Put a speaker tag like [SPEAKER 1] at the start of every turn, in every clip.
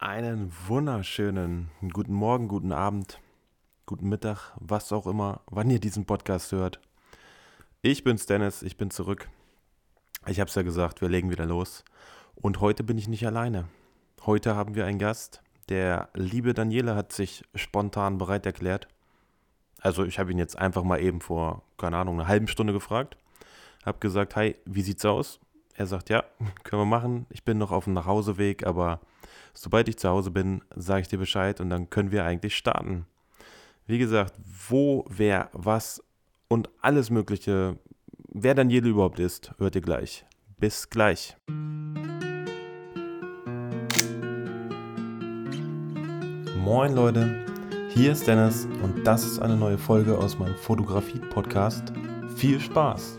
[SPEAKER 1] Einen wunderschönen guten Morgen, guten Abend, guten Mittag, was auch immer, wann ihr diesen Podcast hört. Ich bin's Dennis, ich bin zurück. Ich hab's ja gesagt, wir legen wieder los. Und heute bin ich nicht alleine. Heute haben wir einen Gast. Der liebe Daniele hat sich spontan bereit erklärt. Also ich habe ihn jetzt einfach mal eben vor, keine Ahnung, einer halben Stunde gefragt. Hab gesagt, hi, wie sieht's aus? Er sagt, ja, können wir machen. Ich bin noch auf dem Nachhauseweg, aber sobald ich zu Hause bin, sage ich dir Bescheid und dann können wir eigentlich starten. Wie gesagt, wo, wer, was und alles Mögliche, wer Daniele überhaupt ist, hört ihr gleich. Bis gleich. Moin Leute, hier ist Dennis und das ist eine neue Folge aus meinem Fotografie-Podcast. Viel Spaß!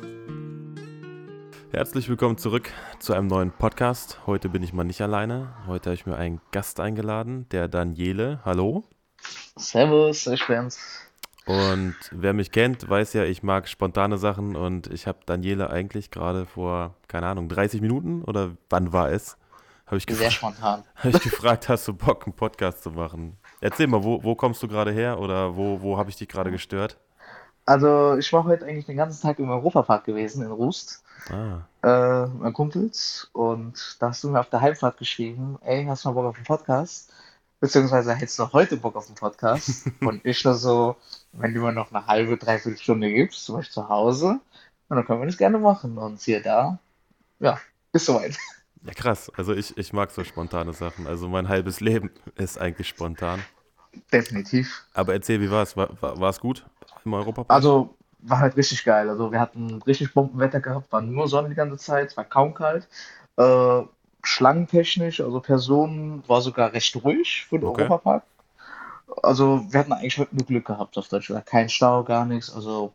[SPEAKER 1] Herzlich willkommen zurück zu einem neuen Podcast. Heute bin ich mal nicht alleine. Heute habe ich mir einen Gast eingeladen, der Daniele. Hallo.
[SPEAKER 2] Servus, ich bin's.
[SPEAKER 1] Und wer mich kennt, weiß ja, ich mag spontane Sachen und ich habe Daniele eigentlich gerade vor, keine Ahnung, 30 Minuten oder wann war es? Habe ich,
[SPEAKER 2] Sehr spontan.
[SPEAKER 1] hab ich gefragt, hast du Bock, einen Podcast zu machen? Erzähl mal, wo, wo kommst du gerade her oder wo, wo habe ich dich gerade gestört?
[SPEAKER 2] Also, ich war heute eigentlich den ganzen Tag im Europapark gewesen, in Rust,
[SPEAKER 1] Ah,
[SPEAKER 2] äh, meinen Kumpels. Und da hast du mir auf der Heimfahrt geschrieben, ey, hast du mal Bock auf einen Podcast? Beziehungsweise hättest du heute Bock auf einen Podcast? Und ich nur so, wenn du mir noch eine halbe, dreiviertel Stunde gibst, zum Beispiel zu Hause, und dann können wir das gerne machen. Und siehe da, ja, ist soweit.
[SPEAKER 1] ja krass. Also ich, ich mag so spontane Sachen. Also mein halbes Leben ist eigentlich spontan.
[SPEAKER 2] Definitiv.
[SPEAKER 1] Aber erzähl, wie war's? War es? War, es gut im Europapark?
[SPEAKER 2] Also war halt richtig geil. Also wir hatten richtig Bombenwetter gehabt, war nur Sonne die ganze Zeit, es war kaum kalt. Äh, schlangentechnisch, also Personen, war sogar recht ruhig für den
[SPEAKER 1] Okay.
[SPEAKER 2] Europapark. Also wir hatten eigentlich heute nur Glück gehabt auf Deutsch gesagt. Kein Stau, gar nichts. Also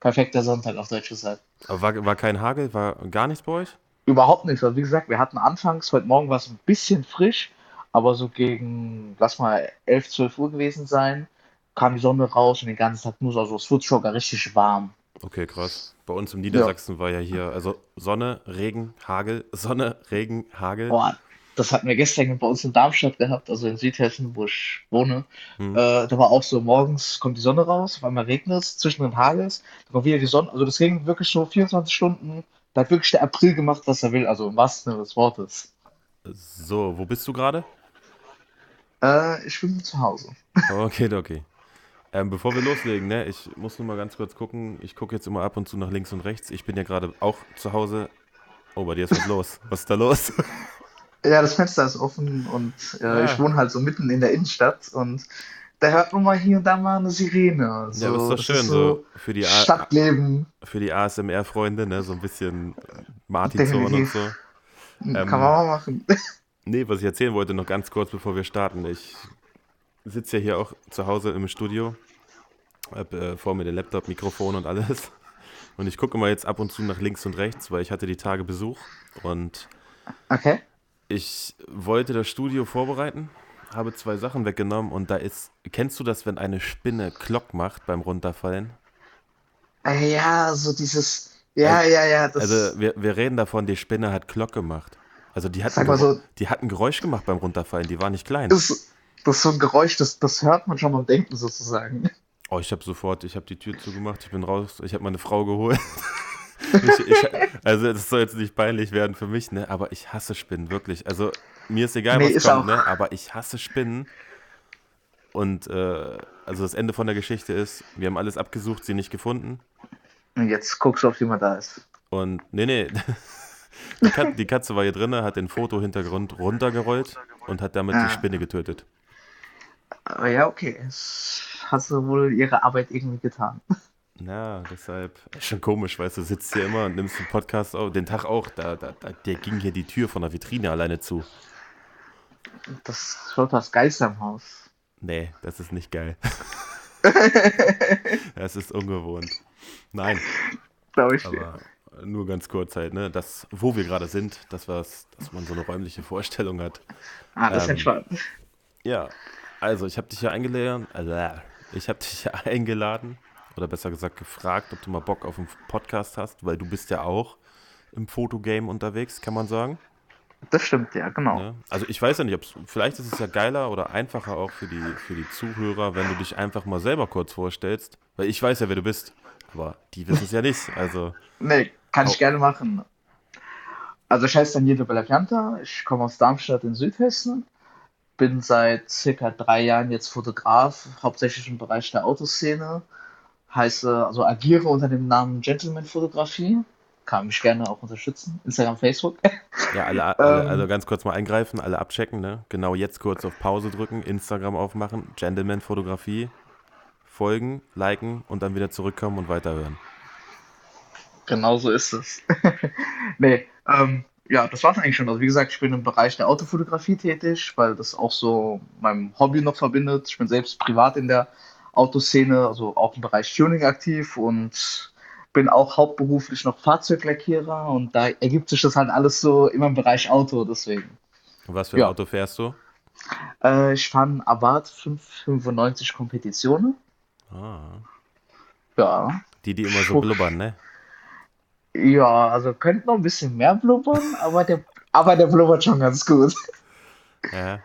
[SPEAKER 2] perfekter Sonntag auf Deutsch gesagt.
[SPEAKER 1] Aber war, war kein Hagel? War gar nichts bei euch?
[SPEAKER 2] Überhaupt nichts. Also wie gesagt, wir hatten anfangs, heute Morgen war es ein bisschen frisch, aber so gegen, lass mal 11, 12 Uhr gewesen sein, kam die Sonne raus und den ganzen Tag nur so, also es wurde sogar richtig warm.
[SPEAKER 1] Okay, krass. Bei uns im Niedersachsen war ja hier, also Sonne, Regen, Hagel, Sonne, Regen, Hagel.
[SPEAKER 2] Boah, das hatten wir gestern bei uns in Darmstadt gehabt, also in Südhessen, wo ich wohne.
[SPEAKER 1] Hm.
[SPEAKER 2] Äh, da war auch so, morgens kommt die Sonne raus, auf einmal regnet es, zwischendrin hagelt dann kommt wieder die Sonne. Also das regnet wirklich so 24 Stunden. Da hat wirklich der April gemacht, was er will, also im wahrsten Sinne des Wortes.
[SPEAKER 1] So, wo bist du gerade?
[SPEAKER 2] Äh, ich bin zu Hause.
[SPEAKER 1] Okay, okay. Ähm, bevor wir loslegen, ne, ich muss nur mal ganz kurz gucken. Ich gucke jetzt immer ab und zu nach links und rechts. Ich bin ja gerade auch zu Hause. Oh, bei dir ist was los. Was ist da los?
[SPEAKER 2] Ja, das Fenster ist offen und äh,
[SPEAKER 1] Ah.
[SPEAKER 2] ich wohne halt so mitten in der Innenstadt und da hört man mal hier und da mal eine Sirene. So,
[SPEAKER 1] Ja, aber ist doch
[SPEAKER 2] das
[SPEAKER 1] schön,
[SPEAKER 2] ist
[SPEAKER 1] so für die, A
[SPEAKER 2] Stadtleben,
[SPEAKER 1] für die ASMR-Freunde, ne, so ein bisschen Martinson und so.
[SPEAKER 2] kann
[SPEAKER 1] Ähm,
[SPEAKER 2] man mal machen.
[SPEAKER 1] Nee, was ich erzählen wollte, noch ganz kurz, bevor wir starten. Ich sitze ja hier auch zu Hause im Studio, hab äh, vor mir den Laptop, Mikrofon und alles. Und ich gucke mal jetzt ab und zu nach links und rechts, weil ich hatte die Tage Besuch und
[SPEAKER 2] Okay.
[SPEAKER 1] ich wollte das Studio vorbereiten, habe zwei Sachen weggenommen und da ist, kennst du das, wenn eine Spinne Klock macht beim Runterfallen?
[SPEAKER 2] Äh, Ja, so dieses, ja, ja, ja, das,
[SPEAKER 1] Also wir, wir reden davon, die Spinne hat Klock gemacht. Also die hat, ein
[SPEAKER 2] so-
[SPEAKER 1] die hat ein Geräusch gemacht beim Runterfallen, die war nicht klein.
[SPEAKER 2] das, das ist so ein Geräusch, das, das hört man schon beim Denken sozusagen.
[SPEAKER 1] Oh, ich habe sofort, ich habe die Tür zugemacht, ich bin raus, ich habe meine Frau geholt. ich, ich, also das soll jetzt nicht peinlich werden für mich, ne? Aber ich hasse Spinnen, wirklich. Also mir ist egal,
[SPEAKER 2] Nee,
[SPEAKER 1] was kommt, ne? Aber ich hasse Spinnen. Und äh, also das Ende von der Geschichte ist, wir haben alles abgesucht, sie nicht gefunden.
[SPEAKER 2] Und jetzt guckst du, ob jemand da ist.
[SPEAKER 1] Und nee, nee. Die, Kat die Katze war hier drinne, hat den Fotohintergrund runtergerollt und hat damit
[SPEAKER 2] Ah.
[SPEAKER 1] die Spinne getötet.
[SPEAKER 2] Aber ja, okay, es hat sie wohl ihre Arbeit irgendwie getan.
[SPEAKER 1] Ja, deshalb ist schon komisch, weißt du, sitzt hier immer und nimmst den Podcast auf, den Tag auch, da, da, da der ging hier die Tür von der Vitrine alleine zu.
[SPEAKER 2] Das schaut das Geister im Haus.
[SPEAKER 1] Nee, das ist nicht geil. Das ist ungewohnt. Nein,
[SPEAKER 2] Glaube ich dir.
[SPEAKER 1] aber nur ganz kurz halt, ne, das, wo wir gerade sind, das was, dass man so eine räumliche Vorstellung hat.
[SPEAKER 2] Ah, das ist
[SPEAKER 1] ähm,
[SPEAKER 2] entspannt.
[SPEAKER 1] Ja, also ich habe dich ja eingeladen, äh, ich habe dich ja eingeladen oder besser gesagt gefragt, ob du mal Bock auf einen Podcast hast, weil du bist ja auch im Fotogame unterwegs, kann man sagen.
[SPEAKER 2] Das stimmt, ja, genau.
[SPEAKER 1] Ne? Also ich weiß ja nicht, ob's, vielleicht ist es ja geiler oder einfacher auch für die, für die Zuhörer, wenn du dich einfach mal selber kurz vorstellst. Weil ich weiß ja, wer du bist. Aber die wissen es ja nicht. Also,
[SPEAKER 2] Nee, kann
[SPEAKER 1] hau,
[SPEAKER 2] ich gerne machen. Also ich heiße Daniele Bellapianta, ich komme aus Darmstadt in Südhessen, bin seit circa drei Jahren jetzt Fotograf, hauptsächlich im Bereich der Autoszene, heiße, also agiere unter dem Namen Gentleman Fotografie, kann mich gerne auch unterstützen, Instagram, Facebook.
[SPEAKER 1] ja, alle, alle, also
[SPEAKER 2] Ähm,
[SPEAKER 1] ganz kurz mal eingreifen, alle abchecken, ne? Genau jetzt kurz auf Pause drücken, Instagram aufmachen, Gentleman-Fotografie, folgen, liken und dann wieder zurückkommen und weiterhören.
[SPEAKER 2] genau so ist es. Nee, ähm, ja, das war's eigentlich schon. Also wie gesagt, ich bin im Bereich der Autofotografie tätig, weil das auch so meinem Hobby noch verbindet. Ich bin selbst privat in der Autoszene, also auch im Bereich Tuning aktiv und bin auch hauptberuflich noch Fahrzeuglackierer und da ergibt sich das halt alles so immer im Bereich Auto, deswegen.
[SPEAKER 1] Und was für ein
[SPEAKER 2] Ja,
[SPEAKER 1] Auto fährst du?
[SPEAKER 2] äh, ich fahre einen Abarth 595 Competizione.
[SPEAKER 1] Ah,
[SPEAKER 2] Ja,
[SPEAKER 1] die, die immer so blubbern, ne?
[SPEAKER 2] Ja, also könnte noch ein bisschen mehr blubbern, aber der, aber der blubbert schon ganz gut.
[SPEAKER 1] Ja.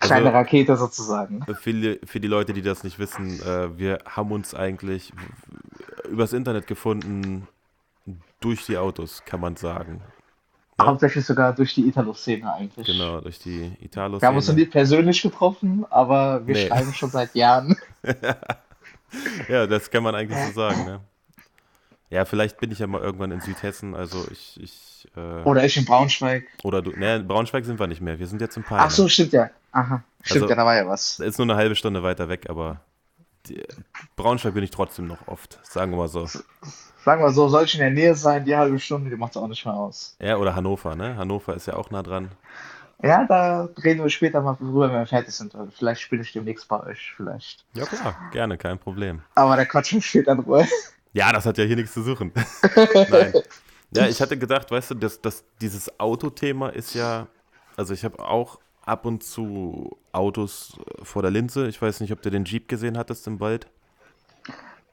[SPEAKER 2] Kleine
[SPEAKER 1] Also
[SPEAKER 2] Rakete sozusagen.
[SPEAKER 1] für die, für die Leute, die das nicht wissen, äh, wir haben uns eigentlich übers Internet gefunden durch die Autos, kann man sagen. Ne?
[SPEAKER 2] Hauptsächlich sogar durch die Italo-Szene eigentlich.
[SPEAKER 1] Genau, durch die
[SPEAKER 2] Wir haben uns noch
[SPEAKER 1] Italo-Szene.
[SPEAKER 2] nie persönlich getroffen, aber wir
[SPEAKER 1] Nee.
[SPEAKER 2] schreiben schon seit Jahren.
[SPEAKER 1] Ja, das kann man eigentlich so sagen, ne? Ja, vielleicht bin ich ja mal irgendwann in Südhessen, also ich, ich, äh,
[SPEAKER 2] Oder ich in Braunschweig.
[SPEAKER 1] oder du, ne, in Braunschweig sind wir nicht mehr, wir sind jetzt in
[SPEAKER 2] Ach
[SPEAKER 1] Peine.
[SPEAKER 2] so, stimmt ja. Aha, stimmt
[SPEAKER 1] Also,
[SPEAKER 2] ja, da war ja was.
[SPEAKER 1] ist nur eine halbe Stunde weiter weg, aber die, Braunschweig bin ich trotzdem noch oft, sagen wir mal so.
[SPEAKER 2] Sagen wir so, soll ich in der Nähe sein, die halbe Stunde, die macht es auch nicht mehr aus.
[SPEAKER 1] Ja, oder Hannover, ne? Hannover ist ja auch nah dran.
[SPEAKER 2] Ja, da reden wir später mal drüber, wenn wir fertig sind. Vielleicht spiele ich demnächst bei euch, vielleicht.
[SPEAKER 1] Ja, klar, gerne, kein Problem.
[SPEAKER 2] Aber der Quatsch steht in Ruhe.
[SPEAKER 1] Ja, das hat ja hier nichts zu suchen. Nein. Ja, ich hatte gedacht, weißt du, dass, dass dieses Autothema ist ja, also ich habe auch ab und zu Autos äh, vor der Linse. Ich weiß nicht, ob du den Jeep gesehen hattest im Wald.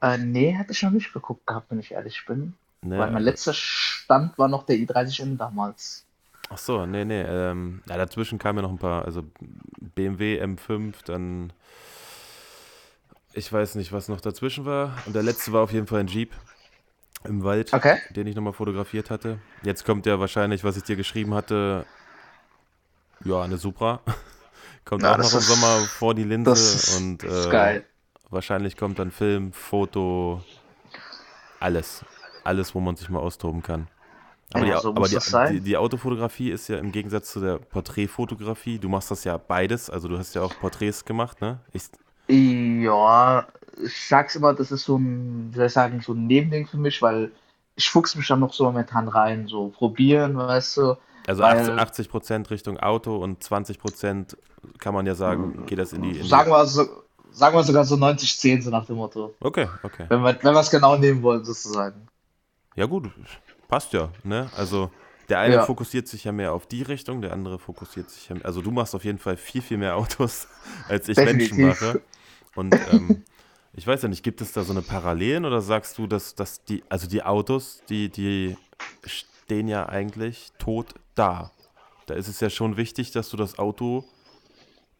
[SPEAKER 2] Äh, nee, hatte ich noch nicht geguckt gehabt, wenn ich ehrlich bin.
[SPEAKER 1] Ne,
[SPEAKER 2] Weil mein letzter Stand war noch der i30N damals.
[SPEAKER 1] ach so, nee, nee. Ähm, ja, dazwischen kamen ja noch ein paar, also BMW M5, dann, ich weiß nicht, was noch dazwischen war. Und der letzte war auf jeden Fall ein Jeep im Wald,
[SPEAKER 2] Okay.
[SPEAKER 1] den ich nochmal fotografiert hatte. Jetzt kommt ja wahrscheinlich, was ich dir geschrieben hatte, ja, eine Supra. Kommt
[SPEAKER 2] Ja,
[SPEAKER 1] auch
[SPEAKER 2] das
[SPEAKER 1] noch im Sommer vor die
[SPEAKER 2] das
[SPEAKER 1] Linse
[SPEAKER 2] ist,
[SPEAKER 1] und
[SPEAKER 2] das ist
[SPEAKER 1] äh,
[SPEAKER 2] geil.
[SPEAKER 1] wahrscheinlich kommt dann Film, Foto, alles. Alles, wo man sich mal austoben kann. Aber die,
[SPEAKER 2] Ja,
[SPEAKER 1] Au-
[SPEAKER 2] so
[SPEAKER 1] aber die,
[SPEAKER 2] das
[SPEAKER 1] die, die Autofotografie ist ja im Gegensatz zu der Porträtfotografie, du machst das ja beides, also du hast ja auch Porträts gemacht, ne? Ich,
[SPEAKER 2] Ja, ich sag's immer, das ist so ein, wie soll ich sagen, so ein Nebending für mich, weil ich fuchs mich dann noch so momentan rein, so probieren, weißt du,
[SPEAKER 1] also 80,
[SPEAKER 2] weil,
[SPEAKER 1] 80% Richtung Auto und 20% kann man ja sagen, geht das in die, in
[SPEAKER 2] sagen wir so, sagen wir sogar so 90-10, so nach dem Motto.
[SPEAKER 1] Okay, okay.
[SPEAKER 2] Wenn wir, wenn wir es genau nehmen wollen, sozusagen.
[SPEAKER 1] Ja gut, passt ja, ne? Also der eine
[SPEAKER 2] Ja,
[SPEAKER 1] fokussiert sich ja mehr auf die Richtung, der andere fokussiert sich ja, also du machst auf jeden Fall viel, viel mehr Autos, als ich Menschen
[SPEAKER 2] definitiv.
[SPEAKER 1] mache. Und ähm, ich weiß ja nicht, gibt es da so eine Parallelen oder sagst du, dass, dass die, also die Autos, die, die stehen ja eigentlich tot da. Da ist es ja schon wichtig, dass du das Auto,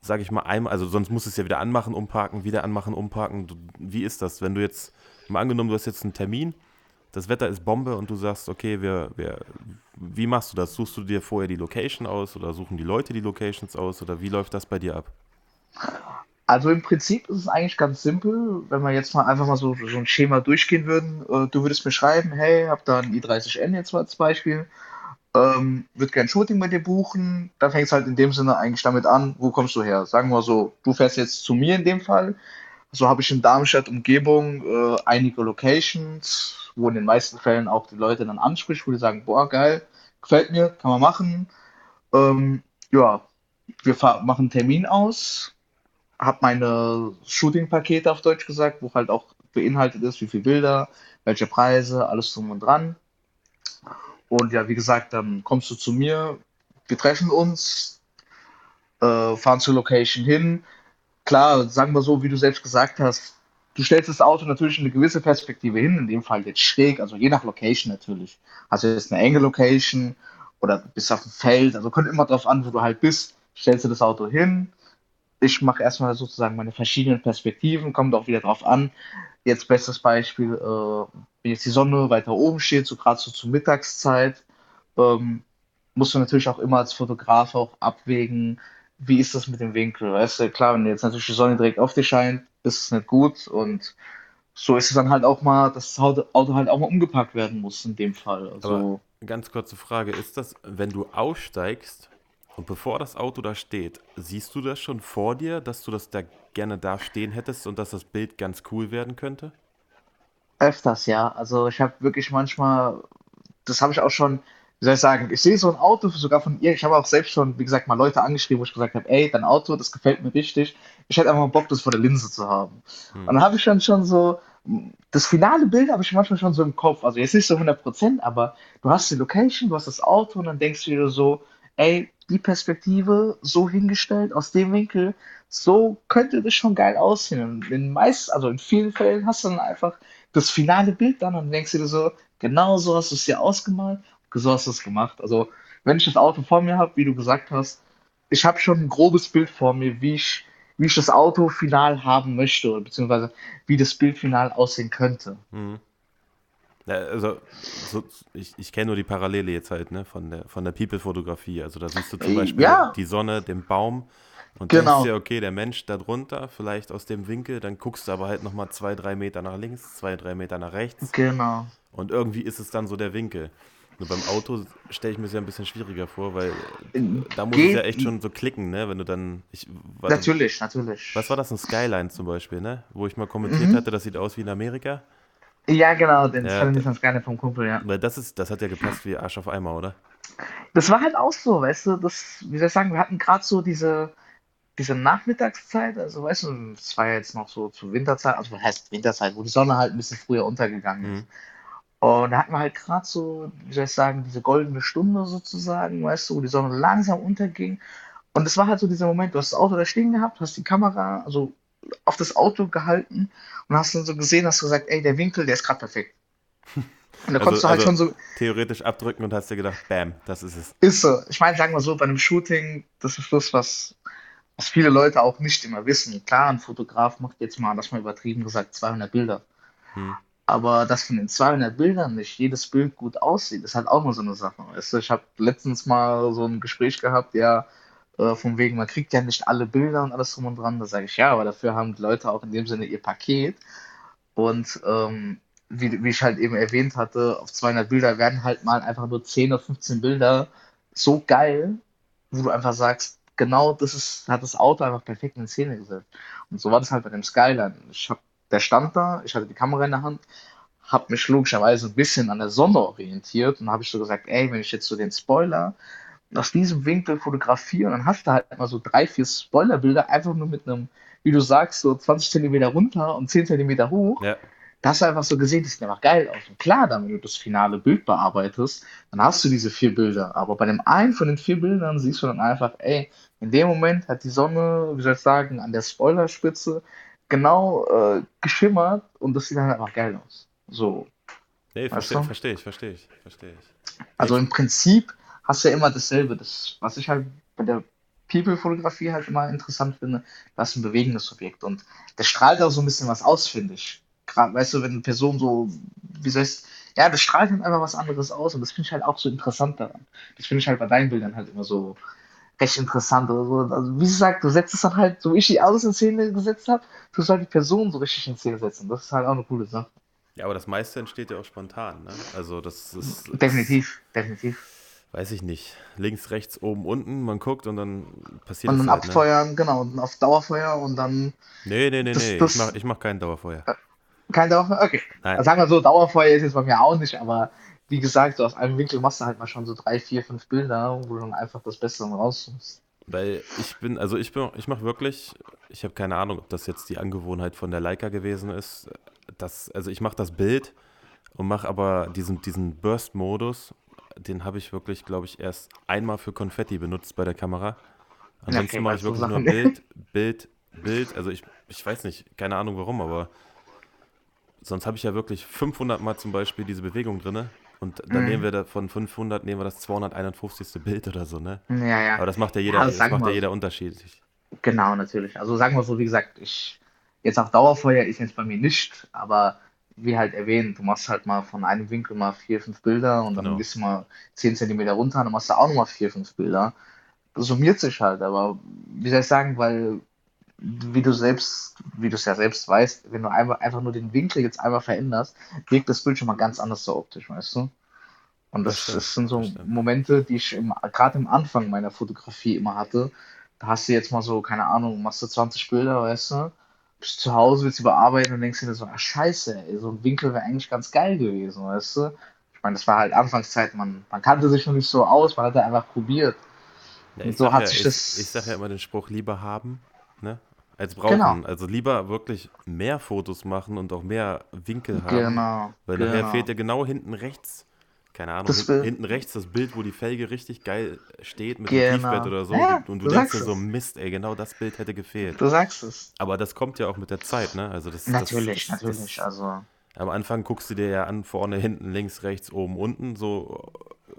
[SPEAKER 1] sag ich mal, einmal, also sonst musst du es ja wieder anmachen, umparken, wieder anmachen, umparken. Du, wie ist das, wenn du jetzt, mal angenommen, du hast jetzt einen Termin, das Wetter ist Bombe und du sagst, okay, wir, wir, wie machst du das? Suchst du dir vorher die Location aus oder suchen die Leute die Locations aus oder wie läuft das bei dir ab?
[SPEAKER 2] Also im Prinzip ist es eigentlich ganz simpel, wenn wir jetzt mal einfach mal so, so ein Schema durchgehen würden. Äh, du würdest mir schreiben, hey, hab da ein i30N jetzt mal als Beispiel, ähm, würde gern Shooting bei dir buchen. Dann fängt es halt in dem Sinne eigentlich damit an, wo kommst du her? Sagen wir so, du fährst jetzt zu mir in dem Fall. So habe ich in Darmstadt Umgebung äh, einige Locations, wo in den meisten Fällen auch die Leute dann anspricht, wo die sagen, boah, geil, gefällt mir, kann man machen. Ähm, ja, wir machen einen Termin aus habe meine Shooting-Pakete auf Deutsch gesagt, wo halt auch beinhaltet ist, wie viele Bilder, welche Preise, alles drum und dran. Und ja, wie gesagt, dann kommst du zu mir, wir treffen uns, äh, fahren zur Location hin. Klar, sagen wir so, wie du selbst gesagt hast, du stellst das Auto natürlich in eine gewisse Perspektive hin, in dem Fall jetzt schräg, also je nach Location natürlich. Also jetzt eine enge Location oder bist auf dem Feld, also kommt immer drauf an, wo du halt bist, stellst du das Auto hin. Ich mache erstmal sozusagen meine verschiedenen Perspektiven, kommt auch wieder drauf an. Jetzt bestes Beispiel, äh, wenn jetzt die Sonne weiter oben steht, so gerade so zur Mittagszeit, ähm, musst du natürlich auch immer als Fotograf auch abwägen, wie ist das mit dem Winkel? Weißt du, klar, wenn jetzt natürlich die Sonne direkt auf dich scheint, ist es nicht gut und so ist es dann halt auch mal, dass das Auto halt auch mal umgepackt werden muss in dem Fall.
[SPEAKER 1] Aber
[SPEAKER 2] Also,
[SPEAKER 1] ganz kurze Frage, ist das, wenn du aussteigst und bevor das Auto da steht, siehst du das schon vor dir, dass du das da gerne da stehen hättest und dass das Bild ganz cool werden könnte?
[SPEAKER 2] öfters, ja. Also ich habe wirklich manchmal, das habe ich auch schon, wie soll ich sagen, ich sehe so ein Auto sogar von ihr. Ich habe auch selbst schon, wie gesagt, mal Leute angeschrieben, wo ich gesagt habe, ey, dein Auto, das gefällt mir richtig. Ich hätte einfach mal Bock, das vor der Linse zu haben.
[SPEAKER 1] Hm.
[SPEAKER 2] Und dann habe ich dann schon so, das finale Bild habe ich manchmal schon so im Kopf. Also jetzt nicht so 100%, aber du hast die Location, du hast das Auto und dann denkst du dir so, ey, die Perspektive so hingestellt, aus dem Winkel, so könnte das schon geil aussehen. Und in meist, also in vielen Fällen hast du dann einfach das finale Bild dann und denkst du dir so, genau so hast du es dir ausgemalt, so hast du es gemacht. Also wenn ich das Auto vor mir habe, wie du gesagt hast, ich habe schon ein grobes Bild vor mir, wie ich, wie ich das Auto final haben möchte, oder beziehungsweise wie das Bild final aussehen könnte.
[SPEAKER 1] Hm. Ja, also, so, ich, ich kenne nur die Parallele jetzt halt, ne, von der, von der People-Fotografie. Also da siehst du zum
[SPEAKER 2] Äh,
[SPEAKER 1] Beispiel
[SPEAKER 2] Ja,
[SPEAKER 1] die Sonne, den Baum und denkst
[SPEAKER 2] genau,
[SPEAKER 1] dir, okay, der Mensch da drunter, vielleicht aus dem Winkel, dann guckst du aber halt nochmal zwei, drei Meter nach links, zwei, drei Meter nach rechts
[SPEAKER 2] genau.
[SPEAKER 1] und irgendwie ist es dann so der Winkel. Nur beim Auto stelle ich mir es ja ein bisschen schwieriger vor, weil
[SPEAKER 2] Äh,
[SPEAKER 1] da muss es ja echt schon so klicken, ne, wenn du dann, ich, warte,
[SPEAKER 2] natürlich,
[SPEAKER 1] was war
[SPEAKER 2] natürlich.
[SPEAKER 1] das, ein Skyline zum Beispiel, ne, wo ich mal kommentiert
[SPEAKER 2] Mhm.
[SPEAKER 1] hatte, das sieht aus wie in Amerika.
[SPEAKER 2] Ja, genau, den
[SPEAKER 1] Ja,
[SPEAKER 2] Challenge ist gerne vom Kumpel, ja.
[SPEAKER 1] weil das ist, das hat ja gepasst wie Arsch auf Eimer, oder?
[SPEAKER 2] Das war halt auch so, weißt du, das, wie soll ich sagen, wir hatten gerade so diese, diese Nachmittagszeit, also weißt du, es war ja jetzt noch so zur Winterzeit, also was heißt Winterzeit, wo die Sonne halt ein bisschen früher untergegangen ist.
[SPEAKER 1] Mhm.
[SPEAKER 2] Und da hatten wir halt gerade so, wie soll ich sagen, diese goldene Stunde sozusagen, weißt du, wo die Sonne langsam unterging. Und es war halt so dieser Moment, du hast das Auto da stehen gehabt, hast die Kamera also auf das Auto gehalten und hast dann so gesehen, hast gesagt, ey, der Winkel, der ist gerade perfekt. Und da konntest
[SPEAKER 1] Also,
[SPEAKER 2] du halt
[SPEAKER 1] also
[SPEAKER 2] schon so,
[SPEAKER 1] theoretisch abdrücken und hast dir gedacht, bam, das ist es.
[SPEAKER 2] ist so. Ich meine, sagen wir so, bei einem Shooting, das ist das, was, was viele Leute auch nicht immer wissen. Klar, ein Fotograf macht jetzt mal, das mal übertrieben gesagt, 200 Bilder.
[SPEAKER 1] Hm.
[SPEAKER 2] Aber dass von den 200 Bildern nicht jedes Bild gut aussieht, ist halt auch nur so eine Sache. Weißt du, ich habe letztens mal so ein Gespräch gehabt, ja, äh, von wegen, man kriegt ja nicht alle Bilder und alles drum und dran. Da sage ich, ja, aber dafür haben die Leute auch in dem Sinne ihr Paket. Und ähm, wie, wie ich halt eben erwähnt hatte, auf 200 Bilder werden halt mal einfach nur 10 oder 15 Bilder so geil, wo du einfach sagst, genau das ist, hat das Auto einfach perfekt in Szene gesetzt. Und so war das halt bei dem Skyline. Ich hab, der stand da, ich hatte die Kamera in der Hand, habe mich logischerweise ein bisschen an der Sonne orientiert und habe ich so gesagt, ey, wenn ich jetzt so den Spoiler aus diesem Winkel fotografiere, dann hast du halt mal so drei, vier Spoilerbilder einfach nur mit einem, wie du sagst, so 20 Zentimeter runter und 10 Zentimeter hoch.
[SPEAKER 1] Ja,
[SPEAKER 2] Da hast du einfach so gesehen, das sieht einfach geil aus. Und klar, dann, wenn du das finale Bild bearbeitest, dann hast du diese vier Bilder. Aber bei dem einen von den vier Bildern siehst du dann einfach, ey, in dem Moment hat die Sonne, wie soll ich sagen, an der Spoilerspitze genau äh, geschimmert und das sieht dann einfach geil aus. So,
[SPEAKER 1] nee,
[SPEAKER 2] weißt
[SPEAKER 1] verstehe
[SPEAKER 2] du?
[SPEAKER 1] versteh ich, verstehe ich, verstehe ich.
[SPEAKER 2] Also im Prinzip hast du ja immer dasselbe. Das, was ich halt bei der People-Fotografie halt immer interessant finde, das ist ein bewegendes Objekt. Und das strahlt auch so ein bisschen was aus, finde ich. Gerade, weißt du, wenn eine Person so, wie soll ich ja, das strahlt halt einfach was anderes aus und das finde ich halt auch so interessant daran. Das finde ich halt bei deinen Bildern halt immer so recht interessant oder so. Also, wie gesagt, du setzt es dann halt, so wie ich die Autos in Szene gesetzt habe, du sollst die Person so richtig in Szene setzen. Das ist halt auch eine coole Sache.
[SPEAKER 1] ja, aber das meiste entsteht ja auch spontan, ne? Also das ist,
[SPEAKER 2] Definitiv, definitiv.
[SPEAKER 1] weiß ich nicht, links, rechts, oben, unten, man guckt und dann passiert
[SPEAKER 2] Und dann
[SPEAKER 1] halt, ne?
[SPEAKER 2] abfeuern, genau, und auf Dauerfeuer und dann
[SPEAKER 1] Nee, nee, nee,
[SPEAKER 2] das,
[SPEAKER 1] nee, ich mach,
[SPEAKER 2] das,
[SPEAKER 1] ich mach kein Dauerfeuer.
[SPEAKER 2] kein Dauerfeuer, okay.
[SPEAKER 1] Nein,
[SPEAKER 2] sagen wir so, Dauerfeuer ist jetzt bei mir auch nicht, aber wie gesagt, so aus einem Winkel machst du halt mal schon so drei, vier, fünf Bilder, wo du dann einfach das Beste raussuchst.
[SPEAKER 1] weil ich bin, also ich bin, ich mache wirklich, ich habe keine Ahnung, ob das jetzt die Angewohnheit von der Leica gewesen ist, dass, also ich mache das Bild und mache aber diesen, diesen Burst-Modus, den habe ich wirklich, glaube ich, erst einmal für Konfetti benutzt bei der Kamera. Ansonsten
[SPEAKER 2] okay,
[SPEAKER 1] mache ich wirklich nur
[SPEAKER 2] Sachen.
[SPEAKER 1] Bild, Bild, Bild. Also ich, ich weiß nicht, keine Ahnung warum, aber sonst habe ich ja wirklich 500 Mal zum Beispiel diese Bewegung drinne und dann nehmen
[SPEAKER 2] Mhm.
[SPEAKER 1] wir da von 500 nehmen wir das 251. Bild oder so, ne?
[SPEAKER 2] Ja, ja.
[SPEAKER 1] Aber das macht ja
[SPEAKER 2] Ja,
[SPEAKER 1] jeder,
[SPEAKER 2] das
[SPEAKER 1] das
[SPEAKER 2] sagen
[SPEAKER 1] macht ja jeder unterschiedlich.
[SPEAKER 2] Genau, natürlich. Also sagen wir so, wie gesagt, ich jetzt auch Dauerfeuer ist jetzt bei mir nicht, aber wie halt erwähnt, du machst halt mal von einem Winkel mal vier, fünf Bilder und dann
[SPEAKER 1] Genau.
[SPEAKER 2] gehst du mal 10 Zentimeter runter, dann machst du auch nochmal vier, fünf Bilder. Das summiert sich halt, aber wie soll ich sagen, weil wie du selbst, wie du es ja selbst weißt, wenn du einfach, einfach nur den Winkel jetzt einmal veränderst, wirkt das Bild schon mal ganz anders so optisch, weißt du? Und
[SPEAKER 1] Das
[SPEAKER 2] das,
[SPEAKER 1] stimmt,
[SPEAKER 2] das sind so
[SPEAKER 1] das.
[SPEAKER 2] Momente, die ich gerade im Anfang meiner Fotografie immer hatte. Da hast du jetzt mal so, keine Ahnung, machst du 20 Bilder, weißt du? Bist zu Hause, willst überarbeiten und denkst dir so, ah, scheiße, ey, so ein Winkel wäre eigentlich ganz geil gewesen, weißt du? Ich meine, das war halt Anfangszeit, man, man kannte sich noch nicht so aus, man hat einfach probiert.
[SPEAKER 1] Ja,
[SPEAKER 2] Und
[SPEAKER 1] ich
[SPEAKER 2] so hat
[SPEAKER 1] ja,
[SPEAKER 2] sich
[SPEAKER 1] ich,
[SPEAKER 2] das.
[SPEAKER 1] ich sag ja immer den Spruch, lieber haben, ne? Als
[SPEAKER 2] Genau,
[SPEAKER 1] brauchen. Also lieber wirklich mehr Fotos machen und auch mehr Winkel haben,
[SPEAKER 2] genau,
[SPEAKER 1] weil nachher fehlt
[SPEAKER 2] genau.
[SPEAKER 1] dir genau hinten rechts, keine Ahnung,
[SPEAKER 2] Das
[SPEAKER 1] hinten rechts das Bild, wo die Felge richtig geil steht mit dem Tiefbett
[SPEAKER 2] genau.
[SPEAKER 1] oder so.
[SPEAKER 2] Ja,
[SPEAKER 1] und du
[SPEAKER 2] du
[SPEAKER 1] denkst dir so. Mist, ey, genau das Bild hätte gefehlt.
[SPEAKER 2] Du sagst es.
[SPEAKER 1] Aber das kommt ja auch mit der Zeit, ne? Also das,
[SPEAKER 2] Natürlich,
[SPEAKER 1] das,
[SPEAKER 2] natürlich.
[SPEAKER 1] das,
[SPEAKER 2] Also,
[SPEAKER 1] am Anfang guckst du dir ja an, vorne, hinten, links, rechts, oben, unten, so,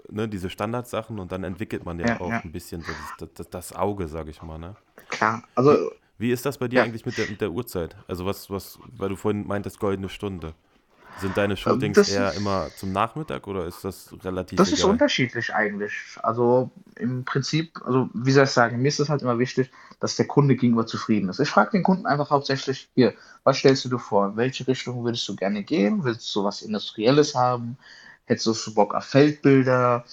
[SPEAKER 1] ne, diese Standardsachen und dann entwickelt man ja
[SPEAKER 2] ja,
[SPEAKER 1] auch
[SPEAKER 2] ja,
[SPEAKER 1] ein bisschen das, das, das Auge, sag ich mal, ne?
[SPEAKER 2] klar. Also,
[SPEAKER 1] wie ist das bei dir
[SPEAKER 2] ja.
[SPEAKER 1] eigentlich mit der, mit der Uhrzeit? Also was, was, weil du vorhin meintest, goldene Stunde. Sind deine
[SPEAKER 2] Ähm,
[SPEAKER 1] Shootings
[SPEAKER 2] Das
[SPEAKER 1] eher
[SPEAKER 2] ist,
[SPEAKER 1] immer zum Nachmittag oder ist das relativ
[SPEAKER 2] das ist
[SPEAKER 1] egal?
[SPEAKER 2] unterschiedlich eigentlich. Also im Prinzip, also wie soll ich sagen, mir ist es halt immer wichtig, dass der Kunde gegenüber zufrieden ist. Ich frage den Kunden einfach hauptsächlich, hier, was stellst du dir vor? In welche Richtung würdest du gerne gehen? Willst du was Industrielles haben? Hättest du Bock auf Feldbilder?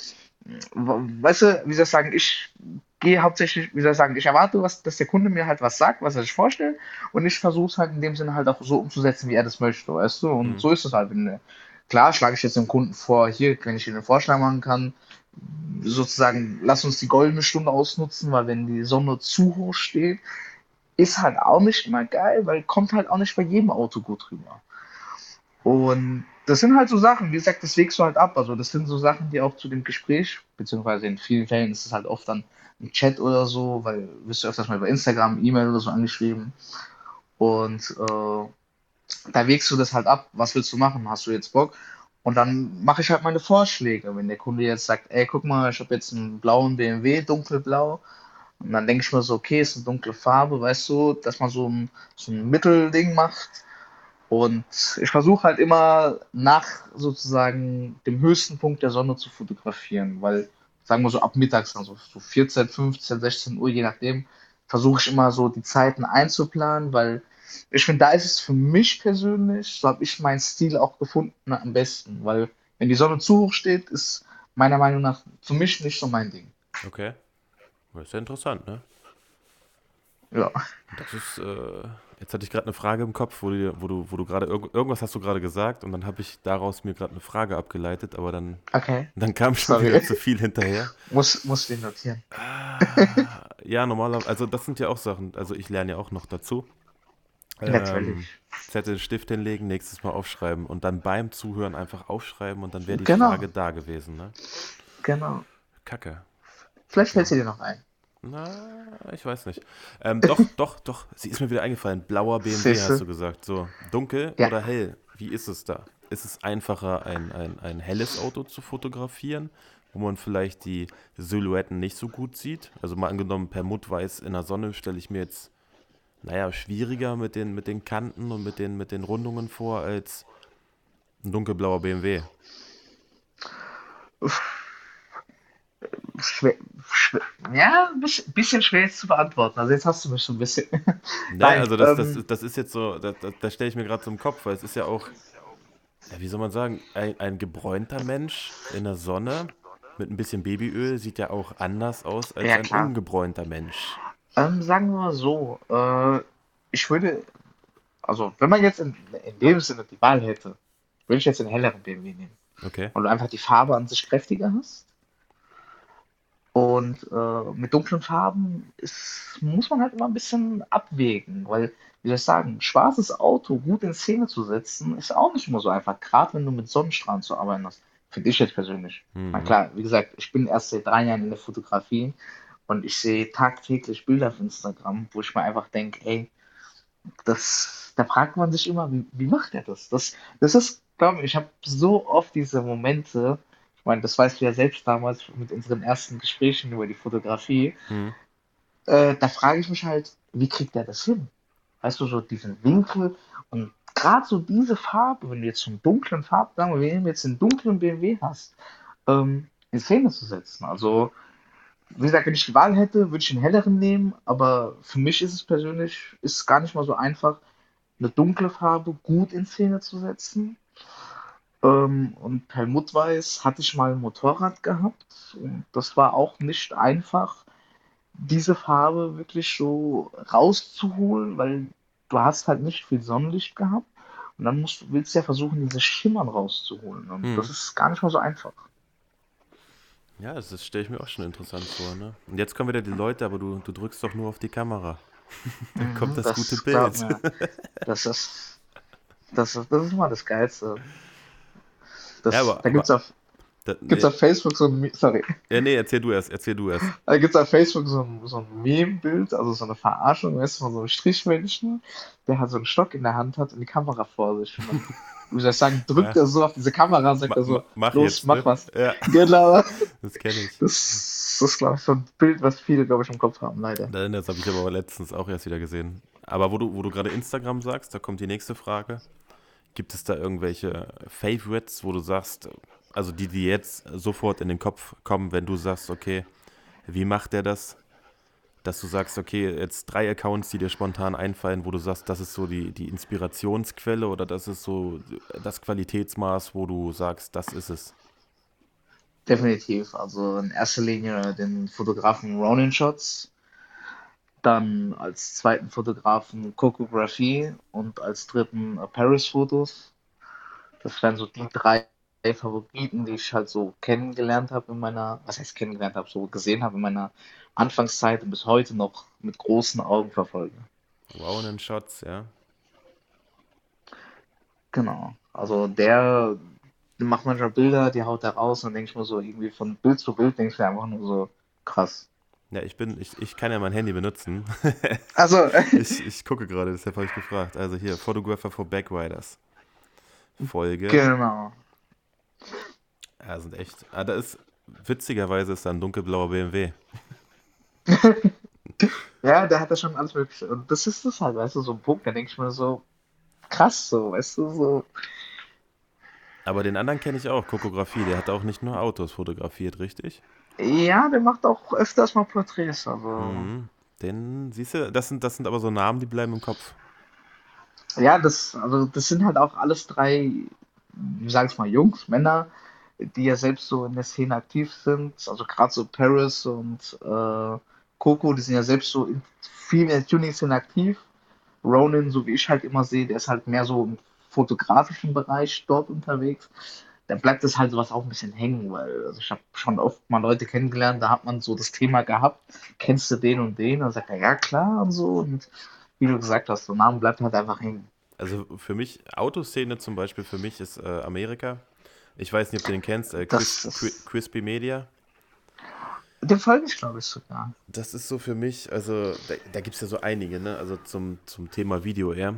[SPEAKER 2] Weißt du, wie soll ich sagen, ich gehe hauptsächlich, wie soll ich sagen, ich erwarte, was, dass der Kunde mir halt was sagt, was er sich vorstellt, und ich versuche es halt in dem Sinne halt auch so umzusetzen, wie er das möchte, weißt du? Und
[SPEAKER 1] Mhm.
[SPEAKER 2] so ist es halt. Wenn, klar, schlage ich jetzt dem Kunden vor, hier, wenn ich dir einen Vorschlag machen kann, sozusagen, lass uns die goldene Stunde ausnutzen, weil wenn die Sonne zu hoch steht, ist halt auch nicht immer geil, weil kommt halt auch nicht bei jedem Auto gut rüber. Und das sind halt so Sachen, wie gesagt, das wägst du halt ab. Also das sind so Sachen, die auch zu dem Gespräch, beziehungsweise in vielen Fällen ist es halt oft dann ein Chat oder so, weil wirst du öfters mal über Instagram, E-Mail oder so angeschrieben. Und äh, da wägst du das halt ab. Was willst du machen? Hast du jetzt Bock? Und dann mache ich halt meine Vorschläge. Wenn der Kunde jetzt sagt, ey, guck mal, ich habe jetzt einen blauen BMW, dunkelblau. Und dann denke ich mir so, okay, ist eine dunkle Farbe, weißt du, dass man so ein, so ein Mittelding macht. Und ich versuche halt immer nach sozusagen dem höchsten Punkt der Sonne zu fotografieren, weil, sagen wir so ab mittags, also so 14, 15, 16 Uhr, je nachdem, versuche ich immer so die Zeiten einzuplanen, weil ich finde, da ist es für mich persönlich, so habe ich meinen Stil auch gefunden am besten, weil wenn die Sonne zu hoch steht, ist meiner Meinung nach für mich nicht so mein Ding.
[SPEAKER 1] Okay. Das ist ja interessant, ne?
[SPEAKER 2] Ja.
[SPEAKER 1] Das ist, äh, jetzt hatte ich gerade eine Frage im Kopf, wo du, wo du, wo du gerade, irg irgendwas hast du gerade gesagt und dann habe ich daraus mir gerade eine Frage abgeleitet, aber dann,
[SPEAKER 2] Okay,
[SPEAKER 1] dann kam schon
[SPEAKER 2] sorry.
[SPEAKER 1] wieder zu viel hinterher.
[SPEAKER 2] Muss, muss den notieren.
[SPEAKER 1] Ah, ja, normalerweise, also das sind ja auch Sachen, also ich lerne ja auch noch dazu. Ähm,
[SPEAKER 2] Natürlich.
[SPEAKER 1] Zettel, Stift hinlegen, nächstes Mal aufschreiben und dann beim Zuhören einfach aufschreiben und dann wäre die
[SPEAKER 2] Genau,
[SPEAKER 1] Frage da gewesen, ne?
[SPEAKER 2] genau.
[SPEAKER 1] Kacke.
[SPEAKER 2] Vielleicht fällt sie dir noch ein.
[SPEAKER 1] Na, ich weiß nicht. Ähm, doch, doch, doch, sie ist mir wieder eingefallen. Blauer BMW hast du
[SPEAKER 2] Siehste?
[SPEAKER 1] gesagt. So, dunkel
[SPEAKER 2] Ja.
[SPEAKER 1] oder hell? Wie ist es da? Ist es einfacher, ein, ein, ein helles Auto zu fotografieren, wo man vielleicht die Silhouetten nicht so gut sieht? Also mal angenommen, Permutweiß in der Sonne stelle ich mir jetzt, naja, schwieriger mit den, mit den Kanten und mit den, mit den Rundungen vor als ein dunkelblauer BMW.
[SPEAKER 2] Schwer, schwer, ja, ein bisschen, schwer jetzt zu beantworten. Also jetzt hast du mich schon ein bisschen.
[SPEAKER 1] Ne,
[SPEAKER 2] Nein,
[SPEAKER 1] also das, das,
[SPEAKER 2] ähm,
[SPEAKER 1] das ist jetzt so, das, das, das stelle ich mir gerade zum Kopf, weil es ist ja auch, ja, wie soll man sagen, ein, ein gebräunter Mensch in der Sonne mit ein bisschen Babyöl sieht ja auch anders aus als
[SPEAKER 2] ja
[SPEAKER 1] ein ungebräunter Mensch.
[SPEAKER 2] Ähm, sagen wir mal so, äh, ich würde, also wenn man jetzt in, in dem Sinne die Wahl hätte, würde ich jetzt einen helleren BMW nehmen.
[SPEAKER 1] Okay.
[SPEAKER 2] Weil du einfach die Farbe an sich kräftiger hast. Und äh, mit dunklen Farben ist, muss man halt immer ein bisschen abwägen, weil, wie soll ich sagen, ein schwarzes Auto gut in Szene zu setzen, ist auch nicht immer so einfach, gerade wenn du mit Sonnenstrahlen zu arbeiten hast. Finde ich jetzt persönlich. Na
[SPEAKER 1] Mhm.
[SPEAKER 2] klar, wie gesagt, ich bin erst seit drei Jahren in der Fotografie und ich sehe tagtäglich Bilder auf Instagram, wo ich mir einfach denke, ey, das, da fragt man sich immer, wie, wie macht er das? Das, das ist glaub mir, ich habe so oft diese Momente, ich meine, das weißt du ja selbst damals mit unseren ersten Gesprächen über die Fotografie,
[SPEAKER 1] Hm.
[SPEAKER 2] äh, da frage ich mich halt, wie kriegt der das hin? Weißt du, so diesen Winkel und gerade so diese Farbe, wenn du jetzt so einen dunklen Farben, sagen wir, wenn du jetzt einen dunklen BMW hast, ähm, in Szene zu setzen. Also, wie gesagt, wenn ich die Wahl hätte, würde ich einen helleren nehmen, aber für mich ist es persönlich, ist es gar nicht mal so einfach, eine dunkle Farbe gut in Szene zu setzen. Ähm, und Helmut weiß, hatte ich mal ein Motorrad gehabt und das war auch nicht einfach, diese Farbe wirklich so rauszuholen, weil du hast halt nicht viel Sonnenlicht gehabt und dann musst, willst du ja versuchen, diese Schimmern rauszuholen und
[SPEAKER 1] Hm.
[SPEAKER 2] das ist gar nicht mal so einfach.
[SPEAKER 1] Ja, das, das stelle ich mir auch schon interessant vor, ne? Und jetzt kommen wieder die Leute, aber du, du drückst doch nur auf die Kamera. Dann kommt
[SPEAKER 2] Mhm,
[SPEAKER 1] das gute
[SPEAKER 2] das glaub
[SPEAKER 1] Bild.
[SPEAKER 2] mir, das ist, das ist, das ist mal das Geilste.
[SPEAKER 1] Ja,
[SPEAKER 2] Das,
[SPEAKER 1] aber,
[SPEAKER 2] da gibt's auf,
[SPEAKER 1] da,
[SPEAKER 2] gibt's
[SPEAKER 1] nee,
[SPEAKER 2] auf Facebook so ein, sorry,
[SPEAKER 1] ja, nee, erzähl du erst, erzähl du erst.
[SPEAKER 2] da gibt's auf Facebook so ein, so ein Meme-Bild, also so eine Verarschung, weißt du, von so einem Strichmännchen, der halt so einen Stock in der Hand hat und die Kamera vor sich. Und wie soll ich sagen, drückt
[SPEAKER 1] Ja,
[SPEAKER 2] er so auf diese Kamera und sagt er so,
[SPEAKER 1] mach
[SPEAKER 2] los,
[SPEAKER 1] jetzt,
[SPEAKER 2] mach
[SPEAKER 1] ne?
[SPEAKER 2] was.
[SPEAKER 1] Ja,
[SPEAKER 2] Genau.
[SPEAKER 1] das kenne ich.
[SPEAKER 2] Das, das ist, glaube ich, so ein Bild, was viele, glaube ich, im Kopf haben, leider.
[SPEAKER 1] Das habe ich aber letztens auch erst wieder gesehen. Aber wo du, wo du gerade Instagram sagst, da kommt die nächste Frage. Gibt es da irgendwelche Favorites, wo du sagst, also die, die jetzt sofort in den Kopf kommen, wenn du sagst, okay, wie macht der das? Dass du sagst, okay, jetzt drei Accounts, die dir spontan einfallen, wo du sagst, das ist so die, die Inspirationsquelle oder das ist so das Qualitätsmaß, wo du sagst, das ist es.
[SPEAKER 2] Definitiv. Also in erster Linie den Fotografen Ronin Shots, dann als zweiten Fotografen Kokografie und als dritten Paris Fotos. Das wären so die drei Favoriten, die ich halt so kennengelernt habe in meiner, was heißt kennengelernt habe, so gesehen habe in meiner Anfangszeit und bis heute noch mit großen Augen verfolge.
[SPEAKER 1] Wow, und Shots, ja.
[SPEAKER 2] Genau. Also der, der macht manchmal Bilder, die haut er raus und denke ich mir so irgendwie von Bild zu Bild denke ich mir einfach nur so krass.
[SPEAKER 1] Ja, ich bin, ich, ich kann ja mein Handy benutzen.
[SPEAKER 2] Also,
[SPEAKER 1] Ich, ich gucke gerade, deshalb habe ich gefragt. Also hier, Photographer for Backriders. Folge.
[SPEAKER 2] genau.
[SPEAKER 1] Ja, sind echt. Ah, da ist, witzigerweise ist da ein dunkelblauer BMW.
[SPEAKER 2] Ja, der hat da schon alles Mögliche. Und das ist das halt, weißt du, so ein Punkt, da denke ich mir so, krass, so, weißt du, so.
[SPEAKER 1] Aber den anderen kenne ich auch, Kokografie. Der hat auch nicht nur Autos fotografiert, richtig?
[SPEAKER 2] Ja, der macht auch öfters mal Porträts, also.
[SPEAKER 1] Mhm. Den, siehst du, das sind, das sind aber so Namen, die bleiben im Kopf.
[SPEAKER 2] Ja, das, also das sind halt auch alles drei, wie sag ich mal, Jungs, Männer, die ja selbst so in der Szene aktiv sind. Also gerade so Paris und äh, Coco, die sind ja selbst so in, viel in der Tuning-Szene aktiv. Ronin, so wie ich halt immer sehe, der ist halt mehr so im fotografischen Bereich dort unterwegs. Da bleibt es halt sowas auch ein bisschen hängen, weil also ich habe schon oft mal Leute kennengelernt, da hat man so das Thema gehabt, kennst du den und den? Und dann sagt er, ja klar und so. Und wie du gesagt hast, der Name bleibt halt einfach hängen.
[SPEAKER 1] Also für mich, Autoszene zum Beispiel, für mich ist äh, Amerika. Ich weiß nicht, ob du den kennst, äh,
[SPEAKER 2] Das
[SPEAKER 1] Cris, Cri-
[SPEAKER 2] ist,
[SPEAKER 1] Crispy Media.
[SPEAKER 2] den folge ich, glaube ich, sogar.
[SPEAKER 1] Das ist so für mich, also da, da gibt es ja so einige, ne? Also zum, zum Thema Video eher.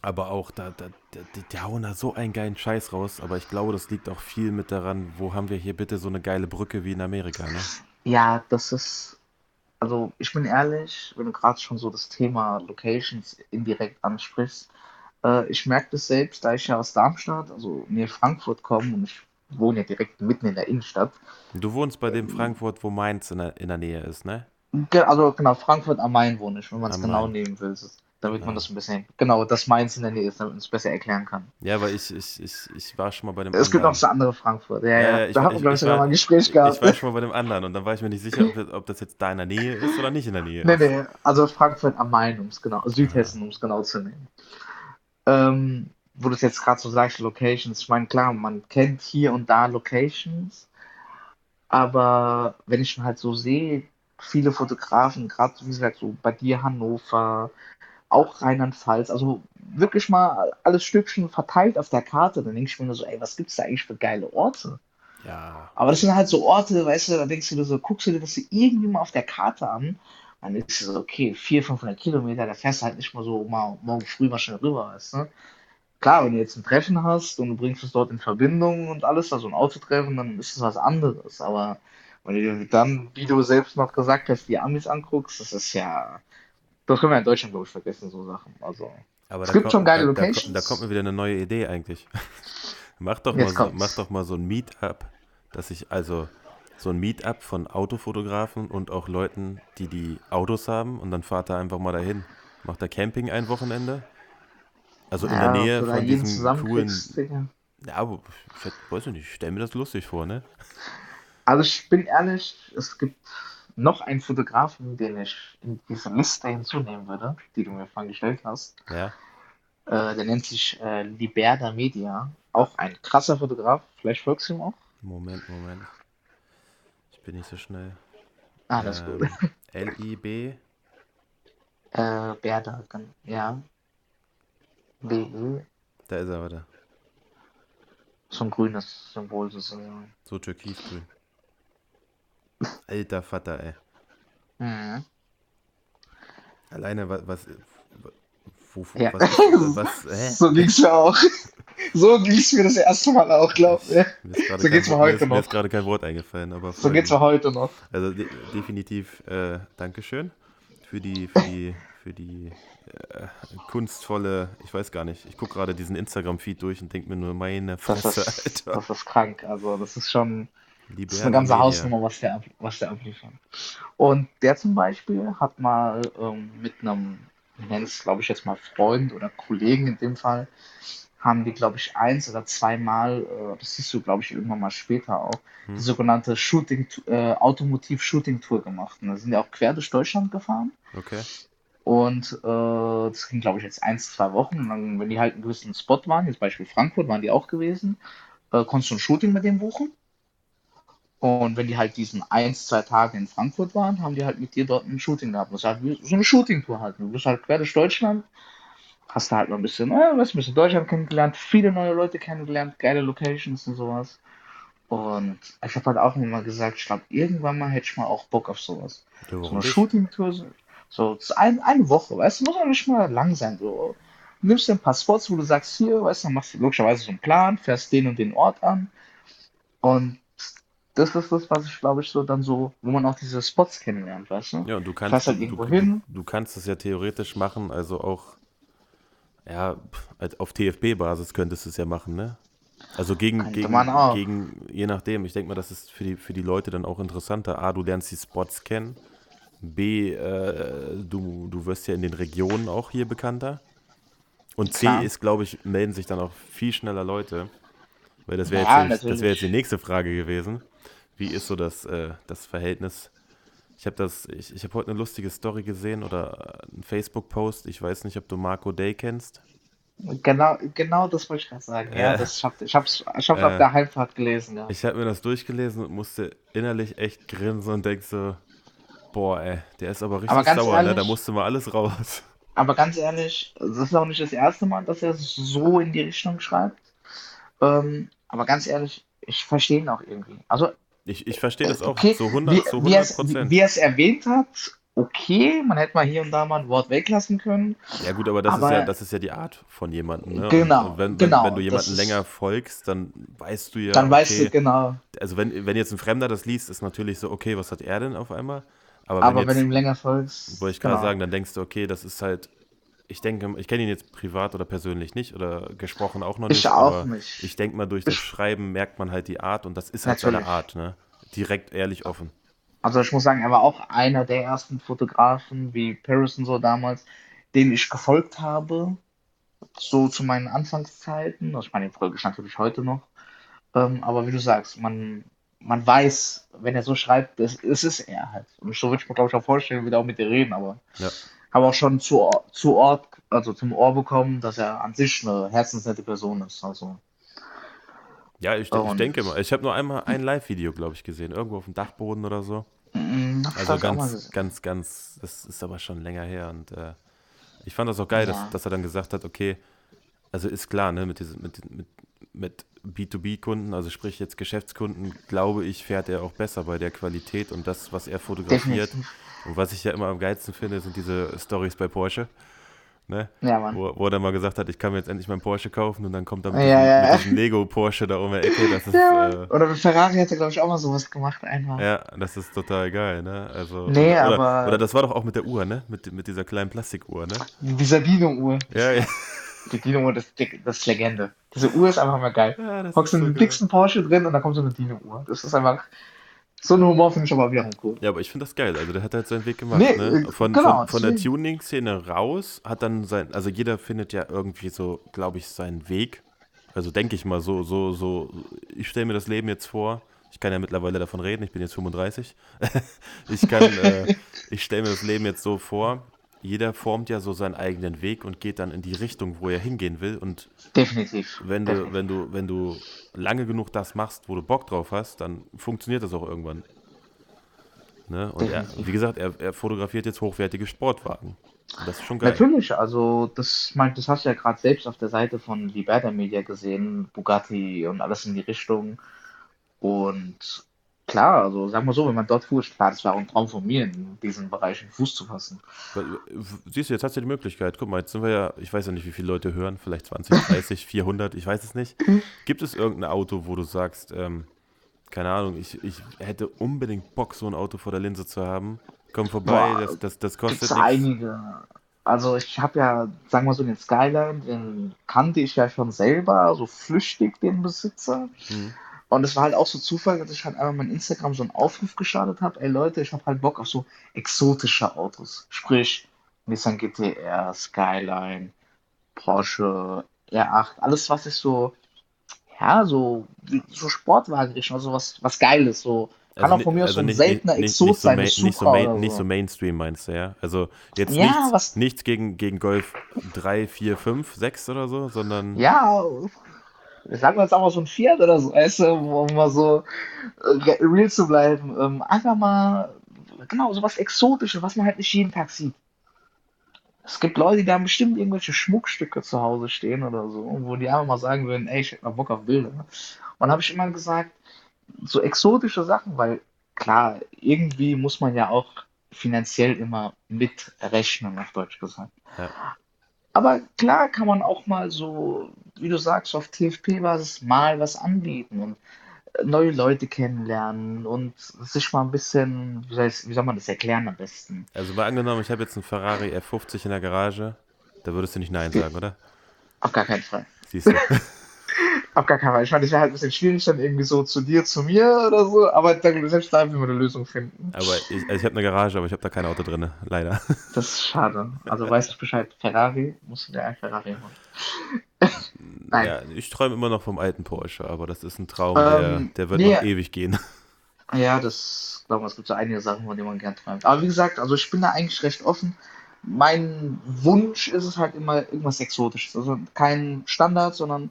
[SPEAKER 1] Aber auch, da, da, da, die, die hauen da so einen geilen Scheiß raus. Aber ich glaube, das liegt auch viel mit daran, wo haben wir hier bitte so eine geile Brücke wie in Amerika, ne?
[SPEAKER 2] Ja, das ist, also ich bin ehrlich, wenn du gerade schon so das Thema Locations indirekt ansprichst, äh, ich merke das selbst, da ich ja aus Darmstadt, also nähe Frankfurt komme und ich wohne ja direkt mitten in der Innenstadt.
[SPEAKER 1] Du wohnst bei dem Frankfurt, wo Mainz in der, in der Nähe ist, ne?
[SPEAKER 2] Also genau, Frankfurt am Main wohne ich, wenn man es genau nehmen will, so- damit man
[SPEAKER 1] Ja.
[SPEAKER 2] das ein bisschen, genau, dass Mainz in der Nähe ist, damit man es besser erklären kann.
[SPEAKER 1] Ja, weil ich, ich, ich, ich war schon mal bei dem
[SPEAKER 2] Es gibt noch
[SPEAKER 1] anderen.
[SPEAKER 2] das andere Frankfurt, ja,
[SPEAKER 1] Ja,
[SPEAKER 2] ja,
[SPEAKER 1] ja, ich,
[SPEAKER 2] da man,
[SPEAKER 1] ich,
[SPEAKER 2] glaube ich,
[SPEAKER 1] ich,
[SPEAKER 2] sogar mal ein Gespräch
[SPEAKER 1] ich
[SPEAKER 2] gehabt.
[SPEAKER 1] war schon mal bei dem anderen und dann war ich mir nicht sicher, ob, das- ob das jetzt da in der Nähe ist oder nicht in der Nähe
[SPEAKER 2] Nee,
[SPEAKER 1] ist.
[SPEAKER 2] nee, also Frankfurt am Main, um es genau, Südhessen, um es genau zu nehmen. Ähm, wo du es jetzt gerade so sagst, Locations, ich meine, klar, man kennt hier und da Locations, aber wenn ich schon halt so sehe, viele Fotografen, gerade wie gesagt, so bei dir Hannover, auch Rheinland-Pfalz, also wirklich mal alles Stückchen verteilt auf der Karte, dann denke ich mir nur so, ey, was gibt's da eigentlich für geile Orte?
[SPEAKER 1] Ja,
[SPEAKER 2] Aber das sind halt so Orte, weißt du, da denkst du dir so, guckst du dir das irgendwie mal auf der Karte an, dann ist es so, okay, 400, 500 Kilometer, da fährst du halt nicht mal so mal morgen früh mal schnell rüber, weißt du? klar, wenn du jetzt ein Treffen hast und du bringst es dort in Verbindung und alles, also ein Autotreffen, dann ist es was anderes. Aber wenn du dir dann, wie du selbst noch gesagt hast, die Amis anguckst, das ist ja, das können wir in Deutschland, glaube ich, vergessen, so Sachen. Also,
[SPEAKER 1] Aber
[SPEAKER 2] es
[SPEAKER 1] da,
[SPEAKER 2] gibt
[SPEAKER 1] kommt,
[SPEAKER 2] schon geile
[SPEAKER 1] da, da, ko- da
[SPEAKER 2] Locations.
[SPEAKER 1] kommt mir wieder eine neue Idee eigentlich. Mach doch mal so,
[SPEAKER 2] kommt's.
[SPEAKER 1] mach doch mal so ein Meetup, dass ich also so ein Meetup von Autofotografen und auch Leuten, die die Autos haben und dann fahrt da einfach mal dahin. Macht da Camping ein Wochenende. Also in der
[SPEAKER 2] Ja,
[SPEAKER 1] Nähe
[SPEAKER 2] da
[SPEAKER 1] von
[SPEAKER 2] zusammenkriegst,
[SPEAKER 1] coolen. Ja, aber ich weiß nicht, ich stelle mir das lustig vor, ne?
[SPEAKER 2] Also ich bin ehrlich, es gibt noch einen Fotografen, den ich in diese Liste hinzunehmen würde, die du mir vorhin gestellt hast.
[SPEAKER 1] Ja.
[SPEAKER 2] Äh, der nennt sich äh, Liberda Media. Auch ein krasser Fotograf. Vielleicht folgst du ihm auch.
[SPEAKER 1] Moment, Moment. Ich bin nicht so schnell.
[SPEAKER 2] Ah, das ist gut.
[SPEAKER 1] Ähm, L-I-B.
[SPEAKER 2] Äh, Berda, ja. BE.
[SPEAKER 1] Da ist er, warte.
[SPEAKER 2] So ein grünes Symbol sozusagen.
[SPEAKER 1] So türkisgrün. Alter Vater, ey.
[SPEAKER 2] Mhm.
[SPEAKER 1] Alleine was, was, wo, wo,
[SPEAKER 2] Ja.
[SPEAKER 1] was, was, hä?
[SPEAKER 2] So ging's mir auch. So ging's mir das erste Mal auch, glaub mir.
[SPEAKER 1] Mir gerade
[SPEAKER 2] So geht's
[SPEAKER 1] kein,
[SPEAKER 2] mir
[SPEAKER 1] Wort-
[SPEAKER 2] heute
[SPEAKER 1] mir ist, mir
[SPEAKER 2] noch.
[SPEAKER 1] ist gerade kein Wort eingefallen, aber
[SPEAKER 2] So geht's mir heute noch.
[SPEAKER 1] Also de definitiv äh, Dankeschön für die, für die, für die äh, kunstvolle, ich weiß gar nicht, ich gucke gerade diesen Instagram-Feed durch und denke mir nur, meine
[SPEAKER 2] Das
[SPEAKER 1] Fresse,
[SPEAKER 2] ist,
[SPEAKER 1] Alter.
[SPEAKER 2] das ist krank. Also, das ist schon. Das ist eine ganze
[SPEAKER 1] Media.
[SPEAKER 2] Hausnummer, was der, was der abliefert. Und der zum Beispiel hat mal ähm, mit einem, ich nenne es glaube ich jetzt mal Freund oder Kollegen in dem Fall, haben die glaube ich eins oder zweimal, äh, das siehst du glaube ich irgendwann mal später auch, die
[SPEAKER 1] Hm.
[SPEAKER 2] sogenannte Shooting, äh, Automotiv-Shooting-Tour gemacht. Und da sind die auch quer durch Deutschland gefahren.
[SPEAKER 1] Okay.
[SPEAKER 2] Und äh, das ging, glaube ich, jetzt eins, zwei Wochen. Und dann, wenn die halt einen gewissen Spot waren, jetzt Beispiel Frankfurt, waren die auch gewesen, äh, konntest du ein Shooting mit dem buchen. Und wenn die halt diesen eins, zwei Tage in Frankfurt waren, haben die halt mit dir dort ein Shooting gehabt. Das ist halt so eine Shooting-Tour halt. Du bist halt quer durch Deutschland, hast da halt mal ein bisschen, äh, weißt, ein bisschen Deutschland kennengelernt, viele neue Leute kennengelernt, geile Locations und sowas. Und ich habe halt auch immer gesagt, ich glaube, irgendwann mal hätte ich mal auch Bock auf sowas.
[SPEAKER 1] Ja,
[SPEAKER 2] So eine? Shooting-Tour, so, ein, eine Woche, weißt du, muss auch nicht mal lang sein. So. Du nimmst dir ein paar Spots, wo du sagst, hier, weißt du, dann machst du logischerweise so einen Plan, fährst den und den Ort an. Und das ist das, was ich glaube ich so dann so, wo man auch diese Spots kennenlernt, weißt du?
[SPEAKER 1] Ja, und du kannst,
[SPEAKER 2] halt
[SPEAKER 1] du,
[SPEAKER 2] irgendwo
[SPEAKER 1] du,
[SPEAKER 2] hin.
[SPEAKER 1] du kannst es ja theoretisch machen, also auch, ja, halt auf TFB-Basis könntest du es ja machen, ne? Also gegen,
[SPEAKER 2] Könnte
[SPEAKER 1] gegen, gegen, je nachdem, ich denke mal, das ist für die, für die Leute dann auch interessanter. A, du lernst die Spots kennen. B, äh, du, du wirst ja in den Regionen auch hier bekannter. Und C
[SPEAKER 2] Klar.
[SPEAKER 1] ist, glaube ich, melden sich dann auch viel schneller Leute. Weil das wäre
[SPEAKER 2] Ja,
[SPEAKER 1] jetzt, das wäre jetzt die nächste Frage gewesen. Wie ist so das, äh, das Verhältnis? Ich habe das, ich, ich habe heute eine lustige Story gesehen oder einen Facebook-Post. Ich weiß nicht, ob du Marco Day kennst.
[SPEAKER 2] Genau, genau das wollte ich gerade sagen. Ja,
[SPEAKER 1] Äh,
[SPEAKER 2] das, ich habe ich hab's auf
[SPEAKER 1] äh,
[SPEAKER 2] der Heimfahrt gelesen, ja.
[SPEAKER 1] ich habe mir das durchgelesen und musste innerlich echt grinsen und denk so, boah, ey, der ist aber
[SPEAKER 2] Aber
[SPEAKER 1] richtig
[SPEAKER 2] ganz
[SPEAKER 1] sauer, ne? Da
[SPEAKER 2] ehrlich,
[SPEAKER 1] musste mal alles raus.
[SPEAKER 2] aber ganz ehrlich, das ist auch nicht das erste Mal, dass er so in die Richtung schreibt. Ähm, aber ganz ehrlich, ich verstehe ihn auch irgendwie. Also,
[SPEAKER 1] Ich, ich verstehe das auch
[SPEAKER 2] okay,
[SPEAKER 1] zu
[SPEAKER 2] wie,
[SPEAKER 1] 100, zu
[SPEAKER 2] wie er
[SPEAKER 1] 100
[SPEAKER 2] es, wie,
[SPEAKER 1] Prozent.
[SPEAKER 2] wie er es erwähnt hat, okay, man hätte mal hier und da mal ein Wort weglassen können.
[SPEAKER 1] Ja gut, aber das ist ja,
[SPEAKER 2] Aber
[SPEAKER 1] das ist ja die Art von jemandem, ne?
[SPEAKER 2] Genau,
[SPEAKER 1] und wenn, wenn, wenn
[SPEAKER 2] genau,
[SPEAKER 1] du jemanden länger folgst, dann weißt du ja,
[SPEAKER 2] dann weißt du
[SPEAKER 1] okay,
[SPEAKER 2] genau.
[SPEAKER 1] also wenn, wenn jetzt ein Fremder das liest, ist natürlich so, okay, was hat er denn auf einmal? Aber wenn
[SPEAKER 2] Aber wenn du
[SPEAKER 1] jetzt,
[SPEAKER 2] ihm länger folgst,
[SPEAKER 1] wollte ich gerade
[SPEAKER 2] genau.
[SPEAKER 1] sagen, dann denkst du, okay, das ist halt, ich denke, ich kenne ihn jetzt privat oder persönlich nicht oder gesprochen auch noch
[SPEAKER 2] Ich
[SPEAKER 1] nicht,
[SPEAKER 2] auch
[SPEAKER 1] aber
[SPEAKER 2] nicht.
[SPEAKER 1] ich denke mal, durch das
[SPEAKER 2] Ich,
[SPEAKER 1] Schreiben merkt man halt die Art und das ist halt seine
[SPEAKER 2] natürlich.
[SPEAKER 1] Art, ne? Direkt, ehrlich, offen.
[SPEAKER 2] Also ich muss sagen, er war auch einer der ersten Fotografen, wie Paris und so damals, denen ich gefolgt habe, so zu meinen Anfangszeiten. Also ich meine, die Folge ist natürlich heute noch. Ähm, aber wie du sagst, man, man weiß, wenn er so schreibt, es, es ist er halt. Und so würde ich mir, glaube ich, auch vorstellen, wieder auch mit dir reden. Aber
[SPEAKER 1] Ja.
[SPEAKER 2] Habe auch schon zu, Ohr- zu Ort, also zum Ohr bekommen, dass er an sich eine herzensnette Person ist. Also,
[SPEAKER 1] Ja, ich, ich denke mal, ich habe nur einmal ein Live-Video, glaube ich, gesehen, irgendwo auf dem Dachboden oder so.
[SPEAKER 2] mm, das
[SPEAKER 1] Also ganz, ganz, ganz, das ist aber schon länger her und äh, ich fand das auch geil, dass,
[SPEAKER 2] Ja,
[SPEAKER 1] dass er dann gesagt hat, okay, also ist klar, ne, mit, diesem- mit, mit, mit B2B-Kunden, also sprich jetzt Geschäftskunden, glaube ich, fährt er auch besser bei der Qualität und das, was er fotografiert.
[SPEAKER 2] definitiv.
[SPEAKER 1] Und was ich ja immer am geilsten finde, sind diese Stories bei Porsche. Ne?
[SPEAKER 2] Ja, Mann.
[SPEAKER 1] Wo, wo er dann mal gesagt hat, ich kann mir jetzt endlich meinen Porsche kaufen und dann kommt er mit,
[SPEAKER 2] Ja,
[SPEAKER 1] diesem,
[SPEAKER 2] ja, ja.
[SPEAKER 1] mit diesem Lego Porsche da um die Ecke. Das ist,
[SPEAKER 2] Ja,
[SPEAKER 1] äh,
[SPEAKER 2] oder mit Ferrari hat er, glaube ich, auch mal sowas gemacht einfach.
[SPEAKER 1] ja, das ist total geil, ne? Also,
[SPEAKER 2] Nee,
[SPEAKER 1] oder,
[SPEAKER 2] aber-
[SPEAKER 1] oder das war doch auch mit der Uhr, ne? Mit, mit dieser kleinen Plastikuhr, ne?
[SPEAKER 2] Dieser Dino-Uhr.
[SPEAKER 1] Ja, ja.
[SPEAKER 2] Die Dino-Uhr, das, das ist Legende. Diese Uhr ist einfach mal geil.
[SPEAKER 1] ja
[SPEAKER 2] Hockst du
[SPEAKER 1] so
[SPEAKER 2] den dicksten Porsche drin und dann kommt so eine Dino-Uhr. Das ist einfach. So ein Humor finde ich aber wiederum cool.
[SPEAKER 1] Ja, aber ich finde das geil. Also der hat halt seinen Weg gemacht.
[SPEAKER 2] Nee,
[SPEAKER 1] ne?
[SPEAKER 2] äh,
[SPEAKER 1] Von,
[SPEAKER 2] genau,
[SPEAKER 1] von, von der. Tuning-Szene raus hat dann sein, also jeder findet ja irgendwie so, glaube ich, seinen Weg. Also denke ich mal so, so, so. Ich stelle mir das Leben jetzt vor. Ich kann ja mittlerweile davon reden. Ich bin jetzt 35. ich kann, äh, ich stelle mir das Leben jetzt so vor. Jeder formt ja so seinen eigenen Weg und geht dann in die Richtung, wo er hingehen will. Und
[SPEAKER 2] Definitiv.
[SPEAKER 1] wenn du,
[SPEAKER 2] Definitiv.
[SPEAKER 1] wenn du, wenn du lange genug das machst, wo du Bock drauf hast, dann funktioniert das auch irgendwann. Ne? Und er, wie gesagt, er, er fotografiert jetzt hochwertige Sportwagen. Das ist schon geil.
[SPEAKER 2] Natürlich, also das, mein, das hast du ja gerade selbst auf der Seite von Liberta Media gesehen, Bugatti und alles in die Richtung. Und klar, also sagen wir so, wenn man dort fuhr, klar, das war auch ein Traum von mir, in diesen Bereichen Fuß zu fassen.
[SPEAKER 1] Siehst du, jetzt hast du die Möglichkeit. Guck mal, jetzt sind wir ja, ich weiß ja nicht, wie viele Leute hören, vielleicht 20, 30, 400, ich weiß es nicht. Gibt es irgendein Auto, wo du sagst, ähm, keine Ahnung, ich, ich hätte unbedingt Bock, so ein Auto vor der Linse zu haben? Komm vorbei,
[SPEAKER 2] Boah,
[SPEAKER 1] das, das, das kostet nichts.
[SPEAKER 2] einige. Also ich habe ja, sagen wir so, den Skyline, den kannte ich ja schon selber, so flüchtig den Besitzer.
[SPEAKER 1] Mhm.
[SPEAKER 2] Und es war halt auch so Zufall, dass ich halt einmal mein Instagram so einen Aufruf gestartet habe. Ey Leute, ich habe halt Bock auf so exotische Autos. Sprich, Nissan GT-R, Skyline, Porsche, R8, alles was ich so, ja, so, so Sportwagenrichtung, also was, was Geiles, so. Kann auch
[SPEAKER 1] ni-
[SPEAKER 2] von mir aus so ein seltener
[SPEAKER 1] nicht,
[SPEAKER 2] Exot
[SPEAKER 1] nicht, so
[SPEAKER 2] sein, eine
[SPEAKER 1] nicht, so main,
[SPEAKER 2] oder
[SPEAKER 1] nicht
[SPEAKER 2] so.
[SPEAKER 1] so Mainstream meinst du, ja? Also jetzt
[SPEAKER 2] Ja,
[SPEAKER 1] nichts, nichts gegen, gegen Golf 3, 4, 5, 6 oder so, sondern
[SPEAKER 2] Ja, sagen wir jetzt auch mal so ein Fiat oder so, weißt du, um mal so äh, real zu bleiben. Ähm, einfach mal, genau, so was Exotisches, was man halt nicht jeden Tag sieht. Es gibt Leute, die haben bestimmt irgendwelche Schmuckstücke zu Hause stehen oder so, wo die einfach mal sagen würden, ey, ich hätte mal Bock auf Bilder. Und dann habe ich immer gesagt, so exotische Sachen, weil klar, irgendwie muss man ja auch finanziell immer mitrechnen, auf Deutsch gesagt.
[SPEAKER 1] Ja.
[SPEAKER 2] Aber klar kann man auch mal so, wie du sagst, auf TFP-Basis mal was anbieten und äh, neue Leute kennenlernen und sich mal ein bisschen, wie soll, ich, wie soll man das erklären am besten?
[SPEAKER 1] Also mal angenommen, ich habe jetzt einen Ferrari F50 in der Garage, da würdest du nicht Nein sagen, oder?
[SPEAKER 2] Auf gar keinen Fall.
[SPEAKER 1] Siehst du?
[SPEAKER 2] Auf gar keinen Fall. Ich meine, das wäre halt ein bisschen schwierig, dann irgendwie so zu dir, zu mir oder so, aber dann, selbst da werden wir eine Lösung finden.
[SPEAKER 1] Aber ich, also ich habe eine Garage, aber ich habe da kein Auto drin, leider.
[SPEAKER 2] Das ist schade. Also weiß ich Bescheid, Ferrari, musst du dir ein Ferrari holen. Nein.
[SPEAKER 1] Ja, ich träume immer noch vom alten Porsche, aber das ist ein Traum,
[SPEAKER 2] Ähm,
[SPEAKER 1] der, der wird
[SPEAKER 2] nee.
[SPEAKER 1] noch ewig gehen.
[SPEAKER 2] Ja, das, glaube ich, es gibt so einige Sachen, von denen man gern träumt. Aber wie gesagt, also ich bin da eigentlich recht offen. Mein Wunsch ist es halt immer irgendwas Exotisches. Also kein Standard, sondern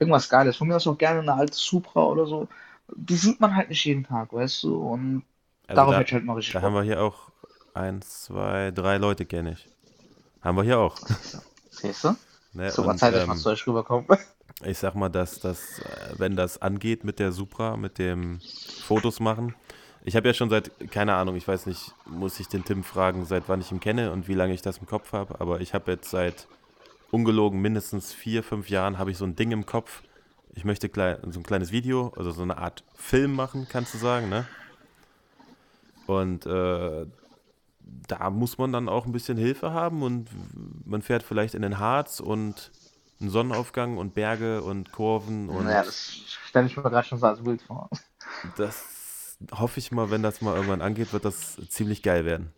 [SPEAKER 2] irgendwas Geiles. Von mir aus auch gerne eine alte Supra oder so. Die sieht man halt nicht jeden Tag, weißt du? Und
[SPEAKER 1] Also
[SPEAKER 2] darauf
[SPEAKER 1] da,
[SPEAKER 2] hätte ich halt mal richtig
[SPEAKER 1] da haben wir hier auch eins, zwei, drei Leute kenne ich. Haben wir hier auch.
[SPEAKER 2] Siehst du?
[SPEAKER 1] Ne?
[SPEAKER 2] So, ich mal
[SPEAKER 1] ähm,
[SPEAKER 2] zu euch rüberkomme.
[SPEAKER 1] ich sag mal, dass das, äh, wenn das angeht mit der Supra, mit dem Fotos machen. Ich habe ja schon seit, keine Ahnung, ich weiß nicht, muss ich den Tim fragen, seit wann ich ihn kenne und wie lange ich das im Kopf habe, aber ich habe jetzt seit ungelogen mindestens vier, fünf Jahren habe ich so ein Ding im Kopf. Ich möchte klei- so ein kleines Video, also so eine Art Film machen, kannst du sagen, ne? Und äh, da muss man dann auch ein bisschen Hilfe haben und man fährt vielleicht in den Harz und einen Sonnenaufgang und Berge und Kurven und
[SPEAKER 2] Ja, das stelle ich mir gerade schon so als Bild vor.
[SPEAKER 1] das hoffe ich mal, wenn das mal irgendwann angeht, wird das ziemlich geil werden.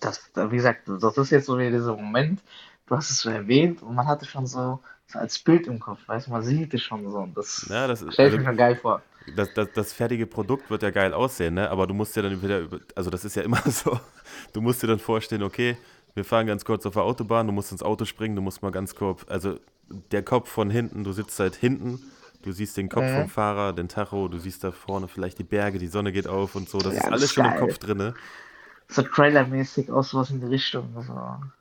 [SPEAKER 2] Das, wie gesagt, das ist jetzt so wie dieser Moment, du hast es so erwähnt und man hatte schon so, so als Bild im Kopf, weißt du, man sieht es schon so. Und das
[SPEAKER 1] Ja, das,
[SPEAKER 2] stelle ich
[SPEAKER 1] also,
[SPEAKER 2] mir schon geil vor.
[SPEAKER 1] Das, das, das fertige Produkt wird ja geil aussehen, ne? aber du musst dir dann wieder, also das ist ja immer so, du musst dir dann vorstellen, okay, wir fahren ganz kurz auf der Autobahn, du musst ins Auto springen, du musst mal ganz kurz, also der Kopf von hinten, du sitzt halt hinten, du siehst den Kopf
[SPEAKER 2] Mhm.
[SPEAKER 1] vom Fahrer, den Tacho, du siehst da vorne vielleicht die Berge, die Sonne geht auf und so, das
[SPEAKER 2] Ja,
[SPEAKER 1] ist
[SPEAKER 2] das
[SPEAKER 1] alles
[SPEAKER 2] ist
[SPEAKER 1] schon im. Kopf drin, ne?
[SPEAKER 2] So trailermäßig aus sowas in die Richtung. Also,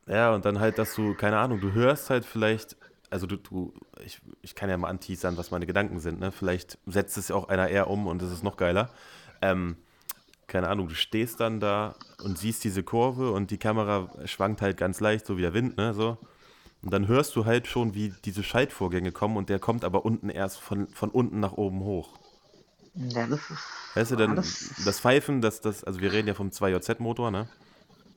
[SPEAKER 1] Ja, und dann halt, dass du, keine Ahnung, du hörst halt vielleicht, also du, du ich, ich kann ja mal anteasern, was meine Gedanken sind, ne? Vielleicht setzt es ja auch einer eher um und es ist noch geiler. Ähm, keine Ahnung, du stehst dann da und siehst diese Kurve und die Kamera schwankt halt ganz leicht, so wie der Wind, ne? So. Und dann hörst du halt schon, wie diese Schaltvorgänge kommen und der kommt aber unten erst von, von unten nach oben hoch.
[SPEAKER 2] Ja, das ist.
[SPEAKER 1] Weißt du, dann
[SPEAKER 2] alles-
[SPEAKER 1] das Pfeifen, das, das, also wir reden ja vom 2JZ-Motor, ne?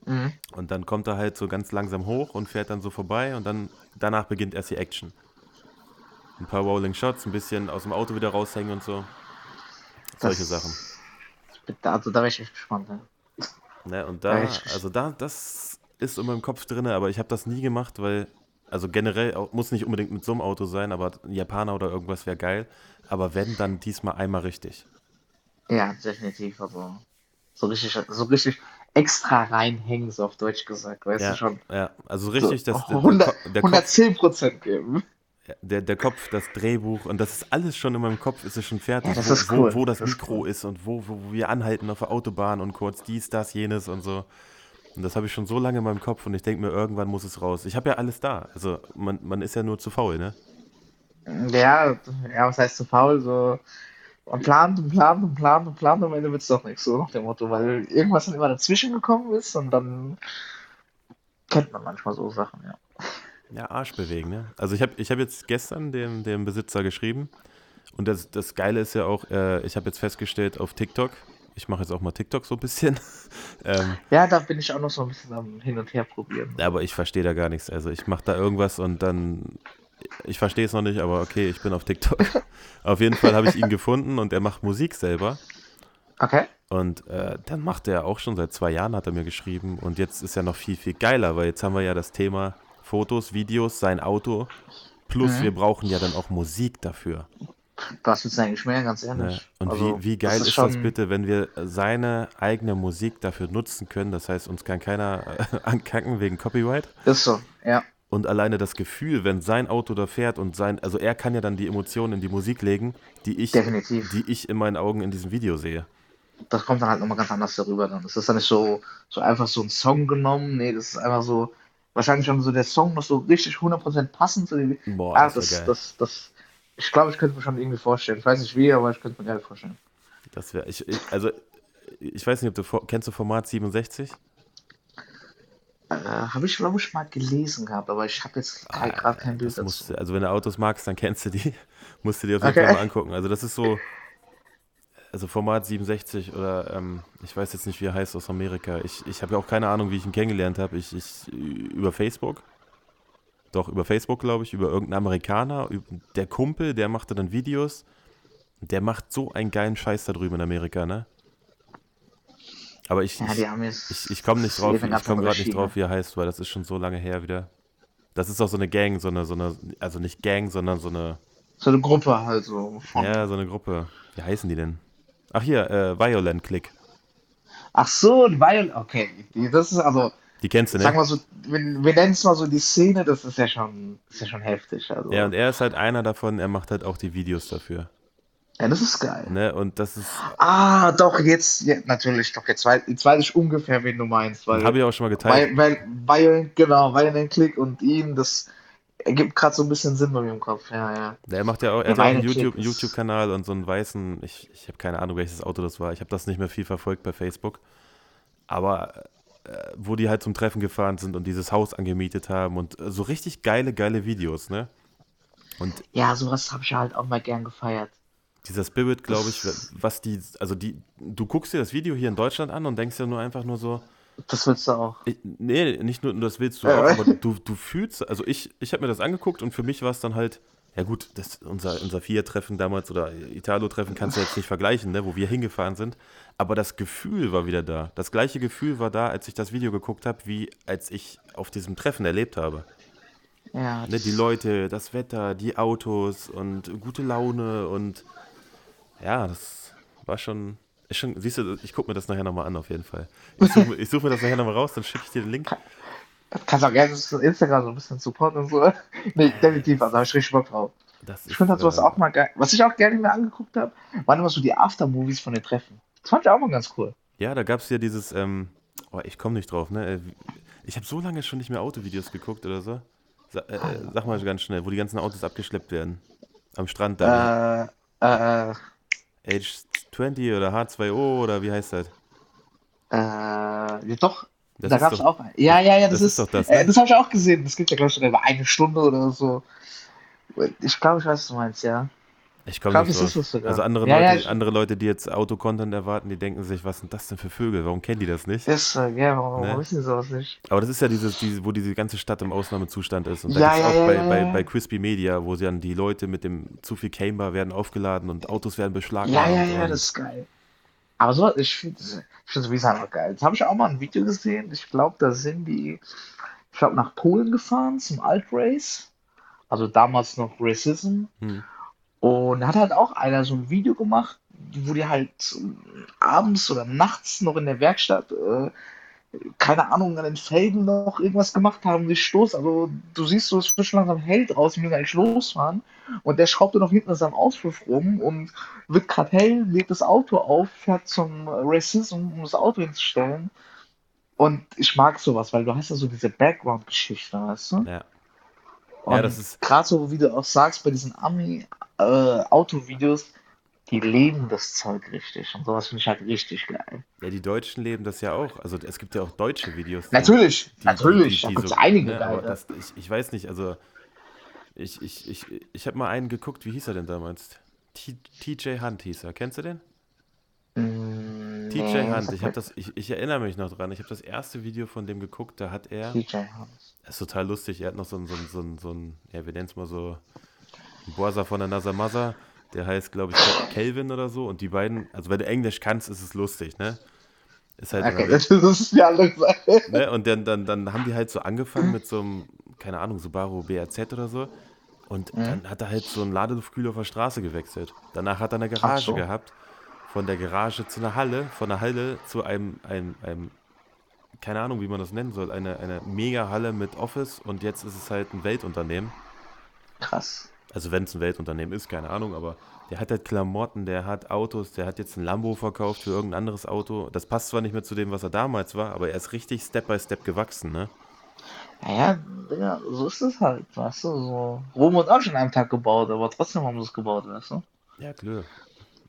[SPEAKER 2] Mhm.
[SPEAKER 1] Und dann kommt er halt so ganz langsam hoch und fährt dann so vorbei und dann danach beginnt erst die Action. Ein paar Rolling Shots, ein bisschen aus dem Auto wieder raushängen und so. Solche
[SPEAKER 2] Das-
[SPEAKER 1] Sachen.
[SPEAKER 2] Also da wäre ich echt gespannt. Ja.
[SPEAKER 1] Ne? Und da, also da, das ist in meinem Kopf drin, aber ich habe das nie gemacht, weil, also generell muss nicht unbedingt mit so einem Auto sein, aber ein Japaner oder irgendwas wäre geil. Aber wenn, dann diesmal einmal richtig.
[SPEAKER 2] ja, definitiv. Also so richtig, so richtig extra reinhängen, so auf Deutsch gesagt, weißt
[SPEAKER 1] Ja,
[SPEAKER 2] du schon.
[SPEAKER 1] ja, also richtig,
[SPEAKER 2] so
[SPEAKER 1] das, der,
[SPEAKER 2] 100,
[SPEAKER 1] Ko- der, Kopf,
[SPEAKER 2] 110 Prozent geben.
[SPEAKER 1] der, der Kopf, das Drehbuch und das ist alles schon in meinem Kopf, ist es schon fertig,
[SPEAKER 2] Ja, das
[SPEAKER 1] wo,
[SPEAKER 2] ist cool.
[SPEAKER 1] wo, wo das Mikro ist und wo, wo, wo wir anhalten auf der Autobahn und kurz dies, das, jenes und so. Und das habe ich schon so lange in meinem Kopf und ich denke mir, irgendwann muss es raus. Ich habe ja alles da. Also man, man ist ja nur zu faul, ne?
[SPEAKER 2] Ja, ja, was heißt zu faul? So, man plant und plant und plant und plant und am Ende wird es doch nichts, so nach dem Motto, weil irgendwas dann immer dazwischen gekommen ist und dann kennt man manchmal so Sachen, ja.
[SPEAKER 1] Ja, Arsch bewegen, ne? Also ich habe ich hab jetzt gestern dem, dem Besitzer geschrieben und das, das Geile ist ja auch, äh, ich habe jetzt festgestellt auf TikTok, ich mache jetzt auch mal TikTok so ein bisschen, ähm,
[SPEAKER 2] Ja, da bin ich auch noch so ein bisschen am Hin und Her probieren.
[SPEAKER 1] aber ich verstehe da gar nichts. Also ich mache da irgendwas und dann, ich verstehe es noch nicht, aber okay, ich bin auf TikTok. auf jeden Fall habe ich ihn gefunden und er macht Musik selber.
[SPEAKER 2] Okay.
[SPEAKER 1] Und äh, dann macht er auch schon seit zwei Jahren, hat er mir geschrieben. Und jetzt ist ja noch viel, viel geiler, weil jetzt haben wir ja das Thema Fotos, Videos, sein Auto. Plus
[SPEAKER 2] Mhm.
[SPEAKER 1] wir brauchen ja dann auch Musik dafür.
[SPEAKER 2] Was willst du eigentlich mehr, ganz
[SPEAKER 1] Ne?
[SPEAKER 2] ehrlich?
[SPEAKER 1] Und
[SPEAKER 2] Also,
[SPEAKER 1] wie, wie geil
[SPEAKER 2] das
[SPEAKER 1] ist, das
[SPEAKER 2] schon-
[SPEAKER 1] bitte, wenn wir seine eigene Musik dafür nutzen können? Das heißt, uns kann keiner äh, ankacken wegen Copyright.
[SPEAKER 2] Ist so, ja.
[SPEAKER 1] Und alleine das Gefühl, wenn sein Auto da fährt und sein, also er kann ja dann die Emotionen in die Musik legen, die ich,
[SPEAKER 2] Definitiv.
[SPEAKER 1] die ich in meinen Augen in diesem Video sehe.
[SPEAKER 2] Das kommt dann halt nochmal ganz anders darüber dann. Es ist dann nicht so, so einfach so ein Song genommen, nee, das ist einfach so, wahrscheinlich schon so der Song noch so richtig 100% passend zu dem.
[SPEAKER 1] Boah,
[SPEAKER 2] Ah,
[SPEAKER 1] das
[SPEAKER 2] das, das, das, ich glaube, ich könnte mir schon irgendwie vorstellen. Ich weiß nicht wie, aber ich könnte mir geil vorstellen.
[SPEAKER 1] Das wäre, ich, ich, also ich weiß nicht, ob du kennst du Format 67?
[SPEAKER 2] Äh, habe ich, glaube ich, mal gelesen gehabt, aber ich habe jetzt gerade kein Bild dazu.
[SPEAKER 1] musst, also wenn du Autos magst, dann kennst du die. musst du dir auf jeden
[SPEAKER 2] Okay.
[SPEAKER 1] Fall mal angucken. Also das ist so, also Format 67 oder ähm, ich weiß jetzt nicht, wie er heißt aus Amerika. Ich, ich habe ja auch keine Ahnung, wie ich ihn kennengelernt habe. Ich, ich über Facebook. Doch, über Facebook, glaube ich, über irgendeinen Amerikaner. Der Kumpel, der machte dann Videos. Der macht so einen geilen Scheiß da drüben in Amerika, ne? Aber ich,
[SPEAKER 2] Ja,
[SPEAKER 1] ich, ich, komme nicht drauf,
[SPEAKER 2] leben
[SPEAKER 1] ich komme gerade nicht drauf, wie er heißt, weil das ist schon so lange her wieder. Das ist auch so eine Gang, so eine, so eine, also nicht Gang, sondern so eine,
[SPEAKER 2] So eine Gruppe halt so.
[SPEAKER 1] Ja, so eine Gruppe. Wie heißen die denn? Ach hier, äh, Violent Click.
[SPEAKER 2] Ach so, weil, okay, die- das ist also,
[SPEAKER 1] Die kennst du,
[SPEAKER 2] sag
[SPEAKER 1] ne?
[SPEAKER 2] mal so, wir, wir nennen es mal so die Szene, das ist ja schon, ist ja schon heftig. Also.
[SPEAKER 1] Ja, und er ist halt einer davon, er macht halt auch die Videos dafür.
[SPEAKER 2] Ja, das ist geil.
[SPEAKER 1] Ne? Und das ist,
[SPEAKER 2] Ah, doch, jetzt, ja, natürlich, doch, jetzt weiß, jetzt weiß ich ungefähr, wen du meinst,
[SPEAKER 1] habe ich auch schon mal geteilt.
[SPEAKER 2] weil, weil, weil genau, weil den Klick und ihn, das ergibt gerade so ein bisschen Sinn bei mir im Kopf, ja, ja.
[SPEAKER 1] Er macht ja auch, er
[SPEAKER 2] Der
[SPEAKER 1] hat einen YouTube- YouTube-Kanal und so einen weißen, ich, ich habe keine Ahnung, welches Auto das war. Ich habe das nicht mehr viel verfolgt bei Facebook. Aber äh, wo die halt zum Treffen gefahren sind und dieses Haus angemietet haben und äh, so richtig geile, geile Videos, ne? Und
[SPEAKER 2] Ja, sowas habe ich halt auch mal gern gefeiert.
[SPEAKER 1] Dieser Spirit, glaube ich, was die, also die, du guckst dir das Video hier in Deutschland an und denkst ja nur einfach nur so,
[SPEAKER 2] Das willst du auch.
[SPEAKER 1] ich, nee, nicht nur das willst du
[SPEAKER 2] Ja.
[SPEAKER 1] auch, aber du, du fühlst, also ich, ich habe mir das angeguckt und für mich war es dann halt, ja gut, das, unser, unser Vier-Treffen damals oder Italo-Treffen kannst du jetzt nicht vergleichen, ne, wo wir hingefahren sind, aber das Gefühl war wieder da. Das gleiche Gefühl war da, als ich das Video geguckt habe, wie als ich auf diesem Treffen erlebt habe.
[SPEAKER 2] Ja,
[SPEAKER 1] Ne, die Leute, das Wetter, die Autos und gute Laune und ja, das war schon, ist schon siehst du, ich gucke mir das nachher nochmal an auf jeden Fall. Ich suche such mir das nachher nochmal raus, dann schicke ich dir den Link.
[SPEAKER 2] Kannst auch gerne so Instagram so ein bisschen supporten und so. Nee, definitiv, also da hab ich richtig Bock drauf.
[SPEAKER 1] Das
[SPEAKER 2] Ich finde halt sowas
[SPEAKER 1] äh,
[SPEAKER 2] auch mal geil. Was ich auch gerne mir angeguckt habe, waren immer so die Aftermovies von den Treffen. Das fand ich auch mal ganz cool.
[SPEAKER 1] Ja, da gab es ja dieses, ähm, oh, ich komme nicht drauf, ne? Äh, Ich habe so lange schon nicht mehr Autovideos geguckt oder so. Sa äh, äh, sag mal ganz schnell, wo die ganzen Autos abgeschleppt werden. Am Strand da.
[SPEAKER 2] Äh, äh,
[SPEAKER 1] Age 20 oder H2O oder wie heißt das?
[SPEAKER 2] äh, ja, doch.
[SPEAKER 1] Das
[SPEAKER 2] Da gab es auch. Ja, ja, ja, das,
[SPEAKER 1] das ist
[SPEAKER 2] ist.
[SPEAKER 1] doch das,
[SPEAKER 2] äh,
[SPEAKER 1] ne?
[SPEAKER 2] das habe ich auch gesehen. Das gibt ja, glaube ich, sogar über eine Stunde oder so. Ich glaube, ich weiß, was du meinst, ja.
[SPEAKER 1] Ich komme
[SPEAKER 2] glaube,
[SPEAKER 1] nicht
[SPEAKER 2] ist
[SPEAKER 1] drauf.
[SPEAKER 2] es sogar.
[SPEAKER 1] Also andere
[SPEAKER 2] Ja, ja,
[SPEAKER 1] Leute,
[SPEAKER 2] ich,
[SPEAKER 1] andere Leute, die jetzt Autocontent erwarten, die denken sich, was sind das denn für Vögel? Warum kennen die das nicht?
[SPEAKER 2] das, äh, ja, warum,
[SPEAKER 1] Ne?
[SPEAKER 2] wissen die sowas nicht?
[SPEAKER 1] Aber das ist ja dieses, diese, wo diese ganze Stadt im Ausnahmezustand ist. Und da
[SPEAKER 2] Ja,
[SPEAKER 1] es
[SPEAKER 2] ja,
[SPEAKER 1] auch
[SPEAKER 2] ja,
[SPEAKER 1] bei,
[SPEAKER 2] ja,
[SPEAKER 1] bei,
[SPEAKER 2] ja.
[SPEAKER 1] bei Crispy Media, wo sie dann die Leute mit dem zu viel Camber werden aufgeladen und Autos werden
[SPEAKER 2] Ja, ja,
[SPEAKER 1] beschlagnahmt
[SPEAKER 2] ja, das ist geil. Aber so, ich finde ich find sowieso einfach geil. Jetzt habe ich auch mal ein Video gesehen. Ich glaube, da sind die, ich glaube, nach Polen gefahren zum Alt Race. Also damals noch Racism.
[SPEAKER 1] hm,
[SPEAKER 2] Und hat halt auch einer so ein Video gemacht, wo die halt abends oder nachts noch in der Werkstatt, äh, keine Ahnung, an den Felgen noch irgendwas gemacht haben, sich Stoß. Also du siehst so, es wird schon langsam hell draußen, wir müssen eigentlich losfahren. Und der schraubt noch hinten in seinem Auspuff rum und wird gerade hell, lädt das Auto auf, fährt zum Racism, um das Auto hinzustellen. Und ich mag sowas, weil du hast ja so diese Background-Geschichte, weißt du?
[SPEAKER 1] ja. Ja, das
[SPEAKER 2] Und
[SPEAKER 1] ist,
[SPEAKER 2] gerade so, wie du auch sagst, bei diesen Ami-Auto-Videos, die leben das Zeug richtig. Und sowas finde ich halt richtig geil.
[SPEAKER 1] ja, die Deutschen leben das ja auch. Also es gibt ja auch deutsche Videos, die,
[SPEAKER 2] Natürlich,
[SPEAKER 1] die, die, die,
[SPEAKER 2] natürlich, da
[SPEAKER 1] die
[SPEAKER 2] gibt es
[SPEAKER 1] so,
[SPEAKER 2] einige
[SPEAKER 1] ne,
[SPEAKER 2] geile.
[SPEAKER 1] das, ich, ich weiß nicht, also ich, ich, ich, ich habe mal einen geguckt, wie hieß er denn damals? T- TJ Hunt hieß er, kennst du den?
[SPEAKER 2] Mm,
[SPEAKER 1] TJ Hunt, ich das, ich, ich erinnere mich noch dran. Ich habe das erste Video von dem geguckt, da hat er,
[SPEAKER 2] TJ Hunt.
[SPEAKER 1] das ist total lustig, er hat noch so ein, so ein, so ein, so ein ja, wir nennen es mal so, ein Borsa von der Nasamasa, der heißt, glaube ich, Kelvin oder so. Und die beiden, also wenn du Englisch kannst, ist es lustig, ne? Ist halt
[SPEAKER 2] Okay, das, ist andere Sache.
[SPEAKER 1] ne? Und dann, dann, dann haben die halt so angefangen mit so einem, keine Ahnung, Subaru BRZ oder so. Und
[SPEAKER 2] Mhm.
[SPEAKER 1] dann hat er halt so einen Ladeluftkühler auf der Straße gewechselt. Danach hat er eine Garage
[SPEAKER 2] so.
[SPEAKER 1] gehabt. Von der Garage zu einer Halle, von der Halle zu einem, einem, einem keine Ahnung, wie man das nennen soll, eine, eine Mega-Halle mit Office und jetzt ist es halt ein Weltunternehmen.
[SPEAKER 2] Krass.
[SPEAKER 1] Also wenn es ein Weltunternehmen ist, keine Ahnung, aber der hat halt Klamotten, der hat Autos, der hat jetzt ein Lambo verkauft für irgendein anderes Auto. Das passt zwar nicht mehr zu dem, was er damals war, aber er ist richtig Step by Step gewachsen, ne?
[SPEAKER 2] Naja, Digga, so ist es halt, weißt du, so. Rom wird auch schon an einem Tag gebaut, aber trotzdem haben sie es gebaut, weißt du?
[SPEAKER 1] Ja, klar.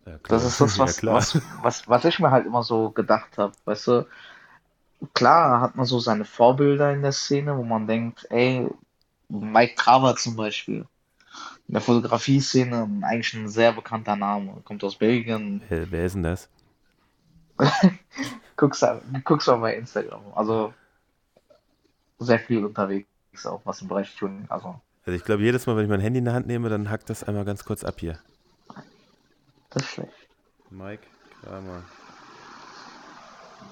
[SPEAKER 1] Ja.
[SPEAKER 2] Das ist das,
[SPEAKER 1] Ja,
[SPEAKER 2] was,
[SPEAKER 1] klar.
[SPEAKER 2] was, was, was ich mir halt immer so gedacht habe, weißt du? Klar hat man so seine Vorbilder in der Szene, wo man denkt, ey, Mike Carver zum Beispiel. In der Fotografie-Szene eigentlich ein sehr bekannter Name. Kommt aus Belgien.
[SPEAKER 1] Wer, wer ist denn das?
[SPEAKER 2] Guckst, guckst mal bei Instagram. Also sehr viel unterwegs, auch was im Bereich Tuning. Also,
[SPEAKER 1] Also ich glaube, jedes Mal, wenn ich mein Handy in der Hand nehme, dann hackt das einmal ganz kurz ab hier.
[SPEAKER 2] Das ist schlecht.
[SPEAKER 1] Mike Kramer.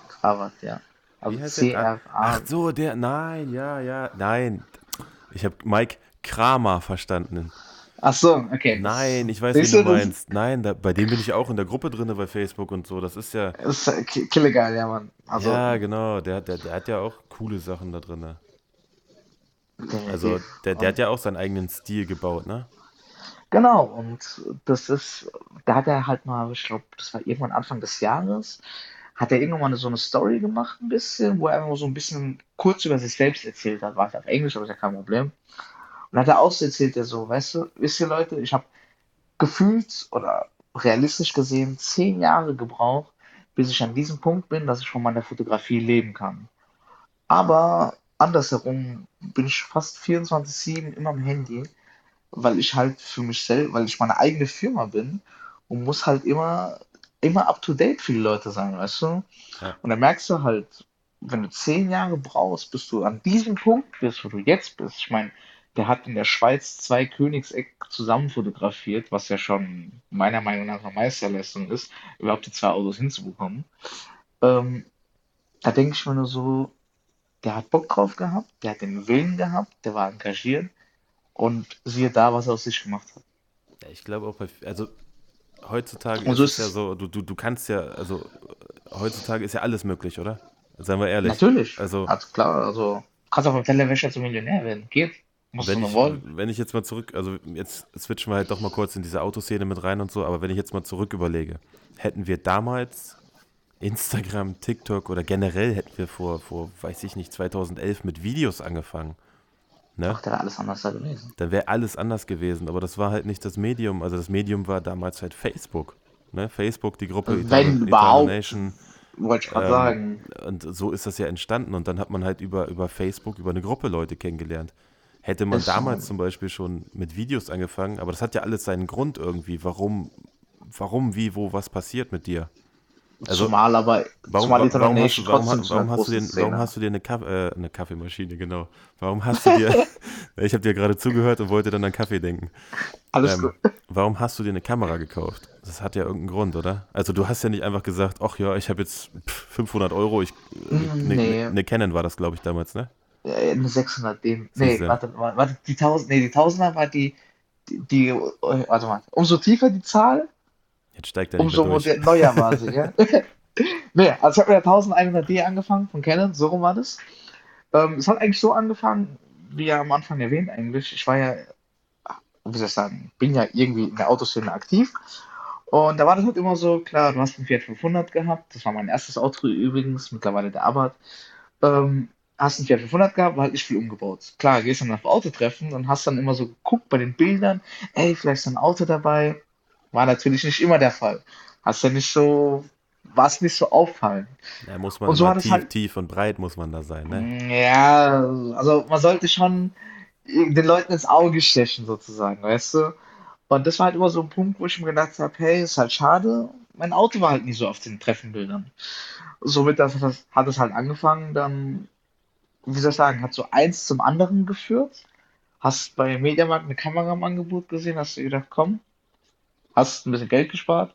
[SPEAKER 2] Kravat, ja.
[SPEAKER 1] Wie
[SPEAKER 2] Also
[SPEAKER 1] heißt der? Ah, Ach
[SPEAKER 2] C-R-A.
[SPEAKER 1] so, der, nein, ja, ja, nein. Ich habe Mike Kramer verstanden.
[SPEAKER 2] Ach so, okay.
[SPEAKER 1] Nein, ich weiß,
[SPEAKER 2] Siehst
[SPEAKER 1] wen du
[SPEAKER 2] das-
[SPEAKER 1] meinst. Nein, da, bei dem bin ich auch in der Gruppe drin bei Facebook und so. Das ist ja,
[SPEAKER 2] Das ist ki- killegeil, ja, Mann. Also,
[SPEAKER 1] ja, genau. Der, der, der hat ja auch coole Sachen da drin. Also, der, der hat ja auch seinen eigenen Stil gebaut, ne?
[SPEAKER 2] Genau, und das ist, da hat er halt mal, ich glaube, das war irgendwann Anfang des Jahres, hat er irgendwann mal so eine Story gemacht, ein bisschen, wo er einfach so ein bisschen kurz über sich selbst erzählt hat. War halt auf Englisch, aber ist ja kein Problem. Und hat er auch so erzählt, er so, weißt du, wisst ihr Leute, ich habe gefühlt oder realistisch gesehen zehn Jahre gebraucht, bis ich an diesem Punkt bin, dass ich von meiner Fotografie leben kann. Aber andersherum bin ich fast 24/7 immer am Handy, weil ich halt für mich selbst, weil ich meine eigene Firma bin und muss halt immer, immer up to date für die Leute sein, weißt du?
[SPEAKER 1] Ja.
[SPEAKER 2] Und dann merkst du halt, wenn du zehn Jahre brauchst, bis du an diesem Punkt bist, wo du jetzt bist. Ich meine, der hat in der Schweiz zwei Königseck zusammen fotografiert, was ja schon meiner Meinung nach eine Meisterleistung ist, überhaupt die zwei Autos hinzubekommen. Ähm, da denke ich mir nur so, der hat Bock drauf gehabt, der hat den Willen gehabt, der war engagiert und siehe da, was er aus sich gemacht hat.
[SPEAKER 1] Ja, ich glaube auch bei, also heutzutage
[SPEAKER 2] Und
[SPEAKER 1] ist
[SPEAKER 2] so
[SPEAKER 1] es ja
[SPEAKER 2] ist-
[SPEAKER 1] so, du, du, du kannst ja, also heutzutage ist ja alles möglich, oder? Seien wir ehrlich.
[SPEAKER 2] Natürlich,
[SPEAKER 1] Also-
[SPEAKER 2] also klar, also kannst auch vom Tellerwäscher zum Millionär werden, geht. Musst du
[SPEAKER 1] Wenn
[SPEAKER 2] nur
[SPEAKER 1] ich,
[SPEAKER 2] wollen.
[SPEAKER 1] wenn ich jetzt mal zurück, also jetzt switchen wir halt doch mal kurz in diese Autoszene mit rein und so, aber wenn ich jetzt mal zurück überlege, hätten wir damals Instagram, TikTok oder generell hätten wir vor, vor, weiß ich nicht, 2011 mit Videos angefangen, ne?
[SPEAKER 2] Ach, da wäre alles anders da gewesen.
[SPEAKER 1] Dann wäre alles anders gewesen, aber das war halt nicht das Medium, also das Medium war damals halt Facebook, ne? Facebook, die Gruppe
[SPEAKER 2] Wenn überhaupt.
[SPEAKER 1] Nation,
[SPEAKER 2] Wollte ich gerade
[SPEAKER 1] Ähm,
[SPEAKER 2] sagen.
[SPEAKER 1] und so ist das ja entstanden. Und dann hat man halt über, über Facebook, über eine Gruppe Leute kennengelernt. Hätte man
[SPEAKER 2] so.
[SPEAKER 1] damals zum Beispiel schon mit Videos angefangen, aber das hat ja alles seinen Grund irgendwie, warum, warum, wie, wo, was passiert mit dir. Also,
[SPEAKER 2] zumal aber,
[SPEAKER 1] Warum,
[SPEAKER 2] zumal
[SPEAKER 1] wa-
[SPEAKER 2] Eternal
[SPEAKER 1] warum, hast, du- warum, warum, hast du dir, warum hast du dir eine, Kaff, äh, eine Kaffeemaschine, genau. Warum hast du dir, ich habe dir gerade zugehört und wollte dann an Kaffee denken.
[SPEAKER 2] Alles
[SPEAKER 1] Ähm,
[SPEAKER 2] gut.
[SPEAKER 1] warum hast du dir eine Kamera gekauft? Das hat ja irgendeinen Grund, oder? Also du hast ja nicht einfach gesagt, ach ja, ich habe jetzt pff, 500 Euro, ich, eine
[SPEAKER 2] Nee.
[SPEAKER 1] ne, ne Canon war das, glaube ich, damals, ne?
[SPEAKER 2] Eine 600 D. Nee, warte, warte, warte, die 1000, nee, die 1000er war die, die, die, warte mal, umso tiefer die Zahl,
[SPEAKER 1] Jetzt steigt er nicht
[SPEAKER 2] umso
[SPEAKER 1] mehr durch.
[SPEAKER 2] moder- neuer war sie, ja. Nee, also ich habe mit der 1100D angefangen von Canon, so rum war das. Ähm, es hat eigentlich so angefangen, wie ja am Anfang erwähnt eigentlich. Ich war ja, wie soll ich sagen, bin ja irgendwie in der Autoszene aktiv. Und da war das halt immer so, klar, du hast einen Fiat 500 gehabt, das war mein erstes Auto übrigens, mittlerweile der Abarth. Ähm, hast einen Fiat 500 gehabt, war halt nicht viel umgebaut. Klar, gehst dann auf Autotreffen und hast dann immer so geguckt bei den Bildern, ey, vielleicht ist ein Auto dabei. War natürlich nicht immer der Fall. Hast ja nicht so, war es nicht so auffallend.
[SPEAKER 1] Da muss man
[SPEAKER 2] Und so
[SPEAKER 1] tief,
[SPEAKER 2] halt-
[SPEAKER 1] tief und breit muss man da sein, ne?
[SPEAKER 2] Ja, also man sollte schon den Leuten ins Auge stechen, sozusagen, weißt du? Und das war halt immer so ein Punkt, wo ich mir gedacht habe, hey, ist halt schade, mein Auto war halt nie so auf den Treffenbildern. Somit das, das, hat es halt angefangen, dann, wie soll ich sagen, hat so eins zum anderen geführt. Hast bei Mediamarkt eine Kamera im Angebot gesehen, hast du gedacht, komm, hast ein bisschen Geld gespart,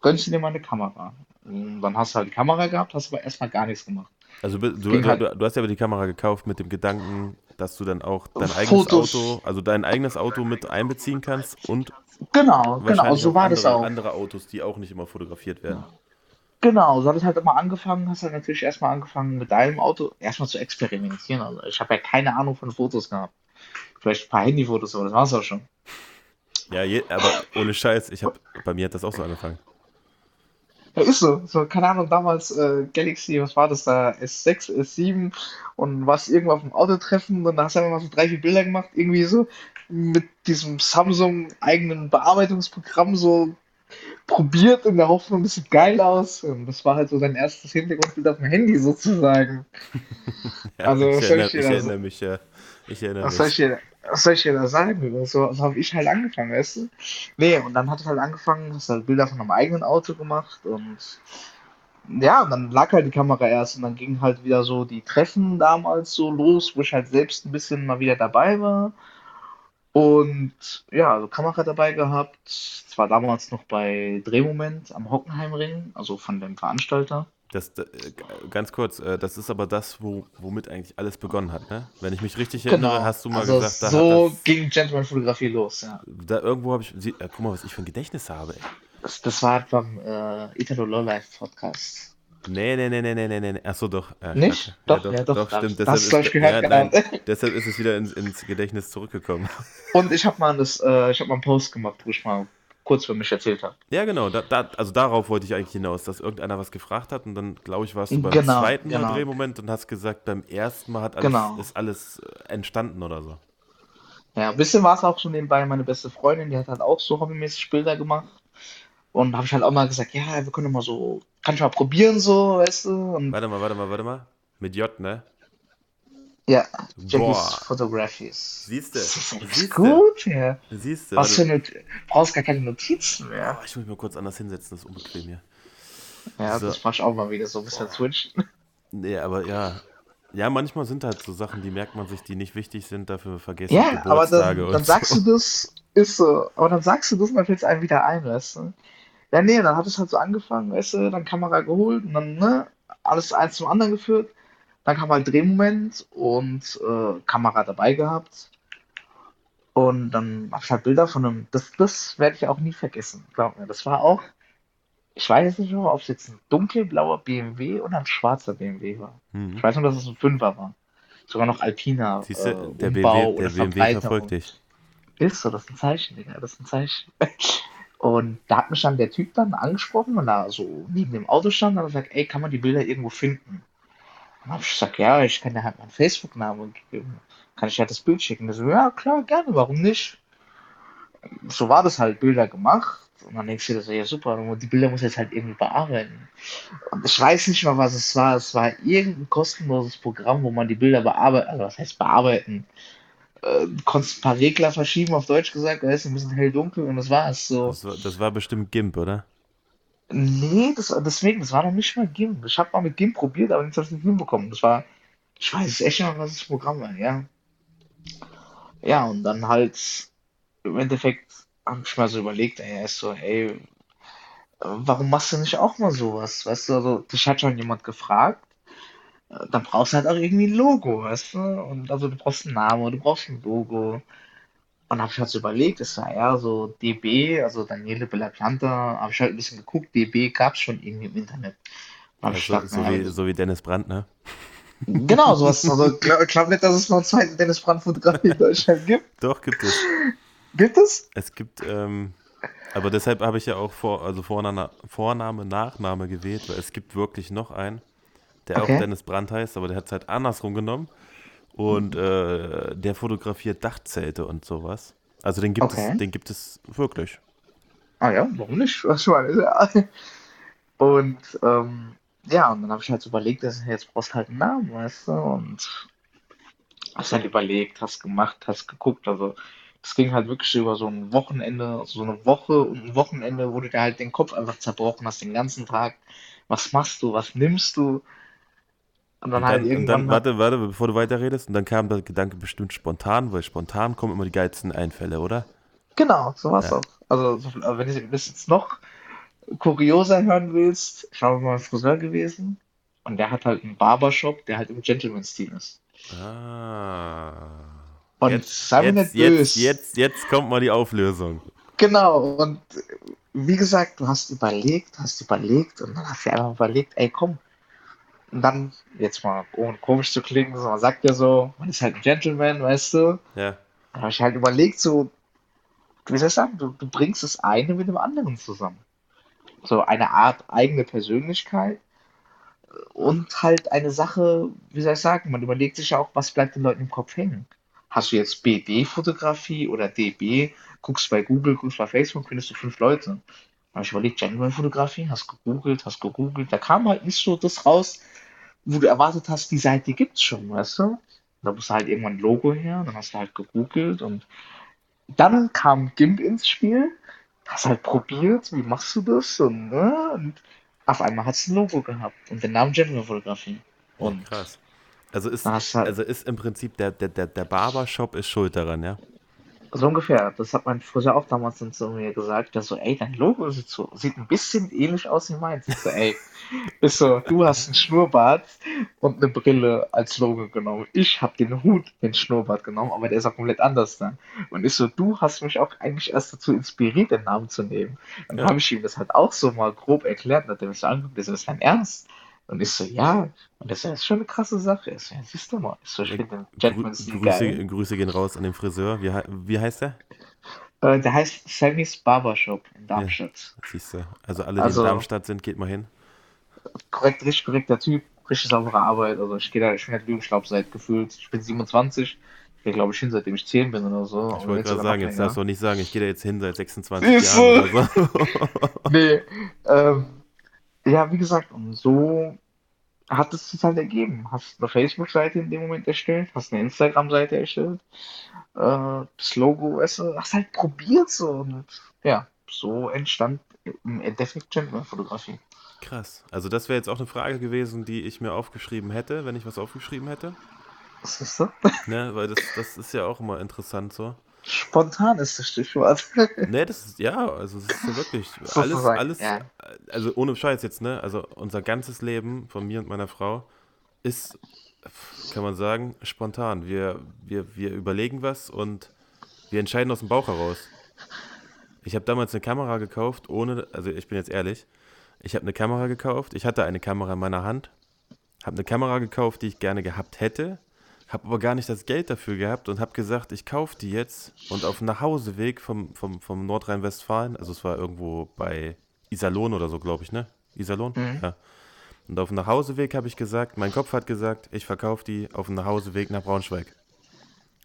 [SPEAKER 2] gönnst du dir mal eine Kamera. Und dann hast du halt die Kamera gehabt, hast aber erstmal gar nichts gemacht.
[SPEAKER 1] Also du, du,
[SPEAKER 2] halt-
[SPEAKER 1] du hast ja aber die Kamera gekauft mit dem Gedanken, dass du dann auch dein eigenes
[SPEAKER 2] Fotos.
[SPEAKER 1] Auto, also dein eigenes Auto mit einbeziehen kannst und
[SPEAKER 2] Genau, genau,
[SPEAKER 1] wahrscheinlich
[SPEAKER 2] so war
[SPEAKER 1] andere,
[SPEAKER 2] das auch.
[SPEAKER 1] andere Autos, die auch nicht immer fotografiert werden.
[SPEAKER 2] Genau, so hat es halt immer angefangen, hast halt natürlich erstmal angefangen mit deinem Auto erstmal zu experimentieren. Also ich habe ja keine Ahnung von Fotos gehabt. Vielleicht ein paar Handyfotos, aber das war's auch schon.
[SPEAKER 1] Ja, je, aber ohne Scheiß, ich hab, bei mir hat das auch so angefangen.
[SPEAKER 2] Ja, ist so. So, keine Ahnung, damals äh, Galaxy, was war das da? S6, S7 und warst irgendwo auf dem Autotreffen und da hast du einfach mal so drei, vier Bilder gemacht, irgendwie so mit diesem Samsung eigenen Bearbeitungsprogramm so probiert in der Hoffnung, das sieht geil aus. Und das war halt so dein erstes Hintergrundbild auf dem Handy sozusagen.
[SPEAKER 1] Ja,
[SPEAKER 2] Also,
[SPEAKER 1] ich,
[SPEAKER 2] was
[SPEAKER 1] erinnere,
[SPEAKER 2] ich
[SPEAKER 1] erinnere mich, ja. Ich erinnere
[SPEAKER 2] Was soll ich dir, was soll ich dir da sagen? So, so habe ich halt angefangen, weißt du? Nee, und dann hat es halt angefangen, hast halt Bilder von einem eigenen Auto gemacht und ja, und dann lag halt die Kamera erst und dann ging halt wieder so die Treffen damals so los, wo ich halt selbst ein bisschen mal wieder dabei war. Und ja, also Kamera dabei gehabt. Zwar damals noch bei Drehmoment am Hockenheimring, also von dem Veranstalter.
[SPEAKER 1] Das, äh, ganz kurz, äh, das ist aber das, wo, womit eigentlich alles begonnen hat, ne? Wenn ich mich richtig
[SPEAKER 2] Genau.
[SPEAKER 1] erinnere, hast du mal
[SPEAKER 2] Also
[SPEAKER 1] gesagt, da
[SPEAKER 2] so
[SPEAKER 1] hat das,
[SPEAKER 2] ging Gentleman-Fotografie los, ja.
[SPEAKER 1] da irgendwo habe ich, sie- äh, guck mal, was ich für ein Gedächtnis habe, ey.
[SPEAKER 2] Das, das war halt beim äh, Italo Lowlife Podcast.
[SPEAKER 1] Nee, nee, nee, nee, nee, nee, nee. Achso, doch. Ja,
[SPEAKER 2] Nicht? Doch, ja, doch, da-
[SPEAKER 1] stimmt.
[SPEAKER 2] das hast du, glaub ich, gehört,
[SPEAKER 1] ja, nein,
[SPEAKER 2] genau.
[SPEAKER 1] deshalb ist es wieder ins, ins Gedächtnis zurückgekommen.
[SPEAKER 2] Und ich habe mal das, äh, ich habe mal einen Post gemacht, wo ich mal kurz für mich erzählt habe.
[SPEAKER 1] Ja, genau. Da, da, also darauf wollte ich eigentlich hinaus, dass irgendeiner was gefragt hat und dann, glaube ich, warst du beim
[SPEAKER 2] Genau,
[SPEAKER 1] zweiten Mal
[SPEAKER 2] genau.
[SPEAKER 1] Drehmoment und hast gesagt, beim ersten Mal hat alles,
[SPEAKER 2] Genau.
[SPEAKER 1] ist alles äh, entstanden oder so.
[SPEAKER 2] Ja, ein bisschen war es auch schon nebenbei meine beste Freundin, die hat halt auch so hobbymäßig Bilder gemacht. Und habe ich halt auch mal gesagt, ja, wir können mal so, kann ich mal probieren so, weißt du? Und
[SPEAKER 1] Warte mal, warte mal, warte mal. Mit J, ne?
[SPEAKER 2] Ja, Jackies. Photographies.
[SPEAKER 1] Siehst du?
[SPEAKER 2] Das ist echt
[SPEAKER 1] Siehst du?
[SPEAKER 2] gut, ja.
[SPEAKER 1] Siehst du?
[SPEAKER 2] Was für eine, brauchst gar keine Notizen mehr.
[SPEAKER 1] Oh, ich muss mich mal kurz anders hinsetzen, das ist unbequem hier.
[SPEAKER 2] Ja,
[SPEAKER 1] So.
[SPEAKER 2] das mach ich auch mal wieder so ein bisschen switchen.
[SPEAKER 1] Nee, aber ja. Ja, manchmal sind halt so Sachen, die merkt man sich, die nicht wichtig sind, dafür vergessen
[SPEAKER 2] Ja, aber
[SPEAKER 1] Geburtstage
[SPEAKER 2] dann, dann
[SPEAKER 1] und
[SPEAKER 2] sagst
[SPEAKER 1] so.
[SPEAKER 2] du das, ist so, aber dann sagst du das dann fällt es einem wieder ein, weißt du? Ja, nee, dann hat es halt so angefangen, weißt du, dann Kamera geholt und dann, ne, alles eins zum anderen geführt. Dann kam halt Drehmoment und äh, Kamera dabei gehabt. Und dann hab ich halt Bilder von einem, das, das werde ich auch nie vergessen, glaub mir. Das war auch, ich weiß jetzt nicht mehr, ob es jetzt ein dunkelblauer BMW oder ein schwarzer BMW war. Ich
[SPEAKER 1] Mhm.
[SPEAKER 2] weiß nur, dass es ein Fünfer war. Sogar noch Alpina,
[SPEAKER 1] Siehst
[SPEAKER 2] äh,
[SPEAKER 1] du, der
[SPEAKER 2] Umbau
[SPEAKER 1] BMW, der BMW verfolgt dich.
[SPEAKER 2] Ist so, das ist ein Zeichen, Digga, das ist ein Zeichen. Und da hat mich dann der Typ dann angesprochen, weil er so neben dem Auto stand und hat gesagt, ey, kann man die Bilder irgendwo finden? Dann hab ich gesagt, ja, ich kann dir halt meinen Facebook-Namen geben. Kann ich halt das Bild schicken? So, ja, klar, gerne, warum nicht? So war das halt, Bilder gemacht. Und dann denkst du dir so, ja super, die Bilder muss jetzt halt irgendwie bearbeiten. Und ich weiß nicht mal, was es war. Es war irgendein kostenloses Programm, wo man die Bilder bearbeiten, also was heißt bearbeiten? Äh, du konntest ein paar Regler verschieben, auf Deutsch gesagt, da ist ein bisschen hell-dunkel und das war's so.
[SPEAKER 1] Das war, das war bestimmt GIMP, oder?
[SPEAKER 2] Nee, das, deswegen, das war noch nicht mal GIMP. Ich habe mal mit GIMP probiert, aber nichts habe ich nicht hinbekommen. Das war, ich weiß echt nicht was das Programm war, ja. Ja, und dann halt im Endeffekt habe ich mal so überlegt, ey, ist so, ey, warum machst du nicht auch mal sowas? Weißt du, also, dich hat schon jemand gefragt, äh, dann brauchst du halt auch irgendwie ein Logo, weißt du? Und also du brauchst einen Namen, du brauchst ein Logo. Und habe ich halt so überlegt, es war eher so DB, also Daniele Bellapianta, habe ich halt ein bisschen geguckt, DB gab es schon irgendwie im Internet. Also,
[SPEAKER 1] so, so,
[SPEAKER 2] naja,
[SPEAKER 1] wie, so wie Dennis Brandt, ne?
[SPEAKER 2] genau, sowas. Also ich glaube glaub nicht, dass es noch einen zweiten Dennis Brandt Fotografie in Deutschland gibt.
[SPEAKER 1] Doch, gibt es.
[SPEAKER 2] Gibt es?
[SPEAKER 1] Es gibt, ähm, aber deshalb habe ich ja auch vor, also Vorname, Vorname, Nachname gewählt, weil es gibt wirklich noch einen, der auch
[SPEAKER 2] Okay.
[SPEAKER 1] Dennis Brandt heißt, aber der hat es halt andersrum genommen. Und äh, der fotografiert Dachzelte und sowas. Also den gibt
[SPEAKER 2] Okay.
[SPEAKER 1] es, den gibt es wirklich.
[SPEAKER 2] Ah ja, warum nicht? Was ja. Und ähm, ja, und dann habe ich halt so überlegt, dass jetzt brauchst halt einen Namen, weißt du? Und hast halt überlegt, hast gemacht, hast geguckt. Also das ging halt wirklich über so ein Wochenende, so eine Woche und ein Wochenende, wo du dir halt den Kopf einfach zerbrochen hast den ganzen Tag. Was machst du, was nimmst du? Und dann
[SPEAKER 1] Und
[SPEAKER 2] halt
[SPEAKER 1] dann, dann,
[SPEAKER 2] irgendwann hat,
[SPEAKER 1] warte, warte, bevor du weiterredest, und dann kam der Gedanke bestimmt spontan, weil spontan kommen immer die geilsten Einfälle, oder?
[SPEAKER 2] genau, so war's
[SPEAKER 1] Ja.
[SPEAKER 2] auch. Also so, aber wenn du das jetzt noch kurioser hören willst, ich war mal beim Friseur gewesen und der hat halt einen Barbershop, der halt im Gentleman-Stil ist.
[SPEAKER 1] Ah.
[SPEAKER 2] Und
[SPEAKER 1] Jetzt,
[SPEAKER 2] sei mir
[SPEAKER 1] jetzt, jetzt, jetzt, jetzt kommt mal die Auflösung.
[SPEAKER 2] Genau, und wie gesagt, du hast überlegt, hast überlegt und dann hast du einfach überlegt, ey komm. Und dann, jetzt mal ohne komisch zu klingen, so, man sagt ja so, man ist halt ein Gentleman, weißt du.
[SPEAKER 1] Ja.
[SPEAKER 2] Dann habe ich halt überlegt, so, wie soll ich sagen, du, du bringst das eine mit dem anderen zusammen. So eine Art eigene Persönlichkeit und halt eine Sache, wie soll ich sagen, man überlegt sich ja auch, was bleibt den Leuten im Kopf hängen. Hast du jetzt BD-Fotografie oder DB, guckst bei Google, guckst bei Facebook, findest du fünf Leute. Habe ich überlegt, Gentleman-Fotografie, hast gegoogelt, hast gegoogelt, da kam halt nicht so das raus, wo du erwartet hast, die Seite gibt's schon, weißt du? Da musste halt irgendwann ein Logo her, dann hast du halt gegoogelt und dann kam GIMP ins Spiel, hast halt probiert, wie machst du das und, ne? und auf einmal hat es ein Logo gehabt und den Namen Gentleman Fotografie. Und
[SPEAKER 1] Krass. Also ist,
[SPEAKER 2] du halt,
[SPEAKER 1] also ist im Prinzip der, der, der, der Barbershop ist schuld daran, ja?
[SPEAKER 2] So ungefähr, das hat mein Friseur auch damals dann zu mir gesagt, der so, ey, dein Logo sieht so, sieht ein bisschen ähnlich aus wie meins. Ich so, ey, ist so, du hast einen Schnurrbart und eine Brille als Logo genommen. Ich habe den Hut, den Schnurrbart genommen, aber der ist auch komplett anders dann. Und ich so, du hast mich auch eigentlich erst dazu inspiriert, den Namen zu nehmen. Dann
[SPEAKER 1] Ja.
[SPEAKER 2] habe ich ihm das halt auch so mal grob erklärt, und hat er mich so angeguckt, so, ist dein Ernst? Und ich so, ja. Und das ist schon eine krasse Sache. Ich so, ja, siehst du mal. Ich so, ich finde den
[SPEAKER 1] Grü
[SPEAKER 2] Gentleman-Stil
[SPEAKER 1] Grüße. Grüße gehen raus an den Friseur. Wie, wie heißt der?
[SPEAKER 2] Äh, der heißt Sammys Barbershop in
[SPEAKER 1] Ja,
[SPEAKER 2] Darmstadt.
[SPEAKER 1] siehst du. Also alle, die in
[SPEAKER 2] Also,
[SPEAKER 1] Darmstadt sind, geht mal hin.
[SPEAKER 2] korrekt, richtig korrekter Typ, richtig saubere Arbeit. Also ich gehe da, ich bin halt lügen, ich glaube seit gefühlt, ich bin 27, ich gehe glaube ich hin, seitdem ich 10 bin oder so.
[SPEAKER 1] Ich
[SPEAKER 2] Oder
[SPEAKER 1] wollte gerade sagen, jetzt darfst du auch nicht sagen, ich gehe da jetzt hin seit 26
[SPEAKER 2] Siehst
[SPEAKER 1] Jahren oder so.
[SPEAKER 2] Nee, ähm, ja, wie gesagt, und so hat es sich halt ergeben. Hast eine Facebook-Seite in dem Moment erstellt, hast eine Instagram-Seite erstellt, äh, das Logo, weißt du, hast halt probiert so und ja, so entstand im Endeffekt Gentleman-Fotografie.
[SPEAKER 1] Krass. Also das wäre jetzt auch eine Frage gewesen, die ich mir aufgeschrieben hätte, wenn ich was aufgeschrieben hätte.
[SPEAKER 2] Was ist das?
[SPEAKER 1] Ne, weil das, das ist ja auch immer interessant so.
[SPEAKER 2] Spontan ist das Stichwort.
[SPEAKER 1] Ne, das ist, ja, also es ist ja wirklich alles,
[SPEAKER 2] Sozusagen,
[SPEAKER 1] alles,
[SPEAKER 2] ja.
[SPEAKER 1] also ohne Scheiß jetzt, ne, also unser ganzes Leben von mir und meiner Frau ist, kann man sagen, spontan. Wir, wir, wir überlegen was und wir entscheiden aus dem Bauch heraus. Ich habe damals eine Kamera gekauft, ohne, also ich bin jetzt ehrlich, ich habe eine Kamera gekauft, ich hatte eine Kamera in meiner Hand, habe eine Kamera gekauft, die ich gerne gehabt hätte, habe aber gar nicht das Geld dafür gehabt und habe gesagt, ich kaufe die jetzt und auf dem Nachhauseweg vom, vom, vom Nordrhein-Westfalen, also es war irgendwo bei Iserlohn oder so, glaube ich, ne? Iserlohn?
[SPEAKER 2] Mhm.
[SPEAKER 1] Ja. Und auf dem Nachhauseweg habe ich gesagt, mein Kopf hat gesagt, ich verkaufe die auf dem Nachhauseweg nach Braunschweig.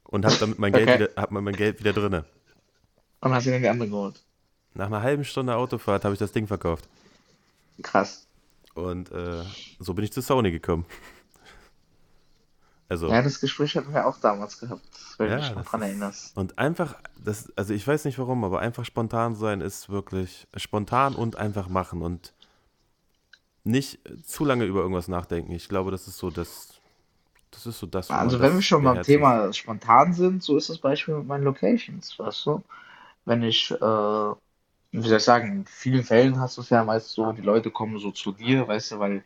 [SPEAKER 1] Und habe damit mein Geld
[SPEAKER 2] Okay.
[SPEAKER 1] wieder, hab mein Geld wieder drinne.
[SPEAKER 2] Und hast du dann die andere geholt.
[SPEAKER 1] Nach einer halben Stunde Autofahrt habe ich das Ding verkauft.
[SPEAKER 2] Krass.
[SPEAKER 1] Und äh, so bin ich zu Sony gekommen. Also,
[SPEAKER 2] Ja, das Gespräch hatten wir auch damals gehabt, wenn du
[SPEAKER 1] Ja,
[SPEAKER 2] dich noch dran
[SPEAKER 1] ist-
[SPEAKER 2] erinnerst.
[SPEAKER 1] und einfach, das, also ich weiß nicht warum, aber einfach spontan sein ist wirklich spontan und einfach machen und nicht zu lange über irgendwas nachdenken. Ich glaube, das ist so das, das ist so das,
[SPEAKER 2] Also wenn
[SPEAKER 1] das
[SPEAKER 2] wir schon beim. Thema spontan sind, so ist das Beispiel mit meinen Locations, weißt du? Wenn ich, äh, wie soll ich sagen, in vielen Fällen hast du es ja meist so, die Leute kommen so zu dir, weißt du, weil,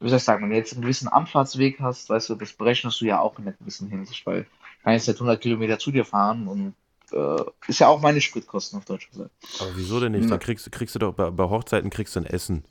[SPEAKER 2] wie soll ich sagen, wenn du jetzt einen gewissen Anfahrtsweg hast, weißt du, das berechnest du ja auch in einer gewissen Hinsicht, weil ich kann jetzt nicht 100 Kilometer zu dir fahren und äh, ist ja auch meine Spritkosten auf Deutsch gesagt.
[SPEAKER 1] Aber wieso denn nicht?
[SPEAKER 2] Ja.
[SPEAKER 1] Dann kriegst, kriegst du doch bei, bei Hochzeiten kriegst du ein Essen.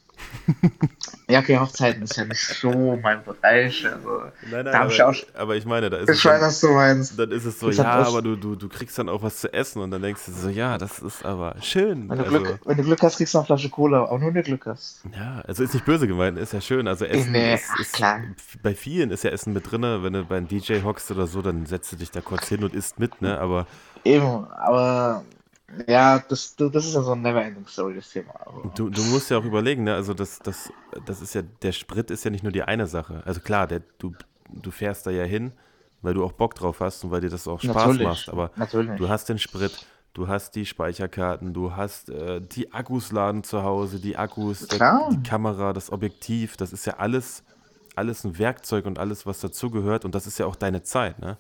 [SPEAKER 2] Ja, okay, Hochzeiten ist ja nicht so mein Bereich, also
[SPEAKER 1] Nein,
[SPEAKER 2] Da hab ich auch-
[SPEAKER 1] aber ich meine, da ist es
[SPEAKER 2] ich weiß,
[SPEAKER 1] dann,
[SPEAKER 2] was du meinst.
[SPEAKER 1] dann ist es so,
[SPEAKER 2] hat
[SPEAKER 1] ja, aber du, du, du kriegst dann auch was zu essen und dann denkst du so, ja, das ist aber schön.
[SPEAKER 2] Wenn du,
[SPEAKER 1] Also,
[SPEAKER 2] Glück, wenn du Glück hast, kriegst du eine Flasche Cola, auch nur wenn du Glück hast.
[SPEAKER 1] ja, also ist nicht böse gemeint, ist ja schön. Also Essen
[SPEAKER 2] Nee,
[SPEAKER 1] ist,
[SPEAKER 2] ach,
[SPEAKER 1] ist
[SPEAKER 2] klar.
[SPEAKER 1] bei vielen ist ja Essen mit drin. Wenn du beim DJ hockst oder so, dann setzt du dich da kurz hin und isst mit, ne? Aber
[SPEAKER 2] Eben, aber ja, das, du- das ist ja so ein Never-Ending Story, das Thema.
[SPEAKER 1] Du, du musst ja auch überlegen, ne? Also das, das, das ist ja, der Sprit ist ja nicht nur die eine Sache. Also klar, der, du, du fährst da ja hin, weil du auch Bock drauf hast und weil dir das auch Spaß
[SPEAKER 2] natürlich,
[SPEAKER 1] macht. Aber
[SPEAKER 2] natürlich.
[SPEAKER 1] du hast den Sprit, du hast die Speicherkarten, du hast äh, die Akkus laden zu Hause, die Akkus, der, die Kamera, das Objektiv, das ist ja alles, alles ein Werkzeug und alles, was dazugehört. Und das ist ja auch deine Zeit, ne?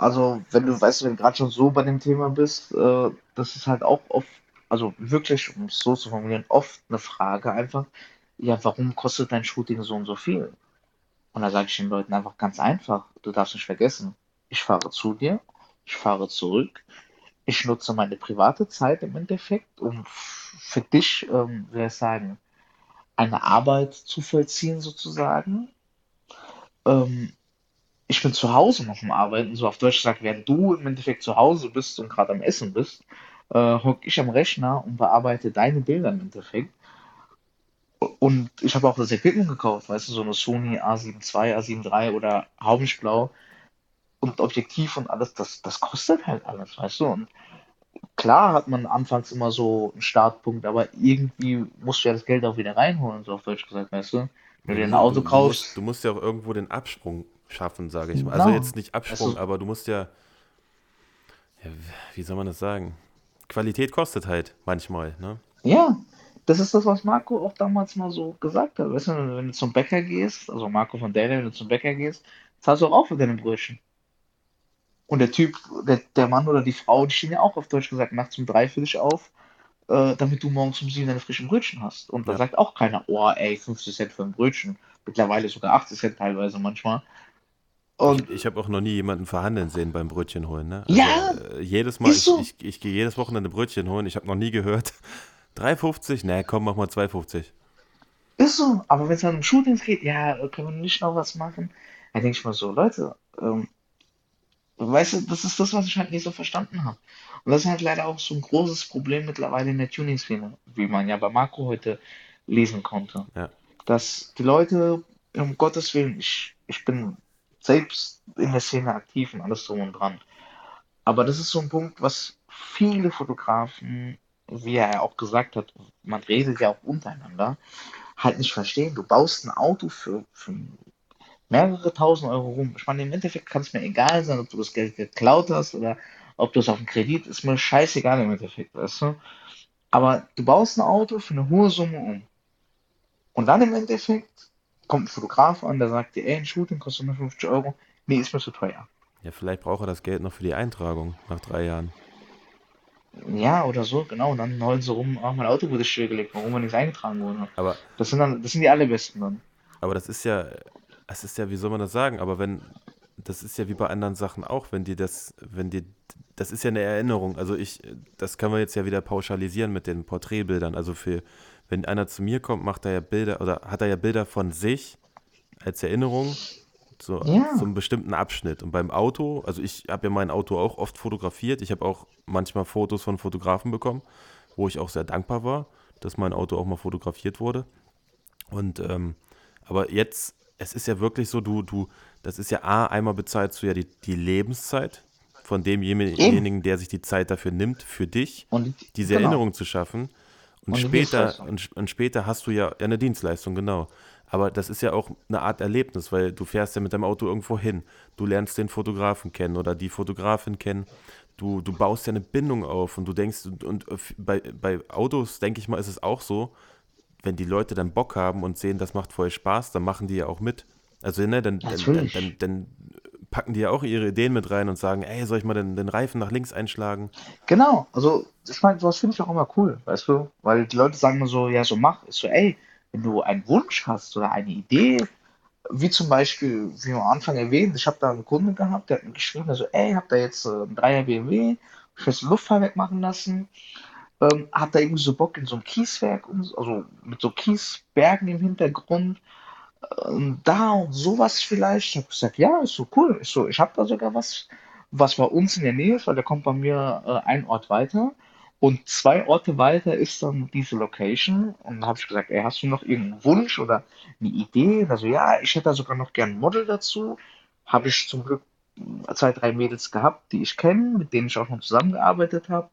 [SPEAKER 2] Also, wenn du weißt, wenn du gerade schon so bei dem Thema bist, äh, das ist halt auch oft, also wirklich, um es so zu formulieren, oft eine Frage einfach, ja, warum kostet dein Shooting so und so viel? Und da sage ich den Leuten einfach ganz einfach, du darfst nicht vergessen, ich fahre zu dir, ich fahre zurück, ich nutze meine private Zeit im Endeffekt, um für dich, ähm, wie ich sagen, eine Arbeit zu vollziehen sozusagen. Ähm, ich bin zu Hause noch am Arbeiten, so auf Deutsch gesagt, während du im Endeffekt zu Hause bist und gerade am Essen bist, äh, hock ich am Rechner und bearbeite deine Bilder im Endeffekt. Und ich habe auch das Equipment gekauft, weißt du, so eine Sony A7 II, A7 III oder Haubenschblau und Objektiv und alles, das, das kostet halt alles, weißt du. Und klar hat man anfangs immer so einen Startpunkt, aber irgendwie musst du ja das Geld auch wieder reinholen, so auf Deutsch gesagt, weißt du. Wenn du dir ein Auto
[SPEAKER 1] du,
[SPEAKER 2] kaufst,
[SPEAKER 1] musst, du musst ja auch irgendwo den Absprung schaffen, sage ich mal. Also
[SPEAKER 2] Genau.
[SPEAKER 1] jetzt nicht Absprung,
[SPEAKER 2] Also-
[SPEAKER 1] aber du musst ja, ja, wie soll man das sagen? Qualität kostet halt manchmal, ne?
[SPEAKER 2] Ja, das ist das, was Marco auch damals mal so gesagt hat. Weißt du, wenn du zum Bäcker gehst, also Marco von Däne, wenn du zum Bäcker gehst, zahlst du auch für deine Brötchen. Und der Typ, der, der Mann oder die Frau, die stehen ja auch auf Deutsch gesagt nachts um drei für dich auf, äh, damit du morgens um sieben deine frischen Brötchen hast. Und da
[SPEAKER 1] Ja.
[SPEAKER 2] sagt auch keiner, oh ey, 50 Cent für ein Brötchen. Mittlerweile sogar 80 Cent teilweise manchmal. Und
[SPEAKER 1] Ich, habe auch noch nie jemanden verhandeln sehen beim Brötchen holen, ne?
[SPEAKER 2] Ja,
[SPEAKER 1] äh, jedes Mal,
[SPEAKER 2] ist
[SPEAKER 1] ich,
[SPEAKER 2] so.
[SPEAKER 1] ich, ich gehe jedes Wochenende Brötchen holen. Ich habe noch nie gehört, 3,50? Ne, komm, mach mal 2,50.
[SPEAKER 2] Ist so, aber wenn es dann um Shootings geht, ja, können wir nicht noch was machen? Da denke ich mal so, Leute, ähm, weißt du, das ist das, was ich halt nicht so verstanden habe. Und das ist halt leider auch so ein großes Problem mittlerweile in der Tuning-Szene, wie man ja bei Marco heute lesen konnte.
[SPEAKER 1] Ja.
[SPEAKER 2] Dass die Leute, um Gottes Willen, ich, ich bin selbst in der Szene aktiv und alles drum und dran. Aber das ist so ein Punkt, was viele Fotografen, wie er auch gesagt hat, man redet ja auch untereinander, halt nicht verstehen. Du baust ein Auto für, für mehrere tausend Euro rum. Ich meine, im Endeffekt kann es mir egal sein, ob du das Geld geklaut hast oder ob du es auf dem Kredit, ist mir scheißegal im Endeffekt, weißt du? Aber du baust ein Auto für eine hohe Summe um. Und dann im Endeffekt kommt ein Fotograf an, der sagt dir, ey, ein Shooting kostet 150 Euro. Nee, ist mir zu teuer.
[SPEAKER 1] Ja, vielleicht braucht er das Geld noch für die Eintragung nach drei Jahren.
[SPEAKER 2] Ja, oder so, genau. Und dann heulen sie rum, ach, mein Auto wurde stillgelegt, warum wir nichts eingetragen wurde.
[SPEAKER 1] Aber,
[SPEAKER 2] Das sind dann, das sind die allerbesten dann.
[SPEAKER 1] aber das ist ja, das ist ja, wie soll man das sagen? Aber wenn, das ist ja wie bei anderen Sachen auch, wenn dir das, wenn dir, das ist ja eine Erinnerung. Also ich, das kann man jetzt ja wieder pauschalisieren mit den Porträtbildern. Also für, wenn einer zu mir kommt, macht er ja Bilder oder hat er ja Bilder von sich als Erinnerung zu,
[SPEAKER 2] Ja.
[SPEAKER 1] zu einem bestimmten Abschnitt. Und beim Auto, also ich habe ja mein Auto auch oft fotografiert. Ich habe auch manchmal Fotos von Fotografen bekommen, wo ich auch sehr dankbar war, dass mein Auto auch mal fotografiert wurde. Und ähm, aber jetzt, es ist ja wirklich so, du, du, das ist ja A, einmal bezahlst du ja die, die Lebenszeit von demjenigen, der sich die Zeit dafür nimmt, für dich
[SPEAKER 2] Und
[SPEAKER 1] diese
[SPEAKER 2] genau.
[SPEAKER 1] Erinnerung zu schaffen. Und
[SPEAKER 2] Und
[SPEAKER 1] später, und, und später hast du ja, eine Dienstleistung, genau. Aber das ist ja auch eine Art Erlebnis, weil du fährst ja mit deinem Auto irgendwo hin. Du lernst den Fotografen kennen oder die Fotografin kennen. Du, du baust ja eine Bindung auf und du denkst, und, und bei, bei Autos, denke ich mal, ist es auch so, wenn die Leute dann Bock haben und sehen, das macht voll Spaß, dann machen die ja auch mit. Also, ne, dann, dann, dann, dann packen die ja auch ihre Ideen mit rein und sagen, ey, soll ich mal den, den Reifen nach links einschlagen?
[SPEAKER 2] Genau, also ich meine, sowas finde ich auch immer cool, weißt du? Weil die Leute sagen so, ja, so mach. Ich so, ey, wenn du einen Wunsch hast oder eine Idee, wie zum Beispiel, wie am Anfang erwähnt, ich habe da einen Kunden gehabt, der hat mir geschrieben, also, ey, hab da jetzt äh, einen 3er BMW, ich will Luftfahrwerk machen lassen, ähm, hat da irgendwie so Bock in so ein Kieswerk, also mit so Kiesbergen im Hintergrund, ähm, da und sowas vielleicht. Ich habe gesagt, ja, ist so cool. Ich so, ich habe da sogar was, was bei uns in der Nähe ist, weil der kommt bei mir äh, ein Ort weiter. Und zwei Orte weiter ist dann diese Location. Und dann habe ich gesagt, ey, hast du noch irgendeinen Wunsch oder eine Idee? Also ja, ich hätte da sogar noch gern ein Model dazu. Habe ich zum Glück zwei, drei Mädels gehabt, die ich kenne, mit denen ich auch schon zusammengearbeitet habe.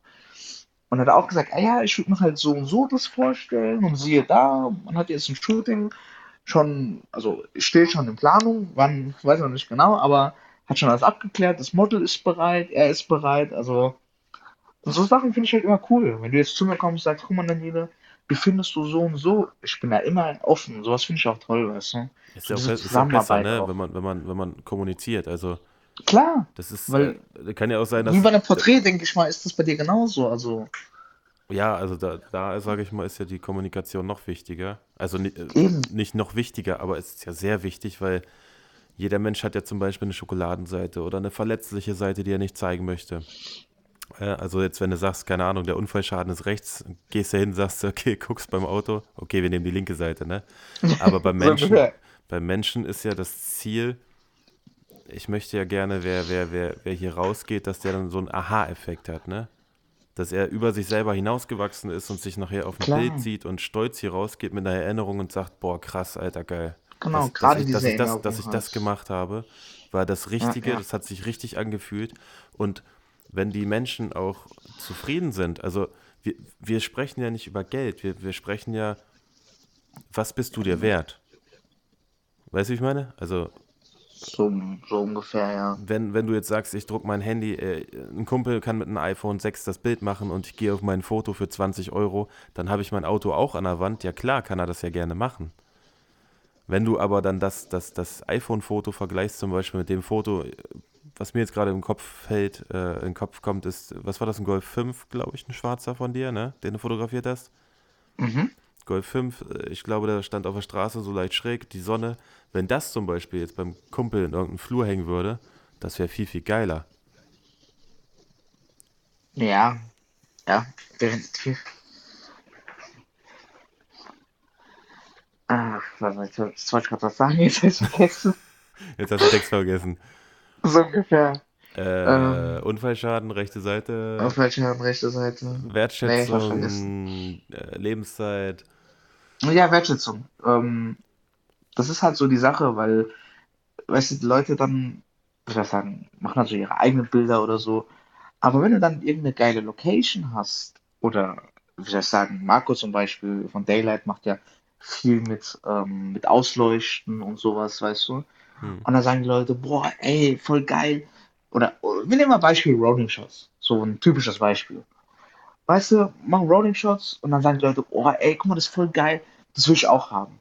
[SPEAKER 2] Und hat auch gesagt, ah ja, ich würde mir halt so und so das vorstellen. Und siehe da, man hat jetzt ein Shooting schon, also steht schon in Planung, wann, weiß noch nicht genau, aber hat schon alles abgeklärt, das Model ist bereit, er ist bereit, also und so Sachen finde ich halt immer cool. Wenn du jetzt zu mir kommst und sagst, guck mal, Daniele, wie findest du so und so? Ich bin da immer offen. Sowas finde ich auch toll, weißt du?
[SPEAKER 1] Ist ja auch, be- ist auch besser, ne,
[SPEAKER 2] auch.
[SPEAKER 1] wenn man, wenn man, wenn man kommuniziert. Also,
[SPEAKER 2] Klar,
[SPEAKER 1] das ist, äh,
[SPEAKER 2] weil
[SPEAKER 1] kann ja auch sein,
[SPEAKER 2] wie
[SPEAKER 1] dass,
[SPEAKER 2] bei einem Porträt, denke ich mal, ist das bei dir genauso. Also
[SPEAKER 1] ja, also da, da sage ich mal, ist ja die Kommunikation noch wichtiger. Also äh,
[SPEAKER 2] eben,
[SPEAKER 1] nicht noch wichtiger, aber es ist ja sehr wichtig, weil jeder Mensch hat ja zum Beispiel eine Schokoladenseite oder eine verletzliche Seite, die er nicht zeigen möchte. Also jetzt, wenn du sagst, keine Ahnung, der Unfallschaden ist rechts, gehst du hin, sagst du, okay, guckst beim Auto, okay, wir nehmen die linke Seite, ne? Aber beim Menschen, beim Menschen ist ja das Ziel, ich möchte ja gerne, wer, wer, wer, wer hier rausgeht, dass der dann so einen Aha-Effekt hat, ne? Dass er über sich selber hinausgewachsen ist und sich nachher auf ein Bild
[SPEAKER 2] Klar,
[SPEAKER 1] sieht und stolz hier rausgeht mit einer Erinnerung und sagt, boah, krass, Alter, geil.
[SPEAKER 2] genau,
[SPEAKER 1] Dass, dass
[SPEAKER 2] gerade
[SPEAKER 1] ich, dass
[SPEAKER 2] diese
[SPEAKER 1] ich das, dass ich das gemacht habe, war das
[SPEAKER 2] Ja,
[SPEAKER 1] Richtige,
[SPEAKER 2] ja,
[SPEAKER 1] das hat sich richtig angefühlt. Und wenn die Menschen auch zufrieden sind, also wir, wir sprechen ja nicht über Geld, wir, wir sprechen ja, was bist du dir wert? Weißt du, wie ich meine? Also,
[SPEAKER 2] so, so ungefähr, ja.
[SPEAKER 1] wenn, wenn du jetzt sagst, ich druck mein Handy, äh, ein Kumpel kann mit einem iPhone 6 das Bild machen und ich gehe auf mein Foto für 20 Euro, dann habe ich mein Auto auch an der Wand. Ja klar, kann er das ja gerne machen. Wenn du aber dann das, das, das iPhone-Foto vergleichst, zum Beispiel mit dem Foto, was mir jetzt gerade im Kopf fällt, äh, in den Kopf kommt, ist, was war das, ein Golf 5, glaube ich, ein schwarzer von dir, ne? Den du fotografiert hast?
[SPEAKER 2] Mhm.
[SPEAKER 1] Golf 5, äh, ich glaube, der stand auf der Straße so leicht schräg, die Sonne. Wenn das zum Beispiel jetzt beim Kumpel in irgendeinem Flur hängen würde, das wäre viel, viel geiler.
[SPEAKER 2] Ja, ja, definitiv. Ach, warte mal, jetzt wollte ich gerade was sagen, jetzt habe ich vergessen.
[SPEAKER 1] Jetzt hast du den Text vergessen.
[SPEAKER 2] So ungefähr.
[SPEAKER 1] Äh,
[SPEAKER 2] Ähm,
[SPEAKER 1] Unfallschaden, rechte Seite,
[SPEAKER 2] Hand, rechte Seite? Nee.
[SPEAKER 1] Wertschätzung, äh, Lebenszeit.
[SPEAKER 2] Ja, Wertschätzung. Ähm, das ist halt so die Sache, weil, weißt du, die Leute dann, wie soll ich sagen, machen also ihre eigenen Bilder oder so. Aber wenn du dann irgendeine geile Location hast, oder wie soll ich sagen, Marco zum Beispiel von Daylight macht ja viel mit, ähm, mit Ausleuchten und sowas, weißt du?
[SPEAKER 1] Hm.
[SPEAKER 2] Und dann sagen die Leute, boah, ey, voll geil. Oder wir nehmen mal Beispiel Rolling Shots. So ein typisches Beispiel. Weißt du, machen Rolling Shots und dann sagen die Leute, oh, ey, guck mal, das ist voll geil, das will ich auch haben.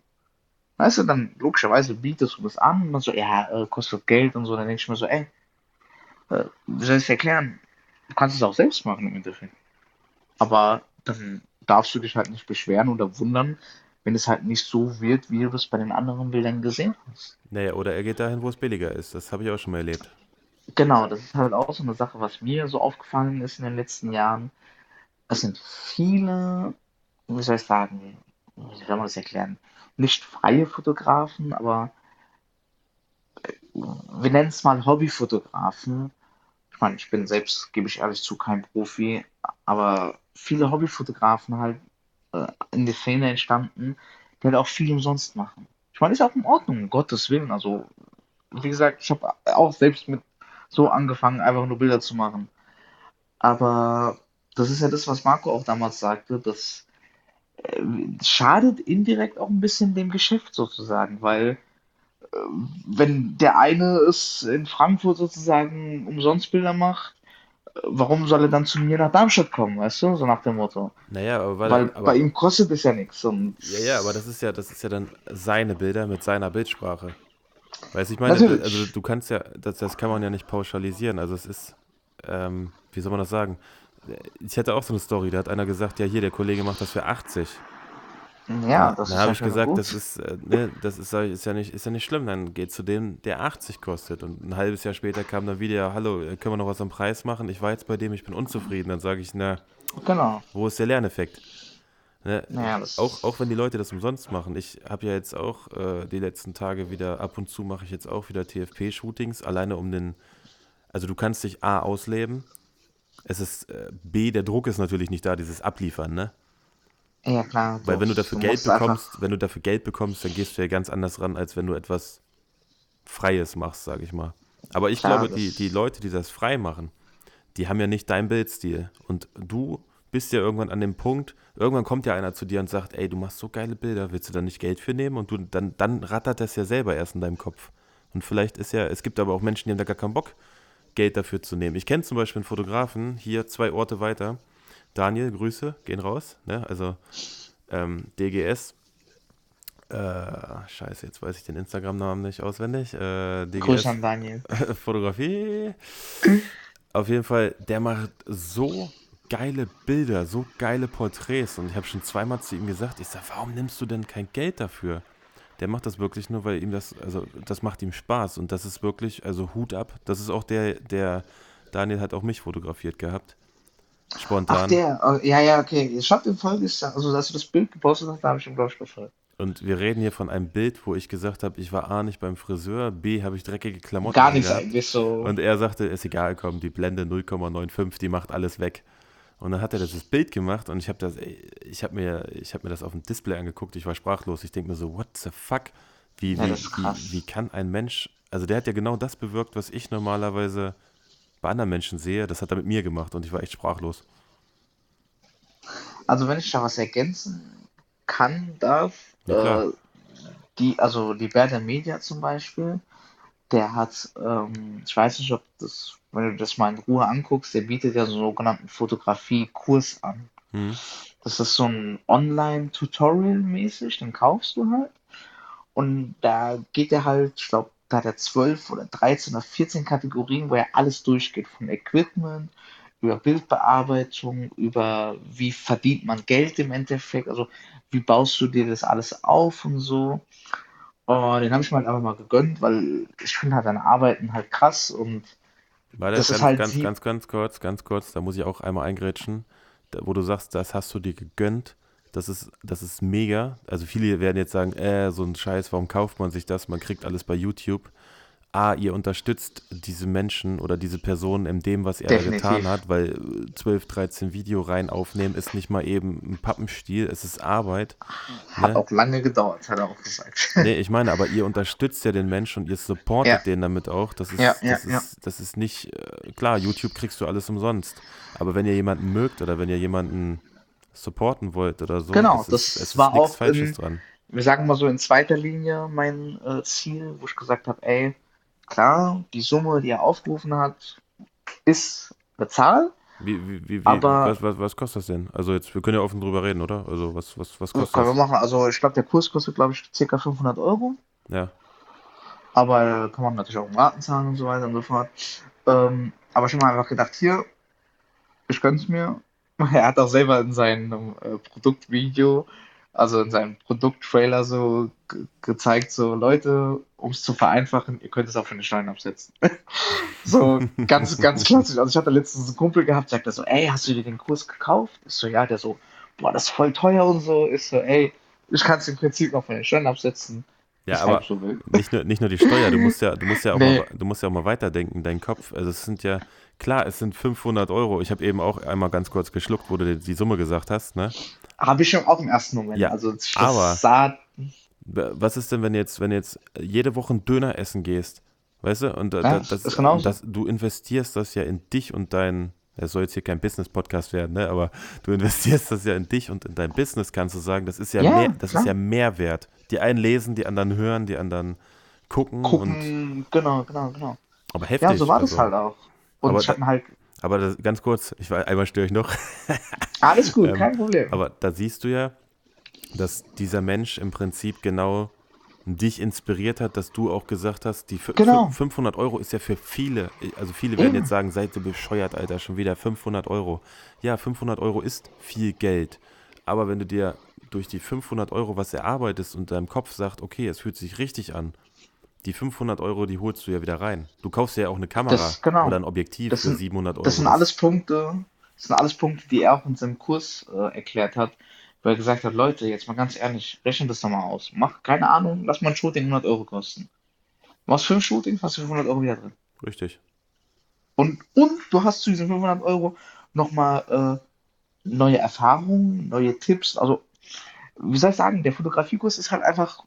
[SPEAKER 2] Weißt du, dann logischerweise bietest du das an und dann so, ja, äh, kostet Geld und so, dann denke ich mir so, ey, äh, wie soll ich es erklären? Du kannst es auch selbst machen im Endeffekt. Aber dann darfst du dich halt nicht beschweren oder wundern, wenn es halt nicht so wird, wie du es bei den anderen Bildern gesehen hast.
[SPEAKER 1] Naja, oder er geht dahin, wo es billiger ist. Das habe ich auch schon mal erlebt.
[SPEAKER 2] Genau, das ist halt auch so eine Sache, was mir so aufgefallen ist in den letzten Jahren. Es sind viele, wie soll ich sagen, wie soll man das erklären? Nicht freie Fotografen, aber wir nennen es mal Hobbyfotografen. Ich meine, ich bin selbst, gebe ich ehrlich zu, kein Profi, aber viele Hobbyfotografen halt äh, in der Szene entstanden, die halt auch viel umsonst machen. Ich meine, ist auch in Ordnung, um Gottes Willen. Also, wie gesagt, ich habe auch selbst mit so angefangen, einfach nur Bilder zu machen. Aber das ist ja das, was Marco auch damals sagte, das äh, schadet indirekt auch ein bisschen dem Geschäft sozusagen, weil äh, wenn der eine es in Frankfurt sozusagen umsonst Bilder macht, äh, warum soll er dann zu mir nach Darmstadt kommen, weißt du? So nach dem Motto.
[SPEAKER 1] Naja, aber, weil,
[SPEAKER 2] Weil bei
[SPEAKER 1] aber
[SPEAKER 2] ihm kostet es ja nichts. Und
[SPEAKER 1] ja, ja, aber das ist ja, das ist ja dann seine Bilder mit seiner Bildsprache. Weißt du, ich meine, d- also
[SPEAKER 2] natürlich,
[SPEAKER 1] du kannst ja, das, das kann man ja nicht pauschalisieren. Also es ist, ähm, wie soll man das sagen? Ich hatte auch so eine Story, da hat einer gesagt, ja hier, der Kollege macht das für 80.
[SPEAKER 2] ja, das
[SPEAKER 1] dann
[SPEAKER 2] ist
[SPEAKER 1] habe
[SPEAKER 2] ja
[SPEAKER 1] ich gesagt, das
[SPEAKER 2] gut.
[SPEAKER 1] ist, äh, ne, das ist, ist ja nicht, ist ja nicht schlimm, dann geht zu dem, der 80 kostet. Und ein halbes Jahr später kam dann wieder, hallo, äh, können wir noch was am Preis machen? Ich war jetzt bei dem, ich bin unzufrieden. Dann sage ich, na,
[SPEAKER 2] Genau.
[SPEAKER 1] wo ist der Lerneffekt? Ne?
[SPEAKER 2] Naja,
[SPEAKER 1] Auch,
[SPEAKER 2] das.
[SPEAKER 1] auch wenn die Leute das umsonst machen. Ich habe ja jetzt auch äh, die letzten Tage wieder, ab und zu mache ich jetzt auch wieder TFP-Shootings, alleine um den, also du kannst dich A ausleben, es ist äh, B, der Druck ist natürlich nicht da, dieses Abliefern, ne?
[SPEAKER 2] Ja, klar,
[SPEAKER 1] Weil wenn du dafür
[SPEAKER 2] du
[SPEAKER 1] Geld bekommst, wenn du dafür Geld bekommst, dann gehst du ja ganz anders ran, als wenn du etwas Freies machst, sage ich mal. Aber ich
[SPEAKER 2] Klar,
[SPEAKER 1] glaube, die, die. Leute, die das frei machen, die haben ja nicht deinen Bildstil. Und du bist ja irgendwann an dem Punkt, irgendwann kommt ja einer zu dir und sagt, ey, du machst so geile Bilder, willst du da nicht Geld für nehmen? Und du, dann, dann rattert das ja selber erst in deinem Kopf. Und vielleicht ist ja, es gibt aber auch Menschen, die haben da gar keinen Bock, Geld dafür zu nehmen. Ich kenne zum Beispiel einen Fotografen, hier zwei Orte weiter. Daniel, Grüße, gehen raus. Ne? Also ähm, DGS, äh, scheiße, jetzt weiß ich den Instagram-Namen nicht auswendig. Äh,
[SPEAKER 2] Grüße
[SPEAKER 1] DGS
[SPEAKER 2] an Daniel.
[SPEAKER 1] Fotografie. Auf jeden Fall, der macht so geile Bilder, so geile Porträts. Und ich habe schon zweimal zu ihm gesagt, ich sage, warum nimmst du denn kein Geld dafür? Der macht das wirklich nur, weil ihm das, also das macht ihm Spaß. Und das ist wirklich, also Hut ab. Das ist auch der, der, Daniel hat auch mich fotografiert gehabt.
[SPEAKER 2] Ach,
[SPEAKER 1] Spontan.
[SPEAKER 2] der. Oh, ja, ja, okay. Ich hab den Folge, also, dass du das Bild gepostet hast, da habe ich ihn, glaube ich, gefolgt.
[SPEAKER 1] Und wir reden hier von einem Bild, wo ich gesagt habe, ich war A nicht beim Friseur, B habe ich dreckige Klamotten
[SPEAKER 2] Gar nichts eigentlich so.
[SPEAKER 1] Und er sagte, ist egal, komm, die Blende 0,95, die macht alles weg. Und dann hat er das Bild gemacht und ich habe das, ich habe mir, ich habe mir das auf dem Display angeguckt, ich war sprachlos. Ich denke mir so, what the fuck? Wie,
[SPEAKER 2] Ja,
[SPEAKER 1] wie, wie, kann ein Mensch, also der hat ja genau das bewirkt, was ich normalerweise bei anderen Menschen sehe, das hat er mit mir gemacht und ich war echt sprachlos.
[SPEAKER 2] Also, wenn ich da was ergänzen kann, darf, äh, die, also die Berder Media zum Beispiel, der hat, ähm, ich weiß nicht, ob das, wenn du das mal in Ruhe anguckst, der bietet ja so einen sogenannten Fotografie-Kurs an.
[SPEAKER 1] Hm,
[SPEAKER 2] Das ist so ein Online-Tutorial mäßig, den kaufst du halt. Und da geht er halt, ich glaube, da hat er 12 oder 13 oder 14 Kategorien, wo er alles durchgeht, von Equipment über Bildbearbeitung, über wie verdient man Geld im Endeffekt, also wie baust du dir das alles auf und so. Oh, den habe ich mir halt einfach mal gegönnt, weil ich finde halt seine Arbeiten halt krass und
[SPEAKER 1] Warte,
[SPEAKER 2] das ist
[SPEAKER 1] ganz,
[SPEAKER 2] halt
[SPEAKER 1] ganz, ganz, ganz kurz, ganz kurz, da muss ich auch einmal eingrätschen, wo du sagst, das hast du dir gegönnt. Das ist, das ist mega. Also viele werden jetzt sagen, äh, so ein Scheiß, warum kauft man sich das? Man kriegt alles bei YouTube. A, ihr unterstützt diese Menschen oder diese Person in dem, was er da getan
[SPEAKER 2] Definitiv.
[SPEAKER 1] hat, weil äh, 12, 13 Videoreihen aufnehmen ist nicht mal eben ein Pappenstiel, es ist Arbeit.
[SPEAKER 2] Hat
[SPEAKER 1] Ne?
[SPEAKER 2] auch lange gedauert, hat er auch gesagt.
[SPEAKER 1] Nee, ich meine, aber ihr unterstützt ja den Menschen und ihr
[SPEAKER 2] Ja,
[SPEAKER 1] supportet den damit auch. Das
[SPEAKER 2] ja,
[SPEAKER 1] ist,
[SPEAKER 2] ja,
[SPEAKER 1] das
[SPEAKER 2] ja.
[SPEAKER 1] ist, das ist nicht, äh, klar, YouTube kriegst du alles umsonst. Aber wenn ihr jemanden mögt oder wenn ihr jemanden supporten wollt oder so,
[SPEAKER 2] Genau,
[SPEAKER 1] es ist, es
[SPEAKER 2] das
[SPEAKER 1] ist
[SPEAKER 2] war
[SPEAKER 1] nichts
[SPEAKER 2] auch
[SPEAKER 1] Falsches
[SPEAKER 2] in,
[SPEAKER 1] dran.
[SPEAKER 2] wir sagen mal so in zweiter Linie mein äh, Ziel, wo ich gesagt habe, ey, klar, die Summe, die er aufgerufen hat, ist bezahlt,
[SPEAKER 1] Wie, wie, wie,
[SPEAKER 2] aber
[SPEAKER 1] was, was, was kostet das denn? Also jetzt, wir können ja offen drüber reden, oder? Also was, was, was
[SPEAKER 2] das
[SPEAKER 1] kostet
[SPEAKER 2] können wir
[SPEAKER 1] das?
[SPEAKER 2] machen. Also ich glaube, der Kurs kostet, glaube ich, ca. 500 Euro,
[SPEAKER 1] Ja.
[SPEAKER 2] aber äh, kann man natürlich auch im Raten zahlen und so weiter und so fort. Ähm, aber ich habe mir einfach gedacht, hier, ich gönn's mir. Er hat auch selber in seinem äh, Produktvideo, also in seinem Produkttrailer so ge gezeigt, so Leute, um es zu vereinfachen, ihr könnt es auch für eine Steuern absetzen. So ganz, ganz klassisch. Also ich hatte letztens einen Kumpel gehabt, sagt er so, ey, hast du dir den Kurs gekauft? Ich so, ja, der so, boah, das ist voll teuer und so. Ich so, ey, ich kann es im Prinzip noch von den Steuern absetzen.
[SPEAKER 1] Ja,
[SPEAKER 2] Ist
[SPEAKER 1] aber
[SPEAKER 2] so
[SPEAKER 1] nicht nur, nicht nur die Steuer, du musst ja, du musst ja auch
[SPEAKER 2] Nee,
[SPEAKER 1] mal, du musst ja auch mal weiterdenken, dein Kopf. Also es sind ja, klar, es sind 500 Euro. Ich habe eben auch einmal ganz kurz geschluckt, wo du die die Summe gesagt hast, ne?
[SPEAKER 2] Habe ich schon auch im ersten Moment.
[SPEAKER 1] Ja,
[SPEAKER 2] Also das
[SPEAKER 1] aber
[SPEAKER 2] sah,
[SPEAKER 1] was ist denn, wenn jetzt, wenn jetzt jede Woche einen Döner essen gehst? Weißt du? Und,
[SPEAKER 2] Ja,
[SPEAKER 1] das,
[SPEAKER 2] ist genauso.
[SPEAKER 1] das, du investierst das ja in dich und dein, es soll jetzt hier kein Business-Podcast werden, ne? aber du investierst das ja in dich und in dein Business, kannst du sagen. Das ist ja,
[SPEAKER 2] Ja,
[SPEAKER 1] mehr, das
[SPEAKER 2] klar.
[SPEAKER 1] ist ja Mehrwert. Die einen lesen, die anderen hören, die anderen gucken. Und,
[SPEAKER 2] Gucken, genau, genau, genau.
[SPEAKER 1] aber heftig.
[SPEAKER 2] Ja, so war das
[SPEAKER 1] also.
[SPEAKER 2] halt auch. Und ich hatte halt,
[SPEAKER 1] Aber das, ganz kurz, ich war, einmal störe ich noch.
[SPEAKER 2] alles gut,
[SPEAKER 1] Ähm,
[SPEAKER 2] kein Problem.
[SPEAKER 1] Aber da siehst du ja, dass dieser Mensch im Prinzip genau dich inspiriert hat, dass du auch gesagt hast, die
[SPEAKER 2] Genau.
[SPEAKER 1] fü- 500 Euro ist ja für viele, also viele werden
[SPEAKER 2] Eben.
[SPEAKER 1] jetzt sagen, seid ihr bescheuert, Alter, schon wieder 500 Euro. Ja, 500 Euro ist viel Geld, aber wenn du dir durch die 500 Euro was erarbeitest und deinem Kopf sagt, okay, es fühlt sich richtig an, die 500 Euro, die holst du ja wieder rein. Du kaufst ja auch eine Kamera
[SPEAKER 2] Das- genau.
[SPEAKER 1] oder ein Objektiv
[SPEAKER 2] Das
[SPEAKER 1] für
[SPEAKER 2] sind-
[SPEAKER 1] 700 Euro.
[SPEAKER 2] Das sind alles Punkte, das sind alles Punkte, die er auch in seinem Kurs äh, erklärt hat, wo er gesagt hat, Leute, jetzt mal ganz ehrlich, rechnet das doch mal aus. Mach, keine Ahnung, lass mal ein Shooting 100 Euro kosten. Machst fünf Shootings, hast du 500 Euro wieder drin.
[SPEAKER 1] Richtig.
[SPEAKER 2] Und, und du hast zu diesen 500 Euro nochmal äh, neue Erfahrungen, neue Tipps. Also, wie soll ich sagen, der Fotografiekurs ist halt einfach,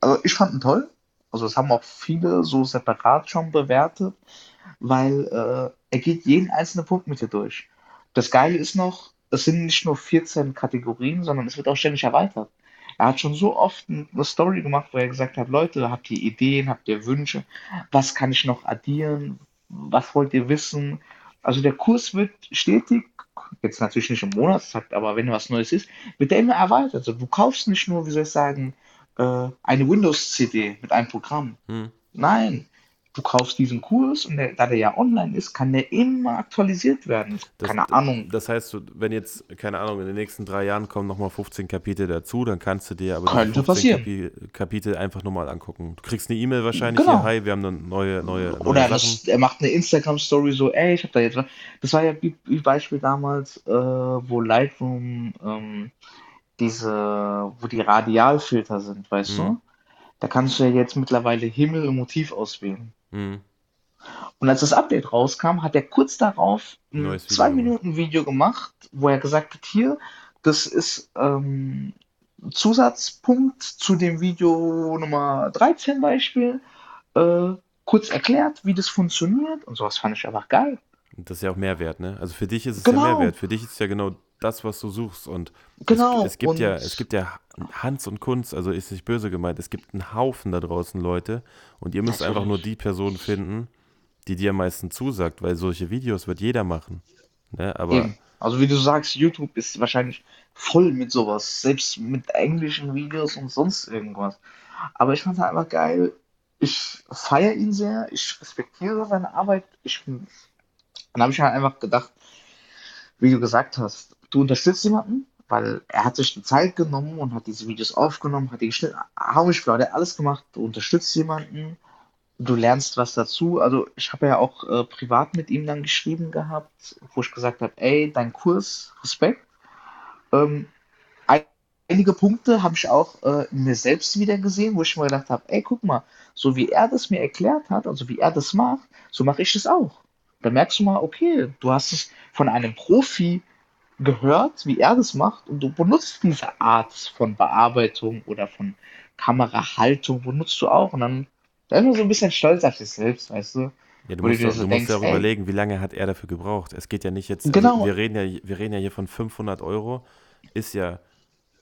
[SPEAKER 2] also ich fand ihn toll. Also, das haben auch viele so separat schon bewertet, weil äh, er geht jeden einzelnen Punkt mit dir durch. Das Geile ist noch, es sind nicht nur 14 Kategorien, sondern es wird auch ständig erweitert. Er hat schon so oft eine Story gemacht, wo er gesagt hat, Leute, habt ihr Ideen, habt ihr Wünsche? Was kann ich noch addieren? Was wollt ihr wissen? Also der Kurs wird stetig, jetzt natürlich nicht im Monatstakt, aber wenn was Neues ist, wird der immer erweitert. Also du kaufst nicht nur, wie soll ich sagen, äh, eine Windows-CD mit einem Programm.
[SPEAKER 1] Hm.
[SPEAKER 2] Nein, du kaufst diesen Kurs und der, da der ja online ist, kann der immer aktualisiert werden.
[SPEAKER 1] Das-
[SPEAKER 2] Keine Ahnung.
[SPEAKER 1] Das heißt, wenn jetzt, keine Ahnung, in den nächsten drei Jahren kommen nochmal 15 Kapitel dazu, dann kannst du dir aber die
[SPEAKER 2] Könnte
[SPEAKER 1] 15
[SPEAKER 2] passieren.
[SPEAKER 1] Kapi Kapitel einfach nochmal angucken. Du kriegst eine E-Mail wahrscheinlich
[SPEAKER 2] Genau.
[SPEAKER 1] hier, hi, wir haben eine neue, neue, neue
[SPEAKER 2] Oder er, muss, er macht eine Instagram-Story so, ey, ich hab da jetzt was. Das war ja wie, wie Beispiel damals, äh, wo Lightroom ähm, diese, wo die Radialfilter sind, weißt
[SPEAKER 1] Mhm.
[SPEAKER 2] du? Da kannst du ja jetzt mittlerweile Himmel und Motiv auswählen.
[SPEAKER 1] Hm.
[SPEAKER 2] Und als das Update rauskam, hat er kurz darauf ein
[SPEAKER 1] Neues Video
[SPEAKER 2] zwei
[SPEAKER 1] gemacht.
[SPEAKER 2] Minuten Video gemacht, wo er gesagt hat, hier, das ist ähm, Zusatzpunkt zu dem Video Nummer 13 Beispiel, äh, kurz erklärt, wie das funktioniert und sowas fand ich einfach geil.
[SPEAKER 1] Das ist ja auch Mehrwert, ne? Also für dich ist es
[SPEAKER 2] Genau.
[SPEAKER 1] ja Mehrwert. Für dich ist es ja genau das, was du suchst. Und
[SPEAKER 2] Genau.
[SPEAKER 1] es, es gibt
[SPEAKER 2] und
[SPEAKER 1] ja, es gibt ja Hans und Kunst, also ist nicht böse gemeint, es gibt einen Haufen da draußen Leute und ihr müsst einfach nur
[SPEAKER 2] Natürlich.
[SPEAKER 1] die Person finden, die dir am meisten zusagt, weil solche Videos wird jeder machen. Ne? Aber
[SPEAKER 2] Eben. Also wie du sagst, YouTube ist wahrscheinlich voll mit sowas, selbst mit englischen Videos und sonst irgendwas. Aber ich fand es einfach geil. Ich feiere ihn sehr, ich respektiere seine Arbeit. Ich, dann habe ich halt einfach gedacht, wie du gesagt hast, du unterstützt jemanden, weil er hat sich die Zeit genommen und hat diese Videos aufgenommen, hat die geschnitten, hau ich hat alles gemacht, du unterstützt jemanden, du lernst was dazu. Also ich habe ja auch äh, privat mit ihm dann geschrieben gehabt, wo ich gesagt habe, ey, dein Kurs, Respekt. Ähm, ein- einige Punkte habe ich auch äh, in mir selbst wieder gesehen, wo ich mir gedacht habe, ey, guck mal, so wie er das mir erklärt hat, also wie er das macht, so mache ich das auch. Da merkst du mal, okay, du hast es von einem Profi gehört, wie er das macht, und du benutzt diese Art von Bearbeitung oder von Kamerahaltung, benutzt du auch. Und dann, dann ist man so ein bisschen stolz auf sich selbst, weißt du?
[SPEAKER 1] Ja, du
[SPEAKER 2] du
[SPEAKER 1] musst,
[SPEAKER 2] so
[SPEAKER 1] du musst ja auch
[SPEAKER 2] ey.
[SPEAKER 1] überlegen, wie lange hat er dafür gebraucht. Es geht ja nicht jetzt, also
[SPEAKER 2] Genau.
[SPEAKER 1] wir, reden ja, wir reden ja hier von 500 Euro, ist ja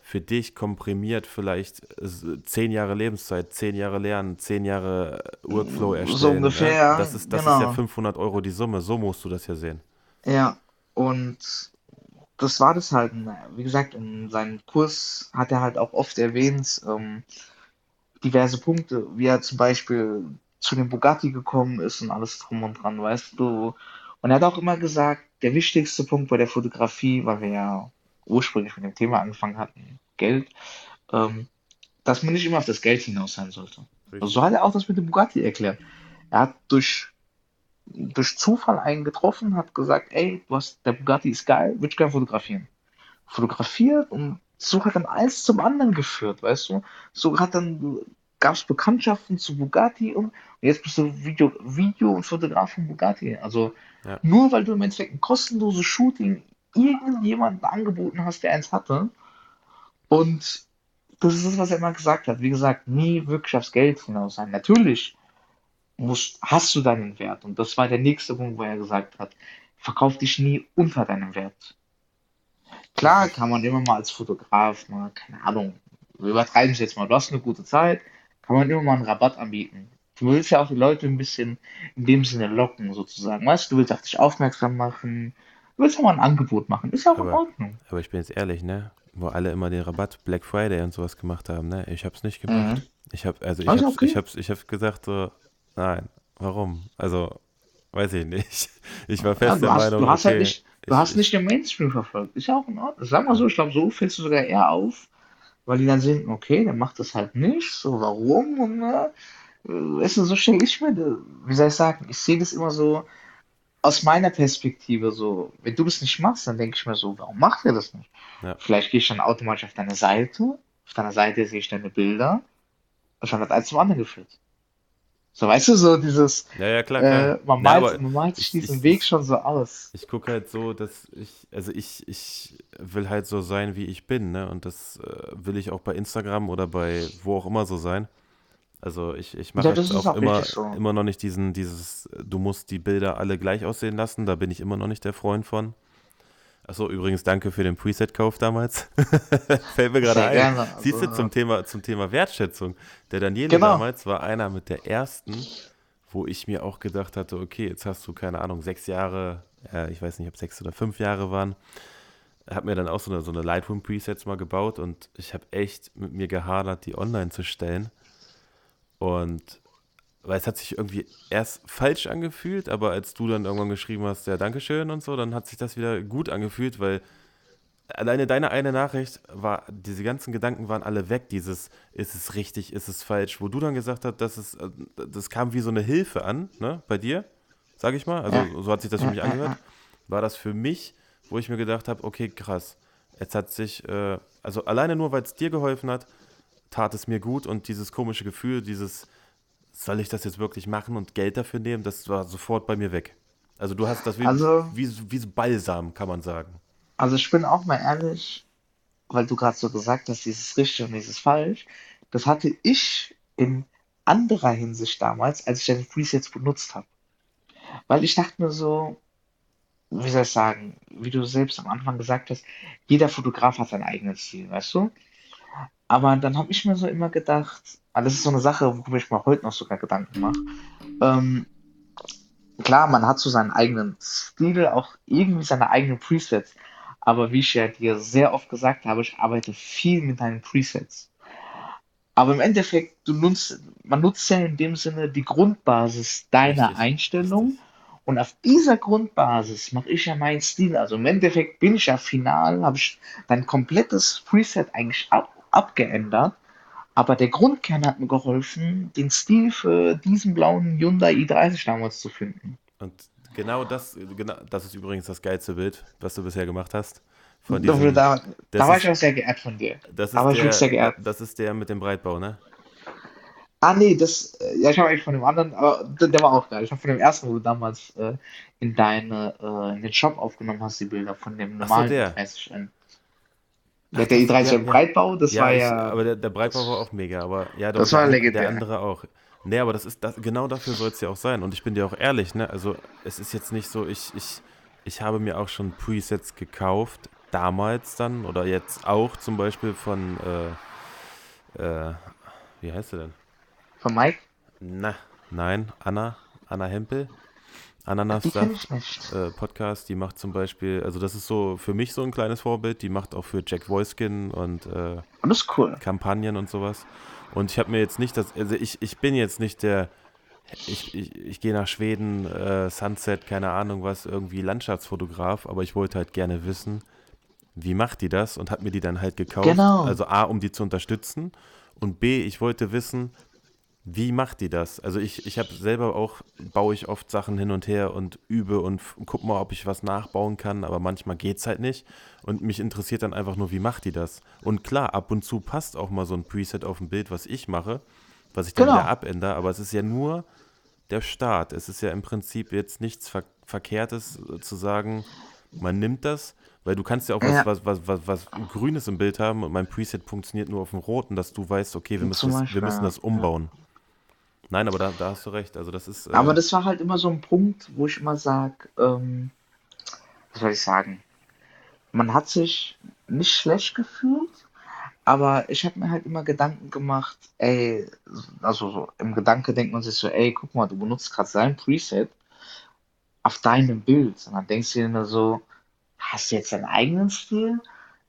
[SPEAKER 1] für dich komprimiert vielleicht äh, 10 Jahre Lebenszeit, 10 Jahre Lernen, 10 Jahre äh, Workflow erstellen.
[SPEAKER 2] So ungefähr,
[SPEAKER 1] Das, ist, das ist ja
[SPEAKER 2] genau.
[SPEAKER 1] 500 Euro die Summe, so musst du das ja sehen.
[SPEAKER 2] Ja, und das war das halt. Wie gesagt, in seinem Kurs hat er halt auch oft erwähnt, ähm, diverse Punkte, wie er zum Beispiel zu dem Bugatti gekommen ist und alles drum und dran, weißt du. Und er hat auch immer gesagt, der wichtigste Punkt bei der Fotografie, weil wir ja ursprünglich mit dem Thema angefangen hatten, Geld, ähm, dass man nicht immer auf das Geld hinaus sein sollte. Also so hat er auch das mit dem Bugatti erklärt. Er hat durch, durch Zufall einen getroffen, hat gesagt, ey, du hast, der Bugatti ist geil, würde ich gerne fotografieren. Fotografiert und so hat dann eins zum anderen geführt, weißt du? So hat dann, gab es Bekanntschaften zu Bugatti und, und jetzt bist du Video, Video und Fotograf von Bugatti. Also
[SPEAKER 1] Ja.
[SPEAKER 2] nur weil du im Endeffekt ein kostenloses Shooting irgendjemandem angeboten hast, der eins hatte. Und das ist das, was er immer gesagt hat. Wie gesagt, nie wirklich aufs Geld hinaus sein. Natürlich musst, hast du deinen Wert. Und das war der nächste Punkt, wo er gesagt hat, verkauf dich nie unter deinem Wert. Klar kann man immer mal als Fotograf mal, keine Ahnung, wir übertreiben es jetzt mal, du hast eine gute Zeit, kann man immer mal einen Rabatt anbieten. Du willst ja auch die Leute ein bisschen in dem Sinne locken, sozusagen. Weißt du, du willst auf dich aufmerksam machen, du willst auch mal ein Angebot machen. Ist ja auch in
[SPEAKER 1] Aber,
[SPEAKER 2] Ordnung.
[SPEAKER 1] aber ich bin jetzt ehrlich, ne? Wo alle immer den Rabatt Black Friday und sowas gemacht haben, ne? Ich hab's nicht
[SPEAKER 2] Mhm.
[SPEAKER 1] gemacht. Ich hab, also ich
[SPEAKER 2] Also
[SPEAKER 1] hab's, ich
[SPEAKER 2] okay.
[SPEAKER 1] hab's, ich hab's gesagt so, nein, warum? Also, weiß ich nicht. Ich war
[SPEAKER 2] Ja,
[SPEAKER 1] fest
[SPEAKER 2] du
[SPEAKER 1] der
[SPEAKER 2] hast,
[SPEAKER 1] Meinung,
[SPEAKER 2] du hast halt
[SPEAKER 1] okay,
[SPEAKER 2] nicht, du
[SPEAKER 1] ich,
[SPEAKER 2] hast
[SPEAKER 1] ich,
[SPEAKER 2] nicht den Mainstream verfolgt. Ist ja auch in Ordnung. Sag mal so, ich glaube, so fällst du sogar eher auf, weil die dann sehen, okay, der macht das halt nicht, so warum? Und äh, weißt du, so stelle ich mir, wie soll ich sagen, ich sehe das immer so aus meiner Perspektive so, wenn du das nicht machst, dann denke ich mir so, warum macht er das nicht?
[SPEAKER 1] ja,
[SPEAKER 2] Vielleicht gehe ich dann automatisch auf deine Seite, auf deiner Seite sehe ich deine Bilder, und schon hat eins zum anderen geführt. So, weißt du, so dieses,
[SPEAKER 1] ja, ja, klar, klar.
[SPEAKER 2] äh, man
[SPEAKER 1] Na,
[SPEAKER 2] malt,
[SPEAKER 1] aber
[SPEAKER 2] man malt sich
[SPEAKER 1] ich,
[SPEAKER 2] diesen
[SPEAKER 1] ich,
[SPEAKER 2] Weg schon so aus.
[SPEAKER 1] ich gucke halt so, dass ich, also ich, ich will halt so sein, wie ich bin, ne? Und das äh, will ich auch bei Instagram oder bei wo auch immer so sein. Also ich, ich mache
[SPEAKER 2] Ja, ist
[SPEAKER 1] auch
[SPEAKER 2] auch
[SPEAKER 1] immer,
[SPEAKER 2] so.
[SPEAKER 1] immer noch nicht diesen, dieses, du musst die Bilder alle gleich aussehen lassen, da bin ich immer noch nicht der Freund von. Achso, übrigens danke für den Preset-Kauf damals. Fällt mir gerade ein.
[SPEAKER 2] gerne.
[SPEAKER 1] Siehst du, zum Thema, zum Thema Wertschätzung. Der Daniele
[SPEAKER 2] genau.
[SPEAKER 1] damals war einer mit der ersten, wo ich mir auch gedacht hatte, okay, jetzt hast du, keine Ahnung, sechs Jahre, äh, ich weiß nicht, ob sechs oder fünf Jahre waren, habe mir dann auch so eine, so eine Lightroom-Presets mal gebaut und ich habe echt mit mir gehadert, die online zu stellen. Und weil es hat sich irgendwie erst falsch angefühlt, aber als du dann irgendwann geschrieben hast, ja, Dankeschön und so, dann hat sich das wieder gut angefühlt, weil alleine deine eine Nachricht war, diese ganzen Gedanken waren alle weg, dieses, ist es richtig, ist es falsch, wo du dann gesagt hast, dass es, äh, das kam wie so eine Hilfe an, ne, bei dir, sag ich mal, also so hat sich das für mich angehört, war das für mich, wo ich mir gedacht habe, okay, krass, jetzt hat sich, äh, also alleine nur, weil es dir geholfen hat, tat es mir gut und dieses komische Gefühl, dieses, soll ich das jetzt wirklich machen und Geld dafür nehmen, das war sofort bei mir weg. Also du hast das wie,
[SPEAKER 2] Also,
[SPEAKER 1] wie, wie so Balsam, kann man sagen.
[SPEAKER 2] also ich bin auch mal ehrlich, weil du gerade so gesagt hast, dieses richtig und dieses falsch. Das hatte ich in anderer Hinsicht damals, als ich deine Presets benutzt habe. Weil ich dachte mir so, wie soll ich sagen, wie du selbst am Anfang gesagt hast, jeder Fotograf hat seinen eigenen Stil, weißt du? Aber dann habe ich mir so immer gedacht, ah, das ist so eine Sache, worüber ich mir heute noch sogar Gedanken mache. Ähm, klar, man hat so seinen eigenen Stil, auch irgendwie seine eigenen Presets. Aber wie ich ja dir sehr oft gesagt habe, ich arbeite viel mit deinen Presets. Aber im Endeffekt, du nutzt, man nutzt ja in dem Sinne die Grundbasis deiner
[SPEAKER 1] Richtig, richtig.
[SPEAKER 2] Einstellung und auf dieser Grundbasis mache ich ja meinen Stil. Also im Endeffekt bin ich ja final, habe ich dein komplettes Preset eigentlich ab, abgeändert. Aber der Grundkern hat mir geholfen, den Stil für diesen blauen Hyundai i30 damals zu finden.
[SPEAKER 1] Und genau das, genau, das ist übrigens das geilste Bild, was du bisher gemacht hast. Von
[SPEAKER 2] Da,
[SPEAKER 1] diesem,
[SPEAKER 2] da, da war ich
[SPEAKER 1] ist,
[SPEAKER 2] auch sehr geehrt von dir.
[SPEAKER 1] das
[SPEAKER 2] Da war
[SPEAKER 1] ist
[SPEAKER 2] ich
[SPEAKER 1] der,
[SPEAKER 2] sehr geehrt.
[SPEAKER 1] das ist der mit dem Breitbau, ne?
[SPEAKER 2] Ah, nee, das, äh, ja, ich habe eigentlich von dem anderen, aber der, der war auch geil. Ich habe von dem ersten, wo du damals äh, in deine, äh, in den Shop aufgenommen hast, die Bilder von dem
[SPEAKER 1] so,
[SPEAKER 2] normalen
[SPEAKER 1] der.
[SPEAKER 2] i30 N.
[SPEAKER 1] Ach,
[SPEAKER 2] Der, der
[SPEAKER 1] das,
[SPEAKER 2] i30
[SPEAKER 1] ja.
[SPEAKER 2] Breitbau, das
[SPEAKER 1] Ja,
[SPEAKER 2] war
[SPEAKER 1] ich,
[SPEAKER 2] ja,
[SPEAKER 1] aber der, der Breitbau war auch mega, aber ja doch,
[SPEAKER 2] das
[SPEAKER 1] der,
[SPEAKER 2] war
[SPEAKER 1] an, der
[SPEAKER 2] legendär.
[SPEAKER 1] andere auch. Nee, aber das ist das, genau dafür soll es ja auch sein. Und ich bin dir auch ehrlich, ne? Also es ist jetzt nicht so, ich, ich, ich habe mir auch schon Presets gekauft, damals dann, oder jetzt auch zum Beispiel von, äh, äh, wie heißt sie denn?
[SPEAKER 2] Von Mike?
[SPEAKER 1] Na, nein, Anna, Anna Hempel,
[SPEAKER 2] Die kenne
[SPEAKER 1] Ananassaft
[SPEAKER 2] ich nicht.
[SPEAKER 1] äh, Podcast, die macht zum Beispiel, also das ist so für mich so ein kleines Vorbild, die macht auch für Jack Wolfskin und äh,
[SPEAKER 2] cool.
[SPEAKER 1] Kampagnen und sowas. Und ich habe mir jetzt nicht das, also ich, ich bin jetzt nicht der, ich, ich, ich gehe nach Schweden, äh, Sunset, keine Ahnung was, irgendwie Landschaftsfotograf, aber ich wollte halt gerne wissen, wie macht die das und habe mir die dann halt gekauft.
[SPEAKER 2] Genau.
[SPEAKER 1] Also A, um die zu unterstützen und B, ich wollte wissen, wie macht die das? Also ich, ich habe selber auch, baue ich oft Sachen hin und her und übe und guck mal, ob ich was nachbauen kann, aber manchmal geht's halt nicht. Und mich interessiert dann einfach nur, wie macht die das? Und klar, ab und zu passt auch mal so ein Preset auf ein Bild, was ich mache, was ich dann wieder
[SPEAKER 2] Genau.
[SPEAKER 1] abändere, aber es ist ja nur der Start. Es ist ja im Prinzip jetzt nichts Ver Verkehrtes äh, zu sagen, man nimmt das, weil du kannst ja auch was,
[SPEAKER 2] Ja,
[SPEAKER 1] was, was, was, was Grünes im Bild haben und mein Preset funktioniert nur auf dem Roten, dass du weißt, okay, wir müssen das, wir müssen das
[SPEAKER 2] Ja.
[SPEAKER 1] Nein, aber da, da hast du recht. Also das ist,
[SPEAKER 2] Aber
[SPEAKER 1] äh,
[SPEAKER 2] das war halt immer so ein Punkt, wo ich immer sage, ähm, was soll ich sagen? Man hat sich nicht schlecht gefühlt, aber ich habe mir halt immer Gedanken gemacht, ey, also so im Gedanke denkt man sich so, ey, guck mal, du benutzt gerade sein Preset auf deinem Bild. Und dann denkst du dir nur so, hast du jetzt deinen eigenen Stil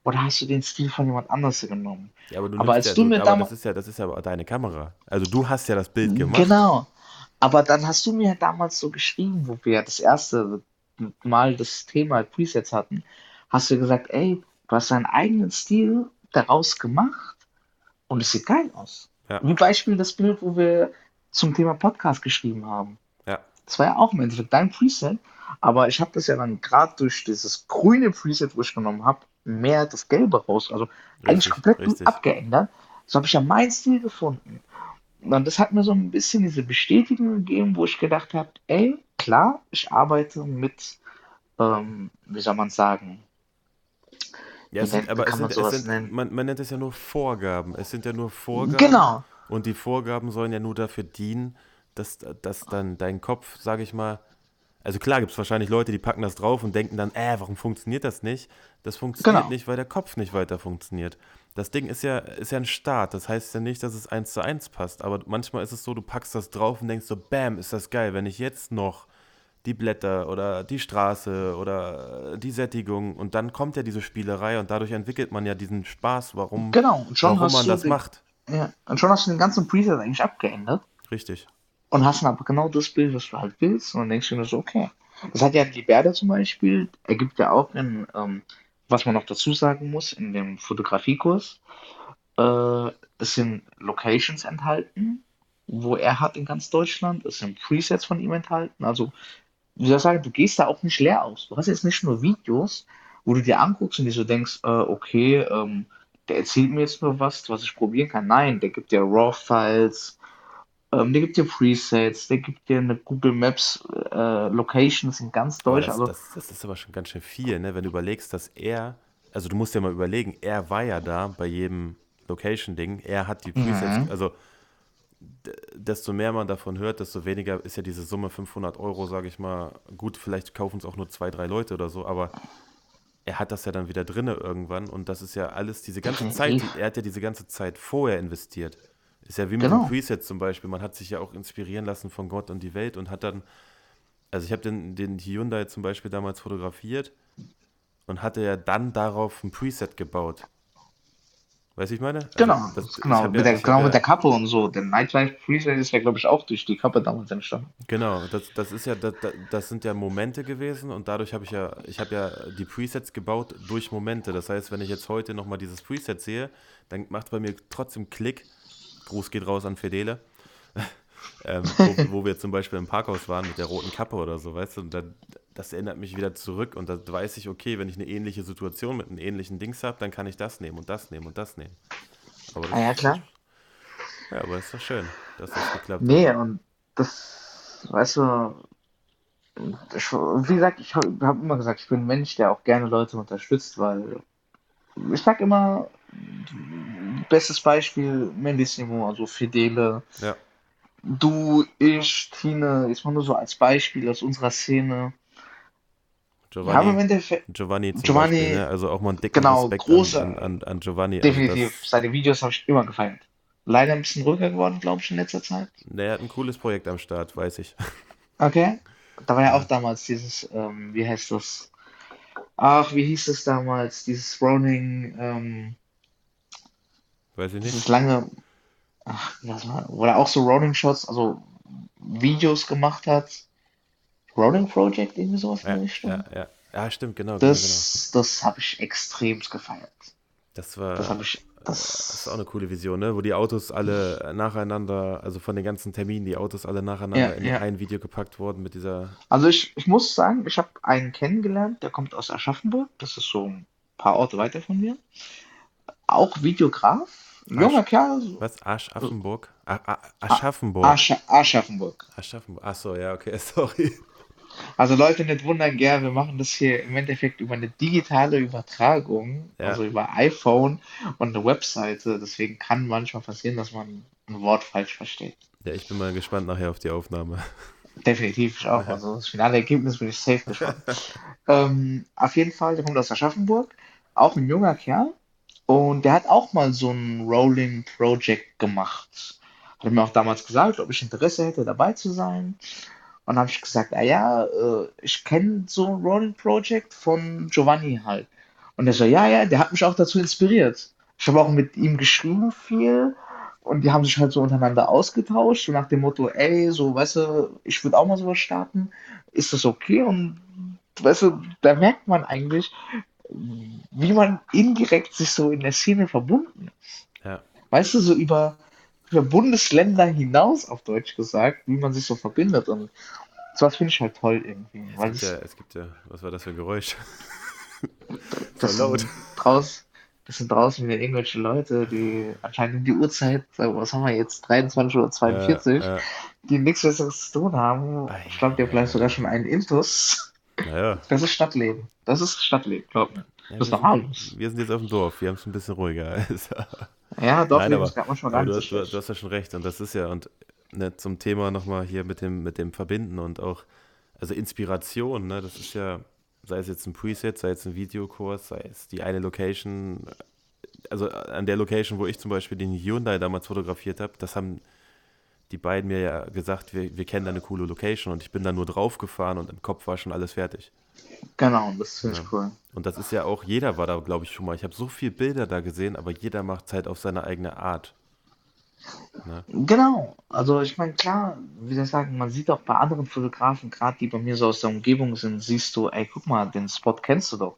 [SPEAKER 2] oder hast du den Stil von jemand anderes genommen?
[SPEAKER 1] ja, aber du
[SPEAKER 2] Aber
[SPEAKER 1] nimmst
[SPEAKER 2] als
[SPEAKER 1] ja,
[SPEAKER 2] du mir
[SPEAKER 1] aber das
[SPEAKER 2] damals,
[SPEAKER 1] ist ja, das ist ja deine Kamera. Also du hast ja das Bild gemacht.
[SPEAKER 2] genau, aber dann hast du mir damals so geschrieben, wo wir das erste Mal das Thema Presets hatten, hast du gesagt, ey, du hast deinen eigenen Stil daraus gemacht und es sieht geil aus.
[SPEAKER 1] Ja,
[SPEAKER 2] Wie Beispiel das Bild, wo wir zum Thema Podcast geschrieben haben.
[SPEAKER 1] ja,
[SPEAKER 2] Das war ja auch im Endeffekt dein Preset, aber ich habe das ja dann gerade durch dieses grüne Preset, wo ich genommen habe, mehr das Gelbe raus, also eigentlich
[SPEAKER 1] richtig,
[SPEAKER 2] komplett
[SPEAKER 1] richtig.
[SPEAKER 2] abgeändert. So habe ich ja meinen Stil gefunden. Und das hat mir so ein bisschen diese Bestätigung gegeben, wo ich gedacht habe, ey, klar, ich arbeite mit, ähm, wie soll man sagen,
[SPEAKER 1] Ja, es sind, aber es sind, es sind,
[SPEAKER 2] nennen?
[SPEAKER 1] man, man nennt es ja nur Vorgaben. Es sind ja nur Vorgaben
[SPEAKER 2] Genau,
[SPEAKER 1] und die Vorgaben sollen ja nur dafür dienen, dass, dass dann dein Kopf, sage ich mal, also klar gibt es wahrscheinlich Leute, die packen das drauf und denken dann, äh, warum funktioniert das nicht? Das funktioniert
[SPEAKER 2] genau,
[SPEAKER 1] nicht, weil der Kopf nicht weiter funktioniert. Das Ding ist ja, ist ja ein Start. Das heißt ja nicht, dass es eins zu eins passt. Aber manchmal ist es so, du packst das drauf und denkst so, bam, ist das geil. Wenn ich jetzt noch die Blätter oder die Straße oder die Sättigung und dann kommt ja diese Spielerei und dadurch entwickelt man ja diesen Spaß, warum,
[SPEAKER 2] genau. Und schon
[SPEAKER 1] warum man das
[SPEAKER 2] den,
[SPEAKER 1] macht.
[SPEAKER 2] ja, und schon hast du den ganzen Preset eigentlich abgeändert.
[SPEAKER 1] Richtig.
[SPEAKER 2] Und hast dann aber genau das Bild, was du halt willst. Und dann denkst du dir so, okay. Das hat ja die Berda zum Beispiel, er gibt ja auch in, ähm, was man noch dazu sagen muss, in dem Fotografiekurs, äh, es sind Locations enthalten, wo er hat in ganz Deutschland. Es sind Presets von ihm enthalten. Also, wie soll ich sagen, du gehst da auch nicht leer aus. Du hast jetzt nicht nur Videos, wo du dir anguckst und dir so denkst, äh, okay, ähm, der erzählt mir jetzt nur was, was ich probieren kann. Nein, der gibt dir RAW-Files, ähm, der gibt dir Presets, der gibt dir eine Google Maps äh, Locations in ganz Deutschland.
[SPEAKER 1] das,
[SPEAKER 2] Also,
[SPEAKER 1] das, das ist aber schon ganz schön viel, ne? Wenn du überlegst, dass er, also du musst dir mal überlegen, er war ja da bei jedem Location-Ding. Er hat die Presets,
[SPEAKER 2] mhm,
[SPEAKER 1] also desto mehr man davon hört, desto weniger ist ja diese Summe 500 Euro, sage ich mal. Gut, vielleicht kaufen es auch nur zwei, drei Leute oder so, aber er hat das ja dann wieder drinne irgendwann und das ist ja alles, diese ganze Zeit, die, er hat ja diese ganze Zeit vorher investiert. Ist ja wie mit den
[SPEAKER 2] Genau.
[SPEAKER 1] Presets zum Beispiel. Man hat sich ja auch inspirieren lassen von Gott und die Welt und hat dann, also ich habe den, den Hyundai zum Beispiel damals fotografiert und hatte ja dann darauf ein Preset gebaut. Weißt du, ich meine? Also
[SPEAKER 2] Genau,
[SPEAKER 1] das, ich
[SPEAKER 2] genau, mit
[SPEAKER 1] ja,
[SPEAKER 2] der, genau mit der
[SPEAKER 1] ja,
[SPEAKER 2] Kappe und so. Der Nightlife Preset ist ja, glaube ich, auch durch die Kappe damals entstanden.
[SPEAKER 1] genau, das, das ist ja, das, das das sind ja Momente gewesen und dadurch habe ich ja, ich habe ja die Presets gebaut durch Momente. Das heißt, wenn ich jetzt heute nochmal dieses Preset sehe, dann macht bei mir trotzdem Klick. Gruß geht raus an Fedele. ähm, wo, wo wir zum Beispiel im Parkhaus waren mit der roten Kappe oder so, weißt du, und dann, das erinnert mich wieder zurück und da weiß ich, okay, wenn ich eine ähnliche Situation mit einem ähnlichen Dings habe, dann kann ich das nehmen und das nehmen und das nehmen. Aber
[SPEAKER 2] Ah ja,
[SPEAKER 1] das, das,
[SPEAKER 2] klar.
[SPEAKER 1] ja, aber ist doch schön, dass das geklappt hat.
[SPEAKER 2] Nee, und das, weißt du, ich, wie gesagt, ich habe hab immer gesagt, ich bin ein Mensch, der auch gerne Leute unterstützt, weil ich sag immer, bestes Beispiel, Mendissimo, also Fidele,
[SPEAKER 1] Ja,
[SPEAKER 2] du, ich, Tine, jetzt mal nur so als Beispiel aus unserer Szene.
[SPEAKER 1] Giovanni,
[SPEAKER 2] Endeffekt,
[SPEAKER 1] Giovanni zum Beispiel,
[SPEAKER 2] Giovanni,
[SPEAKER 1] ne? Also auch mal einen dicken
[SPEAKER 2] genau,
[SPEAKER 1] Respekt an, an, an, an Giovanni. Also
[SPEAKER 2] definitiv,
[SPEAKER 1] das,
[SPEAKER 2] seine Videos habe ich immer gefeiert. Leider ein bisschen ruhiger geworden, glaube ich, in letzter Zeit.
[SPEAKER 1] der hat ein cooles Projekt am Start, weiß ich.
[SPEAKER 2] Okay. Da war ja auch
[SPEAKER 1] Ja,
[SPEAKER 2] damals dieses, ähm, wie heißt das? Ach, wie hieß es damals? Dieses Rolling, ähm,
[SPEAKER 1] weiß ich
[SPEAKER 2] dieses
[SPEAKER 1] nicht.
[SPEAKER 2] lange, ach, was war, wo er auch so Rolling Shots, also Videos gemacht hat. Rolling Project, irgendwie sowas in
[SPEAKER 1] Ja,
[SPEAKER 2] der
[SPEAKER 1] ja,
[SPEAKER 2] Richtung.
[SPEAKER 1] ja. Ja, stimmt, genau, genau, genau.
[SPEAKER 2] Das, das habe ich extremst gefeiert.
[SPEAKER 1] Das
[SPEAKER 2] Das
[SPEAKER 1] war,
[SPEAKER 2] habe ich,
[SPEAKER 1] das ist auch eine
[SPEAKER 2] das,
[SPEAKER 1] coole Vision, ne? Wo die Autos alle nacheinander, also von den ganzen Terminen, die Autos alle
[SPEAKER 2] ja,
[SPEAKER 1] nacheinander in
[SPEAKER 2] ja.
[SPEAKER 1] ein Video gepackt wurden mit dieser.
[SPEAKER 2] Also ich, ich muss sagen, ich habe einen kennengelernt, der kommt aus Aschaffenburg. Das ist so ein paar Orte weiter von mir. Auch Videograf, ein junger
[SPEAKER 1] Asch,
[SPEAKER 2] Kerl,
[SPEAKER 1] was? Aschaffenburg? Aschaffenburg.
[SPEAKER 2] Ascha Aschaffenburg.
[SPEAKER 1] Aschaffenburg. Ach so, ja, okay, sorry.
[SPEAKER 2] Also Leute, nicht wundern, gell, wir machen das hier im Endeffekt über eine digitale Übertragung,
[SPEAKER 1] Ja,
[SPEAKER 2] also über iPhone und eine Webseite. Deswegen kann manchmal passieren, dass man ein Wort falsch versteht.
[SPEAKER 1] Ja, ich bin mal gespannt nachher auf die Aufnahme.
[SPEAKER 2] Definitiv, ich auch. Also das finale Ergebnis bin ich safe gespannt. ähm, auf jeden Fall, der kommt aus Aschaffenburg, auch ein junger Kerl. Und der hat auch mal so ein Rolling Project gemacht. Hat mir auch damals gesagt, ob ich Interesse hätte, dabei zu sein. Und dann habe ich gesagt, ah ja, äh, ich kenne so ein Rolling Project von Giovanni halt. Und er so, ja, ja, der hat mich auch dazu inspiriert. Ich habe auch mit ihm geschrieben viel und die haben sich halt so untereinander ausgetauscht, so nach dem Motto, ey, so, weißt du, ich würde auch mal sowas starten, ist das okay? Und weißt du, da merkt man eigentlich, wie man indirekt sich so in der Szene verbunden ist.
[SPEAKER 1] Ja.
[SPEAKER 2] Weißt du, so über, über Bundesländer hinaus, auf Deutsch gesagt, wie man sich so verbindet. Und sowas finde ich halt toll irgendwie.
[SPEAKER 1] Es gibt ja, es gibt ja, was war das für ein Geräusch?
[SPEAKER 2] das
[SPEAKER 1] Voll laut.
[SPEAKER 2] sind draus, das sind draußen wieder irgendwelche Leute, die anscheinend um die Uhrzeit, äh, was haben wir jetzt, 23.42 Uhr,
[SPEAKER 1] Ja, ja.
[SPEAKER 2] die nichts Besseres zu tun haben. Ich glaube, haben vielleicht sogar schon einen Intus.
[SPEAKER 1] Naja,
[SPEAKER 2] Das ist Stadtleben. Das ist Stadtleben, glaub mir.
[SPEAKER 1] ja,
[SPEAKER 2] Das ist doch harmlos.
[SPEAKER 1] wir sind jetzt auf dem Dorf, wir haben es ein bisschen ruhiger.
[SPEAKER 2] Ja, doch,
[SPEAKER 1] Nein,
[SPEAKER 2] Leben
[SPEAKER 1] aber,
[SPEAKER 2] gerade manchmal gar
[SPEAKER 1] du,
[SPEAKER 2] so
[SPEAKER 1] hast, du, hast ja schon recht. Und das ist ja, und ne, zum Thema nochmal hier mit dem, mit dem Verbinden und auch, also Inspiration, ne, das ist ja, sei es jetzt ein Preset, sei es ein Videokurs, sei es die eine Location, also an der Location, wo ich zum Beispiel den Hyundai damals fotografiert habe, das haben die beiden mir ja gesagt, wir, wir kennen da eine coole Location und ich bin da nur draufgefahren und im Kopf war schon alles fertig.
[SPEAKER 2] Genau, das finde
[SPEAKER 1] Ja.
[SPEAKER 2] ich cool.
[SPEAKER 1] Und das ist ja auch, jeder war da, glaube ich, schon mal. Ich habe so viele Bilder da gesehen, aber jeder macht es halt auf seine eigene Art. Ne?
[SPEAKER 2] Genau, also ich meine, klar, wie soll ich sagen, man sieht auch bei anderen Fotografen, gerade die bei mir so aus der Umgebung sind, siehst du, ey, guck mal, den Spot kennst du doch.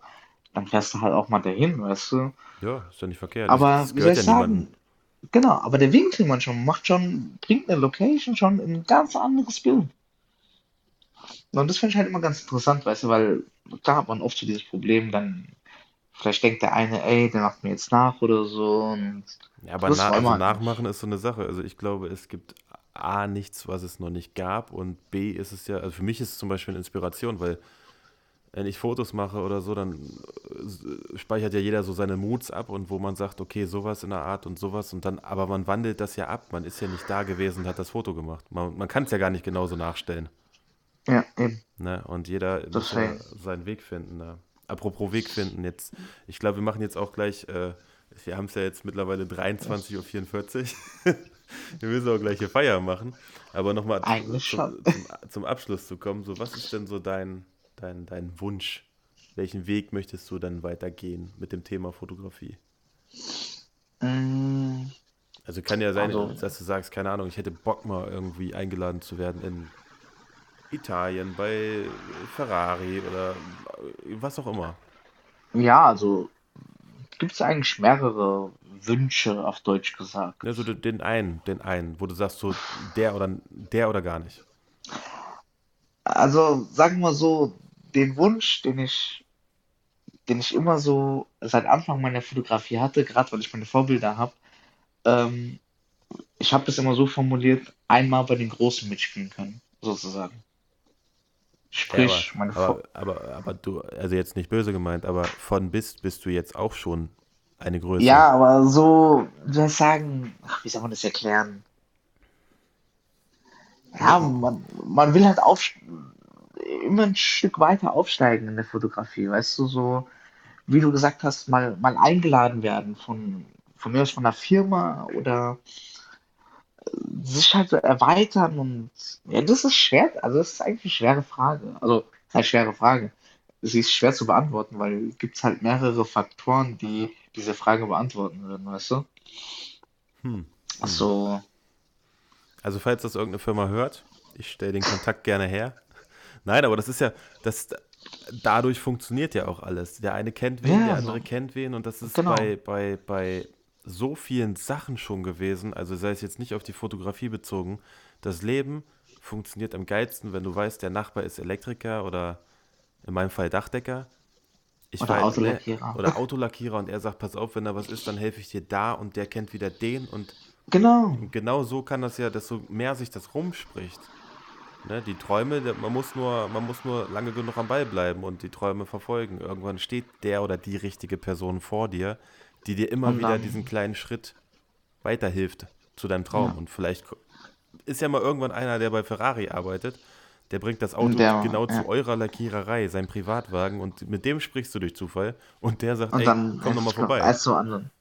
[SPEAKER 2] Dann fährst du halt auch mal dahin, weißt du?
[SPEAKER 1] Ja, ist ja nicht verkehrt.
[SPEAKER 2] Aber
[SPEAKER 1] Das, das
[SPEAKER 2] wie soll ich
[SPEAKER 1] ja
[SPEAKER 2] sagen, genau, aber der Winkel manchmal macht schon, bringt eine Location schon in ein ganz anderes Bild. Und das finde ich halt immer ganz interessant, weißt du, weil klar hat man oft so dieses Problem, dann vielleicht denkt der eine, ey, der macht mir jetzt nach oder so und
[SPEAKER 1] Ja, aber na, also nachmachen ist so eine Sache. Also ich glaube, es gibt A, nichts, was es noch nicht gab und B, ist es ja, also für mich ist es zum Beispiel eine Inspiration, weil wenn ich Fotos mache oder so, dann äh, speichert ja jeder so seine Moods ab und wo man sagt, okay, sowas in der Art und sowas und dann, aber man wandelt das ja ab. Man ist ja nicht da gewesen und hat das Foto gemacht. Man, man kann es ja gar nicht genauso nachstellen.
[SPEAKER 2] Ja, eben,
[SPEAKER 1] Ne? Und jeder muss ja
[SPEAKER 2] deswegen.
[SPEAKER 1] seinen Weg finden. Ne? Apropos Weg finden, jetzt, ich glaube, wir machen jetzt auch gleich, äh, wir haben es ja jetzt mittlerweile 23.44 Uhr. wir müssen auch gleich hier Feier machen. Aber nochmal zum, zum, zum Abschluss zu kommen, so was ist denn so dein, dein, dein Wunsch? Welchen Weg möchtest du dann weitergehen mit dem Thema Fotografie?
[SPEAKER 2] Mm,
[SPEAKER 1] Also kann ja sein,
[SPEAKER 2] Also,
[SPEAKER 1] dass du sagst, keine Ahnung, ich hätte Bock mal irgendwie eingeladen zu werden in Italien, bei Ferrari oder was auch immer.
[SPEAKER 2] ja, also gibt es eigentlich mehrere Wünsche, auf Deutsch gesagt.
[SPEAKER 1] Ja, so den den einen, den einen, wo du sagst, so der oder der oder gar nicht.
[SPEAKER 2] Also sagen wir so, den Wunsch, den ich, den ich immer so seit Anfang meiner Fotografie hatte, gerade weil ich meine Vorbilder habe, ähm, ich habe es immer so formuliert, einmal bei den Großen mitspielen können, sozusagen.
[SPEAKER 1] Ja, aber,
[SPEAKER 2] Sprich, meine Vor
[SPEAKER 1] aber, aber, aber du, also jetzt nicht böse gemeint, aber von bis bist du jetzt auch schon eine Größe.
[SPEAKER 2] ja, aber so, soll ich sagen, ach, wie soll man das erklären? Ja, man, man will halt auf, immer ein Stück weiter aufsteigen in der Fotografie, weißt du, so, wie du gesagt hast, mal, mal eingeladen werden von, von mir aus von einer Firma oder sich halt so erweitern und ja, das ist schwer, also das ist eigentlich eine schwere Frage. Also, eine schwere Frage. Sie ist schwer zu beantworten, weil es gibt halt mehrere Faktoren, die diese Frage beantworten würden, weißt du?
[SPEAKER 1] Hm.
[SPEAKER 2] Also,
[SPEAKER 1] Also falls das irgendeine Firma hört, ich stelle den Kontakt gerne her. Nein, aber das ist ja, das, dadurch funktioniert ja auch alles. Der eine kennt wen, der
[SPEAKER 2] ja,
[SPEAKER 1] andere
[SPEAKER 2] so,
[SPEAKER 1] kennt wen und das ist
[SPEAKER 2] genau.
[SPEAKER 1] bei, bei, bei so vielen Sachen schon gewesen, also sei es jetzt nicht auf die Fotografie bezogen, das Leben funktioniert am geilsten, wenn du weißt, der Nachbar ist Elektriker oder in meinem Fall Dachdecker. Ich
[SPEAKER 2] Oder Autolackierer.
[SPEAKER 1] oder Autolackierer und er sagt, pass auf, wenn da was ist, dann helfe ich dir da und der kennt wieder den und
[SPEAKER 2] Genau.
[SPEAKER 1] genau so kann das ja, desto mehr sich das rumspricht. Ne, die Träume, man muss nur, man muss nur lange genug am Ball bleiben und die Träume verfolgen. Irgendwann steht der oder die richtige Person vor dir, die dir immer wieder diesen kleinen Schritt weiterhilft. zu deinem Traum.
[SPEAKER 2] Ja.
[SPEAKER 1] Und vielleicht ist ja mal irgendwann einer, der bei Ferrari arbeitet, der bringt das Auto
[SPEAKER 2] Der-
[SPEAKER 1] genau
[SPEAKER 2] ja.
[SPEAKER 1] zu eurer Lackiererei, sein Privatwagen, und mit dem sprichst du durch Zufall und der sagt,
[SPEAKER 2] Und
[SPEAKER 1] ey,
[SPEAKER 2] dann
[SPEAKER 1] komm doch mal vorbei.
[SPEAKER 2] Als zu anderen.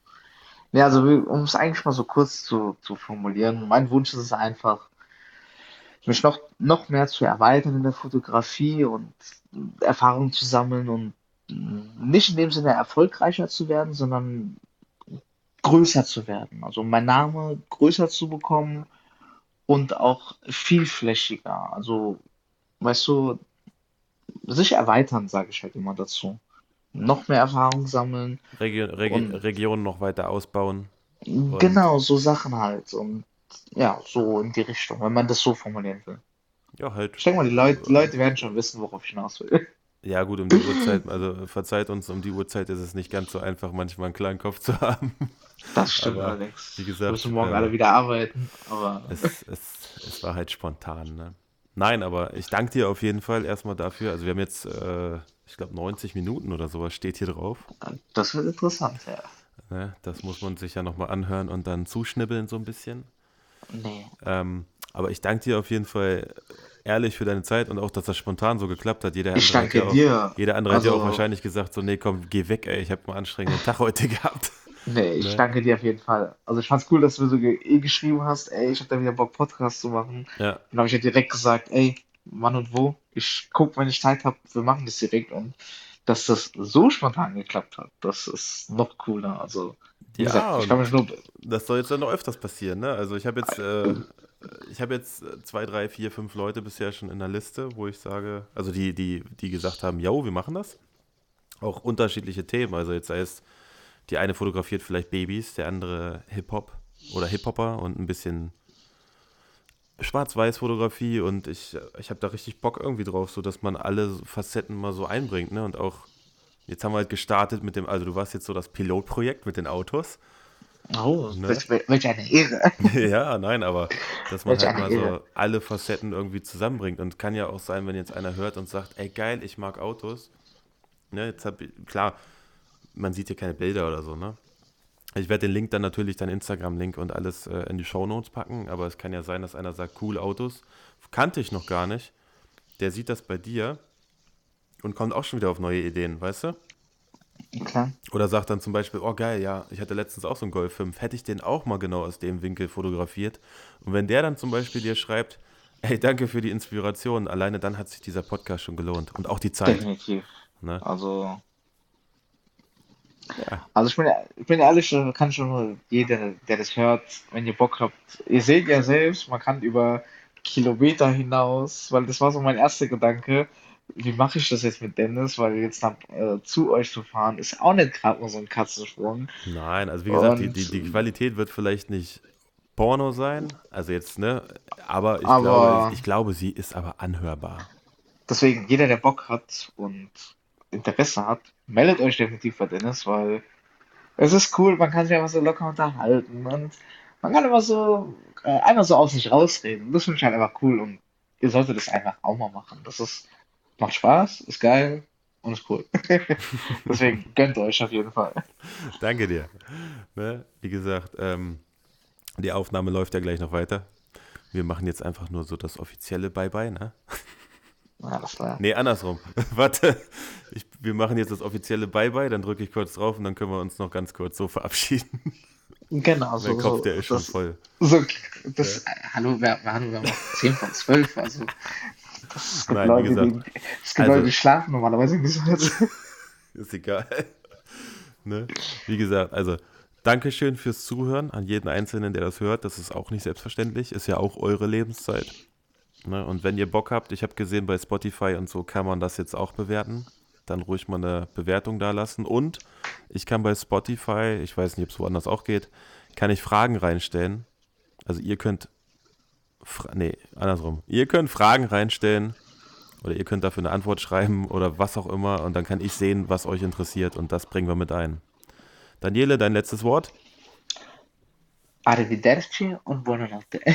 [SPEAKER 2] Ja, also um es eigentlich mal so kurz zu, zu formulieren, mein Wunsch ist es einfach, mich noch, noch mehr zu erweitern in der Fotografie und Erfahrung zu sammeln und nicht in dem Sinne erfolgreicher zu werden, sondern größer zu werden. Also mein Name größer zu bekommen und auch vielflächiger. Also, weißt du, sich erweitern, sage ich halt immer dazu. Noch mehr Erfahrung sammeln.
[SPEAKER 1] Region, Regi
[SPEAKER 2] Und-
[SPEAKER 1] Regionen noch weiter ausbauen.
[SPEAKER 2] Genau, so Sachen halt. Und ja, so in die Richtung, wenn man das so formulieren will.
[SPEAKER 1] Ja, halt.
[SPEAKER 2] Ich denke mal, die Leute, die Leute werden schon wissen, worauf ich hinaus will.
[SPEAKER 1] Ja, gut, um die Uhrzeit, also verzeiht uns, um die Uhrzeit ist es nicht ganz so einfach, manchmal einen kleinen Kopf zu haben.
[SPEAKER 2] Das stimmt
[SPEAKER 1] Aber,
[SPEAKER 2] allerdings.
[SPEAKER 1] wie
[SPEAKER 2] Wir
[SPEAKER 1] gesagt,
[SPEAKER 2] müssen morgen
[SPEAKER 1] äh,
[SPEAKER 2] alle wieder arbeiten, aber
[SPEAKER 1] es, es, es war halt spontan, ne? Nein, aber ich danke dir auf jeden Fall erstmal dafür. Also wir haben jetzt, äh, ich glaube, 90 Minuten oder sowas steht hier drauf.
[SPEAKER 2] das wird interessant, ja.
[SPEAKER 1] Ne? Das muss man sich ja nochmal anhören und dann zuschnibbeln so ein bisschen.
[SPEAKER 2] Nee.
[SPEAKER 1] Ähm, aber ich danke dir auf jeden Fall ehrlich für deine Zeit und auch, dass das spontan so geklappt hat. Jeder
[SPEAKER 2] Ich
[SPEAKER 1] andere hat
[SPEAKER 2] danke
[SPEAKER 1] ja auch,
[SPEAKER 2] dir.
[SPEAKER 1] Jeder andere hat ja auch
[SPEAKER 2] Also-
[SPEAKER 1] wahrscheinlich gesagt, so, nee, komm, geh weg, ey, ich habe einen anstrengenden Tag heute gehabt.
[SPEAKER 2] Nee, ich
[SPEAKER 1] Ne?
[SPEAKER 2] danke dir auf jeden Fall. Also ich fand's cool, dass du mir so ge eh geschrieben hast, ey, ich hab da wieder Bock, Podcast zu machen.
[SPEAKER 1] Ja,
[SPEAKER 2] Dann habe ich ja direkt gesagt, ey, wann und wo? Ich guck, wenn ich Zeit habe, wir machen das direkt. Und dass das so spontan geklappt hat, das ist noch cooler. Also,
[SPEAKER 1] Ja,
[SPEAKER 2] ich kann nur,
[SPEAKER 1] das soll jetzt dann noch öfters passieren, ne? Also ich habe jetzt, äh, ich habe jetzt zwei, drei, vier, fünf Leute bisher schon in der Liste, wo ich sage, also die, die, die gesagt haben, yo, wir machen das. Auch unterschiedliche Themen. Also jetzt sei es, die eine fotografiert vielleicht Babys, der andere Hip-Hop oder Hip-Hopper und ein bisschen Schwarz-Weiß-Fotografie und ich, ich habe da richtig Bock irgendwie drauf, so dass man alle Facetten mal so einbringt, ne? Und auch, jetzt haben wir halt gestartet mit dem, also du warst jetzt so das Pilotprojekt mit den Autos.
[SPEAKER 2] oh,
[SPEAKER 1] Ne?
[SPEAKER 2] welch, eine Ehre.
[SPEAKER 1] ja, nein, aber dass man halt mal so
[SPEAKER 2] Ehre.
[SPEAKER 1] alle Facetten irgendwie zusammenbringt. Und kann ja auch sein, wenn jetzt einer hört und sagt, ey geil, ich mag Autos. Ne, jetzt hab ich, klar, man sieht hier keine Bilder oder so, ne? Ich werde den Link dann natürlich, dein Instagram-Link und alles äh, in die Shownotes packen, aber es kann ja sein, dass einer sagt, cool Autos. Kannte ich noch gar nicht. Der sieht das bei dir und kommt auch schon wieder auf neue Ideen, weißt du?
[SPEAKER 2] Klar.
[SPEAKER 1] Oder sagt dann zum Beispiel, oh geil, ja, ich hatte letztens auch so einen Golf 5, hätte ich den auch mal genau aus dem Winkel fotografiert. Und wenn der dann zum Beispiel dir schreibt, hey, danke für die Inspiration, alleine dann hat sich dieser Podcast schon gelohnt. Und auch die Zeit.
[SPEAKER 2] Definitiv.
[SPEAKER 1] Ne?
[SPEAKER 2] Also,
[SPEAKER 1] Ja.
[SPEAKER 2] also ich bin, ich bin ehrlich, kann schon nur jeder, der das hört, wenn ihr Bock habt, ihr seht ja selbst, man kann über Kilometer hinaus, weil das war so mein erster Gedanke, wie mache ich das jetzt mit Dennis, weil jetzt nach, äh, zu euch zu fahren, ist auch nicht gerade nur so ein Katzensprung.
[SPEAKER 1] Nein, also wie gesagt, die, die, die Qualität wird vielleicht nicht Porno sein, also jetzt, ne, aber ich,
[SPEAKER 2] Aber-
[SPEAKER 1] glaube, ich glaube, sie ist aber anhörbar.
[SPEAKER 2] Deswegen, jeder, der Bock hat und Interesse hat, meldet euch definitiv bei Dennis, weil es ist cool, man kann sich einfach so locker unterhalten und man kann immer so äh, einfach so aus sich rausreden. Das finde ich halt einfach cool und ihr solltet das einfach auch mal machen. Das ist, macht Spaß, ist geil und ist cool. Deswegen gönnt euch auf jeden Fall.
[SPEAKER 1] Danke dir. Ne? Wie gesagt, ähm, die Aufnahme läuft ja gleich noch weiter. Wir machen jetzt einfach nur so das offizielle Bye-Bye, ne?
[SPEAKER 2] Alles klar.
[SPEAKER 1] Nee, andersrum. Warte, ich, wir machen jetzt das offizielle Bye-Bye, dann drücke ich kurz drauf und dann können wir uns noch ganz kurz so verabschieden.
[SPEAKER 2] Genau,
[SPEAKER 1] mein
[SPEAKER 2] so,
[SPEAKER 1] Kopf,
[SPEAKER 2] so,
[SPEAKER 1] der ist schon
[SPEAKER 2] das,
[SPEAKER 1] voll.
[SPEAKER 2] so, das, äh, hallo, wir, wir haben wir haben noch 10 von 12, also, es gibt
[SPEAKER 1] Nein, wie
[SPEAKER 2] Leute,
[SPEAKER 1] gesagt,
[SPEAKER 2] die, es gibt
[SPEAKER 1] also-
[SPEAKER 2] Leute, die schlafen normalerweise nicht so.
[SPEAKER 1] Ist egal. ne? Wie gesagt, also Dankeschön fürs Zuhören an jeden Einzelnen, der das hört. Das ist auch nicht selbstverständlich. Ist ja auch eure Lebenszeit. Ne? Und wenn ihr Bock habt, ich habe gesehen, bei Spotify und so kann man das jetzt auch bewerten. Dann ruhig mal eine Bewertung da lassen. Und ich kann bei Spotify, ich weiß nicht, ob es woanders auch geht, kann ich Fragen reinstellen. Also ihr könnt, Fra nee, andersrum. Ihr könnt Fragen reinstellen oder ihr könnt dafür eine Antwort schreiben oder was auch immer und dann kann ich sehen, was euch interessiert und das bringen wir mit ein. Daniele, dein letztes Wort?
[SPEAKER 2] Arrivederci und buonanotte.